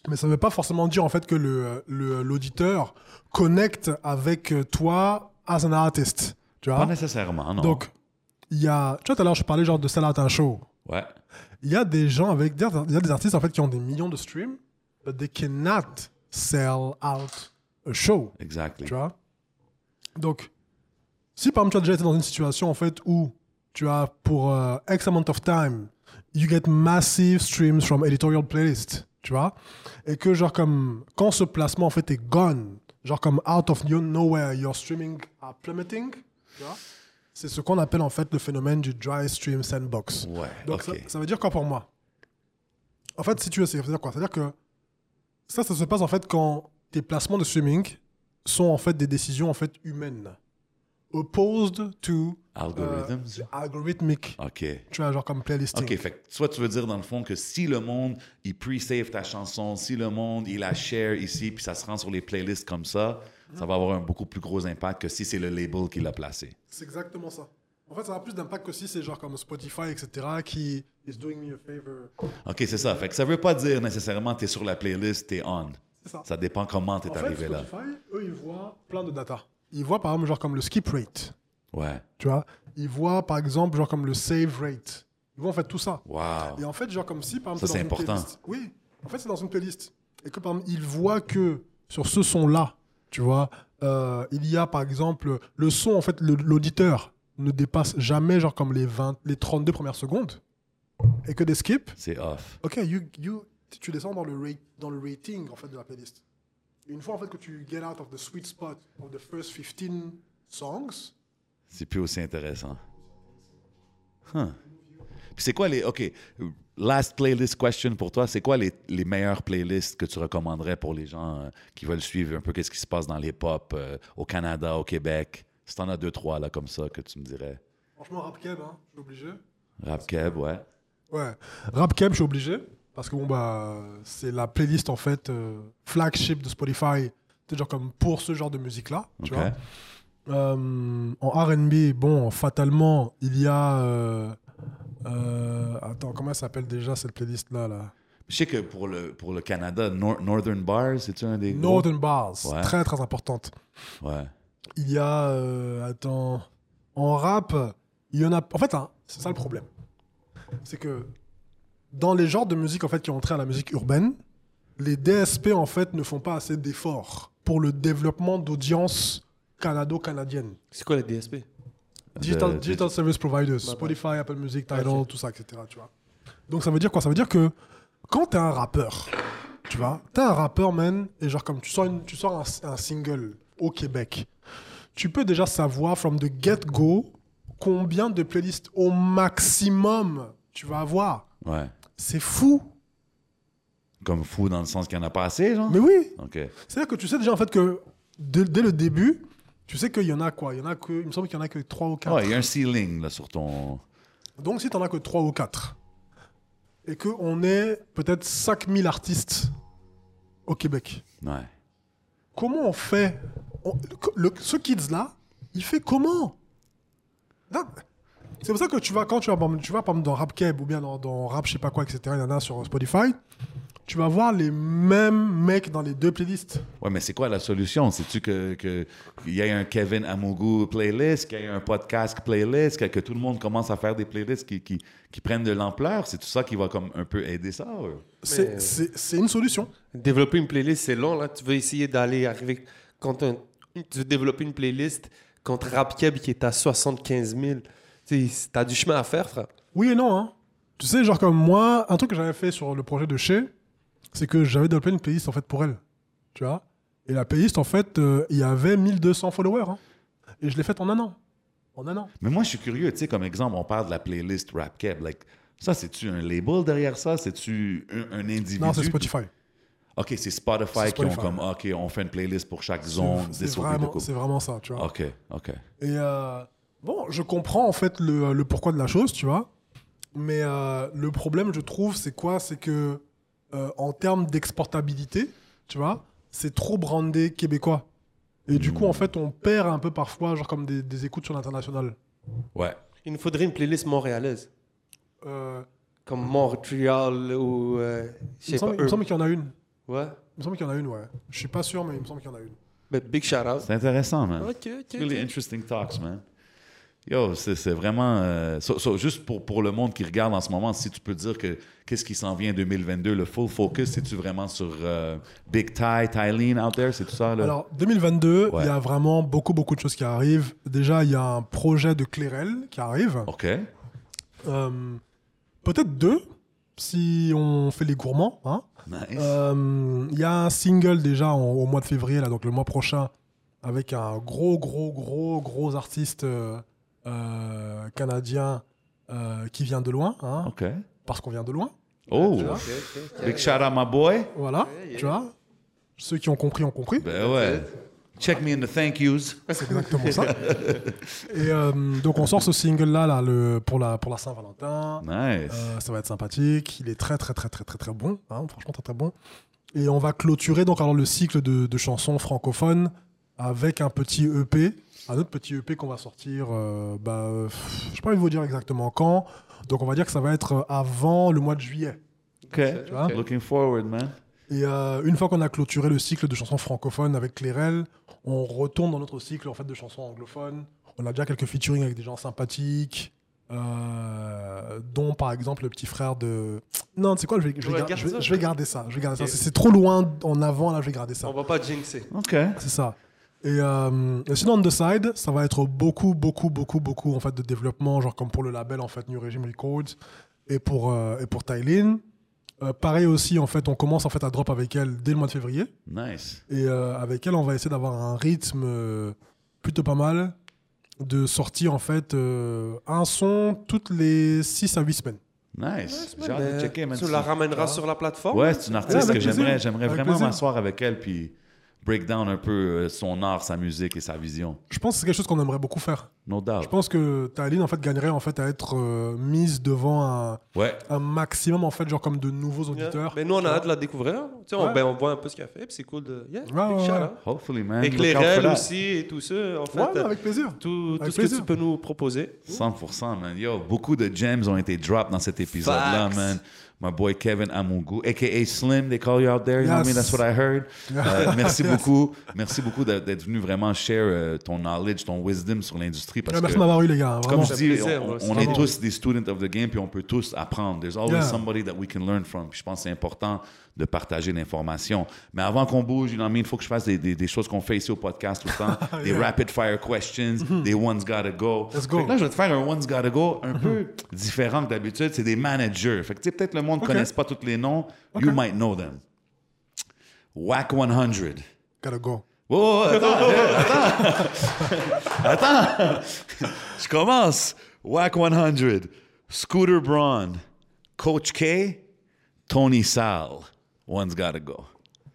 mais ça veut pas forcément dire en fait que le l'auditeur connecte avec toi as an artist, tu Pas vois. nécessairement, non. Donc il y a, tu vois tout à l'heure je parlais genre de sell out un show. ouais. Il y a des gens avec il y a des artistes en fait qui ont des millions de streams, but they cannot sell out a show. Exactly. Tu vois Donc, si par exemple tu as déjà été dans une situation en fait où tu as pour euh, X amount of time, you get massive streams from editorial playlist, tu vois? Et que genre comme quand ce placement en fait est gone, genre comme out of no- nowhere, your streaming are plummeting, tu vois? C'est ce qu'on appelle en fait le phénomène du dry stream sandbox. Ouais, Donc OK. ça, ça veut dire quoi pour moi? En fait, si tu veux, ça veut dire quoi? Ça veut dire que ça, ça se passe en fait quand tes placements de streaming sont en fait des décisions en fait humaines, opposed to Algorithms? euh, algorithmic. OK. Tu vois, genre comme playlisting. OK, fait que soit tu veux dire dans le fond que si le monde, il pre-save ta chanson, si le monde, il la share ici, puis ça se rend sur les playlists comme ça, ça va avoir un beaucoup plus gros impact que si c'est le label qui l'a placé. C'est exactement ça. En fait, ça a plus d'impact que si c'est genre comme Spotify, etc., qui is doing me a favor. OK, c'est ça. Fait que ça veut pas dire nécessairement tu es sur la playlist, tu es on. C'est ça. Ça dépend comment tu es En fait, arrivé là. Spotify, eux, ils voient plein de data. Ils voient par exemple genre comme le skip rate. Ouais. Tu vois Ils voient par exemple genre comme le save rate. Ils voient en fait tout ça. Wow. Et en fait, genre comme si par Ça, exemple. c'est dans une important. playlist- Oui, en fait, c'est dans une playlist. Et que par exemple, ils voient que sur ce son-là, tu vois, euh, il y a par exemple le son, en fait, le- l'auditeur ne dépasse jamais genre comme les 20, les 32 premières secondes et que des skips. C'est off. Ok, you, you, tu descends dans le, rate, dans le rating en fait de la playlist. Une fois en fait que tu get out of the sweet spot of the first 15 songs, C'est plus aussi intéressant. Huh. Puis c'est quoi les. OK. Last playlist question pour toi. C'est quoi les, les meilleures playlists que tu recommanderais pour les gens euh, qui veulent suivre un peu qu'est-ce qui se passe dans les pop euh, au Canada, au Québec? Si t'en as deux, trois là comme ça que tu me dirais. franchement rap keb, hein, je suis obligé. Rap Keb, ouais. Ouais, rap keb, je suis obligé parce que bon bah c'est la playlist en fait euh, flagship de Spotify, c'est genre comme pour ce genre de musique là, tu vois. Euh, en R&B, bon, fatalement, il y a. euh, attends, comment elle s'appelle déjà cette playlist-là là? Je sais que pour le, pour le Canada, Nor- Northern Bars, c'est-tu un des. gros? Northern Bars, Ouais. très très importante. Ouais. Il y a. euh, attends. En rap, il y en a. En fait, hein, c'est ça le problème. C'est que dans les genres de musique en fait, qui ont trait à la musique urbaine, les DSP en fait ne font pas assez d'efforts pour le développement d'audience canado-canadienne. C'est quoi les DSP Digital, De- digital Service Providers, Spotify, Apple Music, Tidal, Ok. tout ça, etc. Tu vois. Donc ça veut dire quoi? Ça veut dire que quand t'es un rappeur, tu vois, t'es un rappeur, man, et genre comme tu sors, une- tu sors un, un single au Québec, tu peux déjà savoir from the get-go combien de playlists au maximum tu vas avoir. Ouais. C'est fou. Comme fou dans le sens qu'il n'y en a pas assez, genre? Mais oui, OK. c'est-à-dire que tu sais déjà en fait que dès, dès le début, tu sais qu'il y en a quoi? Il y en a que, il me semble qu'il y en a que 3 ou 4. Ouais, il y a un ceiling là, sur ton. Donc, si tu n'en as que 3 ou 4, et qu'on est peut-être 5000 artistes au Québec, Ouais. comment on fait? On- le- Ce kids-là, il fait comment? C'est pour ça que tu vas, quand tu vas, par exemple- tu vas par exemple, dans Rap Keb ou bien dans, dans Rap, je sais pas quoi, etc., il y en a sur Spotify, tu vas voir les mêmes mecs dans les deux playlists. Ouais, mais c'est quoi la solution? C'est-tu que, que qu'il y ait un Kevin Amougou playlist, qu'il y ait un podcast playlist, que, que tout le monde commence à faire des playlists qui, qui, qui prennent de l'ampleur? C'est tout ça qui va comme un peu aider ça? ou? C'est Mais- c'est- c'est une solution. Développer une playlist, c'est long. Là. Tu veux essayer d'aller arriver. Quand un- tu veux développer une playlist contre Rap Keb qui est à 75 000, tu sais, t'as du chemin à faire, frère. Oui et non. Hein. Tu sais, genre comme moi, un truc que j'avais fait sur le projet de chez, c'est que j'avais développé une playlist en fait pour elle. Tu vois? Et la playlist, en fait, euh, il y avait 1200 followers. hein. Et je l'ai faite en un an. En un an. Mais moi, je suis curieux, tu sais, comme exemple, on parle de la playlist Rap Keb. Like, ça, c'est-tu un label derrière ça? C'est-tu un, un individu? Non, c'est Spotify. OK, c'est Spotify, qui ont comme, OK, on fait une playlist pour chaque zone. Vraiment, c'est vraiment ça, tu vois. OK, OK. Et euh, bon, je comprends en fait le, le pourquoi de la chose, tu vois. Mais euh, le problème, je trouve, c'est quoi? C'est que euh, en termes d'exportabilité, tu vois, c'est trop brandé québécois. Et du coup, en fait, on perd un peu parfois, genre comme des, des écoutes sur l'international. Ouais. Il nous faudrait une playlist montréalaise. Euh, Comme Montréal ou. euh, je il sais me semble, pas. il me semble qu'il y en a une. Ouais. Il me semble qu'il y en a une, ouais. Je suis pas sûr, mais il me semble qu'il y en a une. Mais big shout out. C'est intéressant, man. Ok, ok. Really ok. interesting talks, man. Yo, c'est vraiment. euh, so- so, juste pour, pour le monde qui regarde en ce moment, si tu peux dire que qu'est-ce qui s'en vient en 2022, le full focus, c'est-tu vraiment sur euh, Big Ty, Tylene out there, c'est tout ça? Là? Alors, 2022, Ouais. il y a vraiment beaucoup, beaucoup de choses qui arrivent. Déjà, il y a un projet de Clérel qui arrive. OK. Euh, Peut-être deux, si on fait les gourmands. Hein. Nice. Il y a un single déjà en- au mois de février, là, donc le mois prochain, avec un gros, gros, gros, gros artiste euh, canadien euh, qui vient de loin, hein, parce qu'on vient de loin. Oh, big shout out my boy. Voilà, tu vois. Ceux qui ont compris ont compris. Ben ouais. Check me in the thank yous. C'est exactement ça. Et euh, donc on sort ce single-là là, le, pour la, pour la Saint-Valentin. Nice. Euh, ça va être sympathique. Il est très, très, très, très, très, très bon. hein, franchement, très, très bon. Et on va clôturer donc alors le cycle de, de chansons francophones avec un petit EP, un autre petit EP qu'on va sortir. euh, bah, euh, pff, je sais pas, vous dire exactement quand. Donc on va dire que ça va être avant le mois de juillet. OK. vois? Looking forward, man. Et euh, une fois qu'on a clôturé le cycle de chansons francophones avec Clérel, on retourne dans notre cycle en fait de chansons anglophones. On a déjà quelques featuring avec des gens sympathiques, euh, dont par exemple le petit frère de. Non, tu sais quoi, je vais, je vais, Ouais, gar- garde je vais- ça. je vais garder ça. Je vais garder ça. C'est- C'est trop loin en avant là, je vais garder ça. On va pas jinxer. OK. C'est ça. Et, euh, et sinon, on the side, ça va être beaucoup, beaucoup, beaucoup, beaucoup en fait, de développement, genre comme pour le label en fait, New Regime Records et pour, euh, et pour Tylin. Euh, pareil aussi, en fait, on commence en fait à drop avec elle dès le mois de février. Nice. Et euh, avec elle, on va essayer d'avoir un rythme plutôt pas mal de sortir en fait euh, un son toutes les 6 à 8 semaines. Nice. J'ai hâte de checker, man. Tu la ramèneras sur la plateforme? Ouais, c'est une artiste Ouais, que j'aimerais, j'aimerais vraiment m'asseoir avec elle puis break down un peu euh, son art, sa musique et sa vision. Je pense que c'est quelque chose qu'on aimerait beaucoup faire. No doubt. Je pense que Tylin en fait gagnerait en fait à être euh, mise devant un, Ouais. un maximum en fait genre comme de nouveaux Yeah. auditeurs. Mais nous, on a hâte de la découvrir. Tu sais, on, ben, on voit un peu ce qu'elle fait, c'est cool de. Yeah, Ouais, shout out. Hopefully, man. Règles that. aussi et tout ça, en fait. Avec plaisir. tout, tout ce que plaisir. tu peux nous proposer. 100%, man. Yo, beaucoup de gems ont été dropped dans cet épisode-là, Facts. man. My boy Kevin Amungu, a.k.a. Slim, they call you out there. You know what I mean? Yes. That's what I heard. Euh, merci beaucoup. Merci beaucoup d'être venu vraiment share euh, ton knowledge, ton wisdom sur l'industrie. Parce Ouais, merci m'avoir eu les gars. comme je dis, plaisir, on, est tous des students of the game, puis on peut tous apprendre. There's always Yeah. somebody that we can learn from. Puis je pense que c'est important de partager l'information. Mais avant qu'on bouge, you know what I mean, il faut que je fasse des, des- des choses qu'on fait ici au podcast tout le temps. Des rapid fire questions, des one's gotta go. Let's go. Là, je vais te faire un one's gotta go un peu différent que d'habitude. C'est des managers. Fait que tu sais, peut-être le monde ne Ok. connaisse pas tous les noms. You might know them. WAC 100. Gotta go. Oh, attends, attends. attends. Je commence. WAC 100. Scooter Braun. Coach K. Tony Sal. One's gotta go.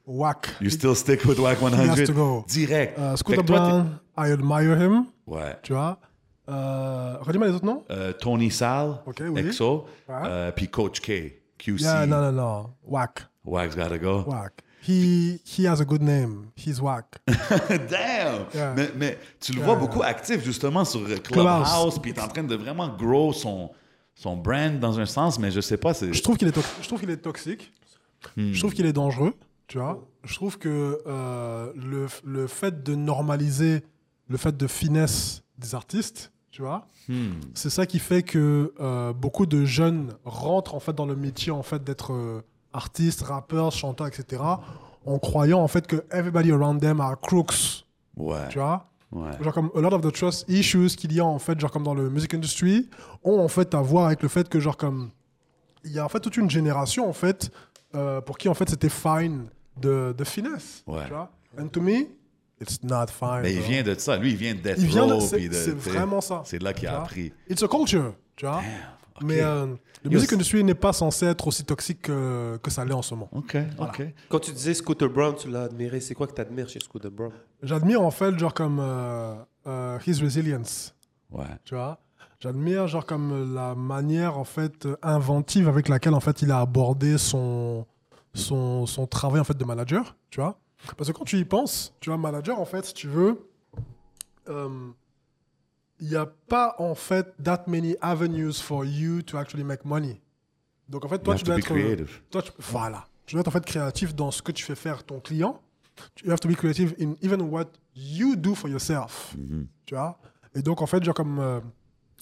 Whack. You still stick with WAC 100? He has to go. Direct. Fait Scooter Brown, I admire him. Ouais. Tu vois. Euh, Redis-moi les autres noms. Euh, Tony Sal, Ok, oui. EXO, Ouais. euh, puis Coach K, QC. Yeah, non, non, non. Whack. Wax gotta go. Whack. He, he has a good name. He's whack. Damn! Yeah. Mais, mais tu le Yeah, vois yeah. beaucoup actif justement sur Clubhouse. Puis il est en train de vraiment grow son, son brand dans un sens, mais je sais pas. Je trouve qu'il est, je trouve qu'il est toxique. Je trouve qu'il est dangereux. Tu vois. Je trouve que euh, le, le fait de normaliser le fait de finesse des artistes, tu vois, Hmm. c'est ça qui fait que euh, beaucoup de jeunes rentrent en fait dans le métier en fait d'être euh, artistes, rappeurs, chanteurs, etc. En croyant en fait que everybody around them are crooks, Ouais. tu vois? ouais. Genre comme a lot of the trust issues qu'il y a en fait, genre comme dans le music industry, ont en fait à voir avec le fait que genre comme il y a en fait toute une génération en fait euh, pour qui en fait c'était fine de, de finesse, Ouais. tu vois. And to me, it's not fine. Mais il bro. vient de ça. Lui, il vient de Death Il vient de- Row, c'est- de- vraiment ça. C'est de là qu'il a appris. It's a culture, tu vois. ok. Mais euh, music c'est- industry n'est pas censé être aussi toxique que, que ça l'est en ce moment. OK, OK. Quand tu disais Scooter Brown, tu l'as admiré. C'est quoi que tu admires chez Scooter Brown? J'admire en fait genre comme euh, euh, his resilience. Ouais. tu vois? J'admire genre comme la manière en fait euh, inventive avec laquelle en fait il a abordé son son, son travail en fait de manager, tu vois. Parce que quand tu y penses, tu vois, manager en fait, si tu veux, euh, il n'y a pas en fait that many avenues for you to actually make money. Donc en fait, toi You tu have dois to be être euh, creative. toi, tu- voilà. Tu dois être en fait créatif dans ce que tu fais faire ton client. You have to be creative in even what you do for yourself. Mhm. Tu vois Et donc, en fait, genre comme. euh,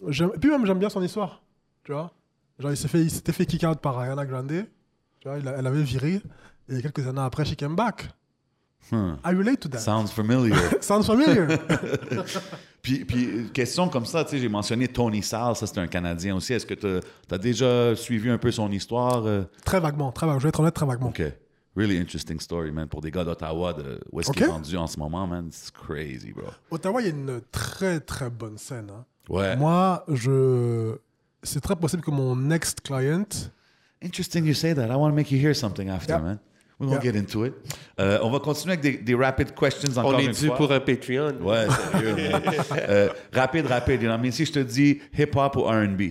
et puis même, j'aime bien son histoire. Tu vois Genre, il s'est fait- s'était fait, kick out par Ariana Grande. Tu vois, il a- elle avait viré. Et quelques années après, she came back. Hmm. I relate to that. Sounds familiar. Sounds familiar. puis, puis, question comme ça, tu sais, j'ai mentionné Tony Sal, ça c'est un Canadien aussi. Est-ce que tu as déjà suivi un peu son histoire? euh? très vaguement, très vaguement. Je vais être honnête, très vaguement. OK. Really interesting story, man. Pour des gars d'Ottawa, de où est-ce qu'il est rendu en ce moment, man? It's crazy, bro. Ottawa, il y a une très, très bonne scène. hein. Ouais. Moi, je. C'est très possible que mon next client. Interesting you say that. I want to make you hear something after, Yeah. man. We're going to Yeah. get into it. Euh, on va continuer avec des, des rapid questions encore On est une dû fois. pour un Patreon. Ouais, sérieux. Euh, rapide, rapide. You know, mais si je te dis hip-hop ou R&B,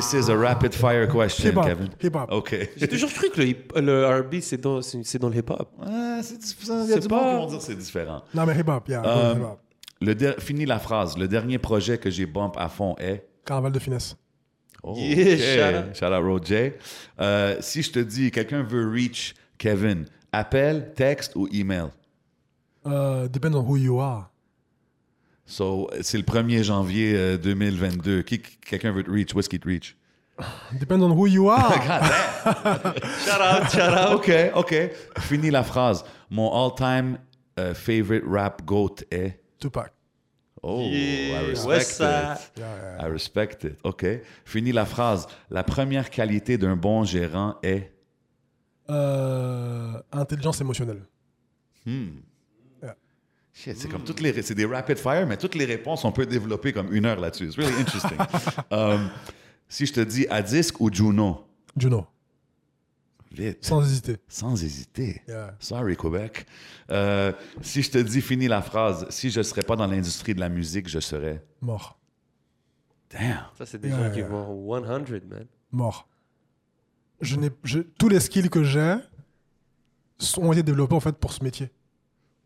this is a rapid fire question, Hip-hop. Kevin. Hip-hop. OK. J'ai toujours cru que le, hip- le R&B, c'est dans, c'est c'est dans le hip-hop. Ouais, c'est différent. Il y a du pas- monde qui vont dire que c'est différent. Non, mais hip-hop, yeah. Euh, hip-hop. Le der- Fini la phrase. Le dernier projet que j'ai bump à fond est... Carnaval de finesse. Oh, Yeah, ok. shout out. Shout out Roger. Euh, si je te dis, quelqu'un veut reach Kevin, appel, texte ou email? Uh, depends on who you are. So, c'est le 1er janvier euh, 2022. Qui, quelqu'un veut te reach? Où est-ce qu'il te reach? Depends on who you are. Shout out, shout out. OK, OK. Finis la phrase. Mon all-time euh, favorite rap goat est... Tupac. Oh, Yeah, I respect it. Yeah, yeah. I respect it. OK. Finis la phrase. La première qualité d'un bon gérant est... Euh, intelligence émotionnelle. Shit, c'est comme toutes les... C'est des rapid fire, mais toutes les réponses, on peut développer comme une heure là-dessus. It's really interesting. Um, si je te dis à disque ou Juno? Juno. Vite. Sans hésiter. Sans hésiter. Yeah. Sorry, Québec. Euh, si je te dis, finis la phrase, si je ne serais pas dans l'industrie de la musique, je serais. Mort. Damn. Ça, c'est des Yeah, gens qui vont 100, man. Mort. Je n'ai, je- tous les skills que j'ai sont- ont été développés en fait pour ce métier.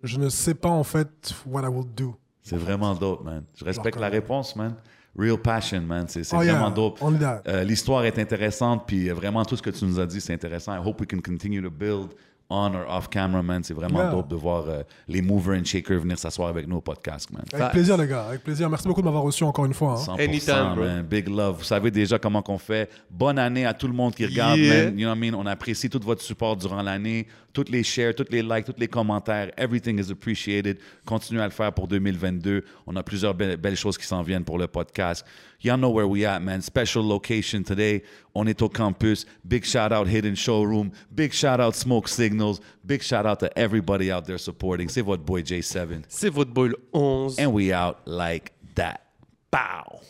Je ne sais pas en fait what I will do. C'est vraiment dope, man. Je respecte Genre la réponse, man. Real passion, man. C'est Oh, yeah. vraiment dope. Euh, L'histoire est intéressante, puis vraiment tout ce que tu nous as dit, c'est intéressant. I hope we can continue to build on or off camera, man. C'est vraiment Yeah. dope de voir euh, les movers and shakers venir s'asseoir avec nous au podcast, man. Avec plaisir les gars, avec plaisir. Merci beaucoup de m'avoir reçu encore une fois. hein. 100%, Anytime, bro. man. Big love. Vous savez déjà comment qu'on fait. Bonne année à tout le monde qui regarde, Yeah. man. You know what I mean? On apprécie tout votre support durant l'année. Toutes les shares, toutes les likes, tous les commentaires. Everything is appreciated. Continuez à le faire pour 2022. On a plusieurs be- belles choses qui s'en viennent pour le podcast. Y'all know where we at, man. Special location today. On est au campus. Big shout out Hidden Showroom. Big shout out Smoke Signals. Big shout out to everybody out there supporting. C'est votre boy J7. C'est votre boy le 11. And we out like that. Bow.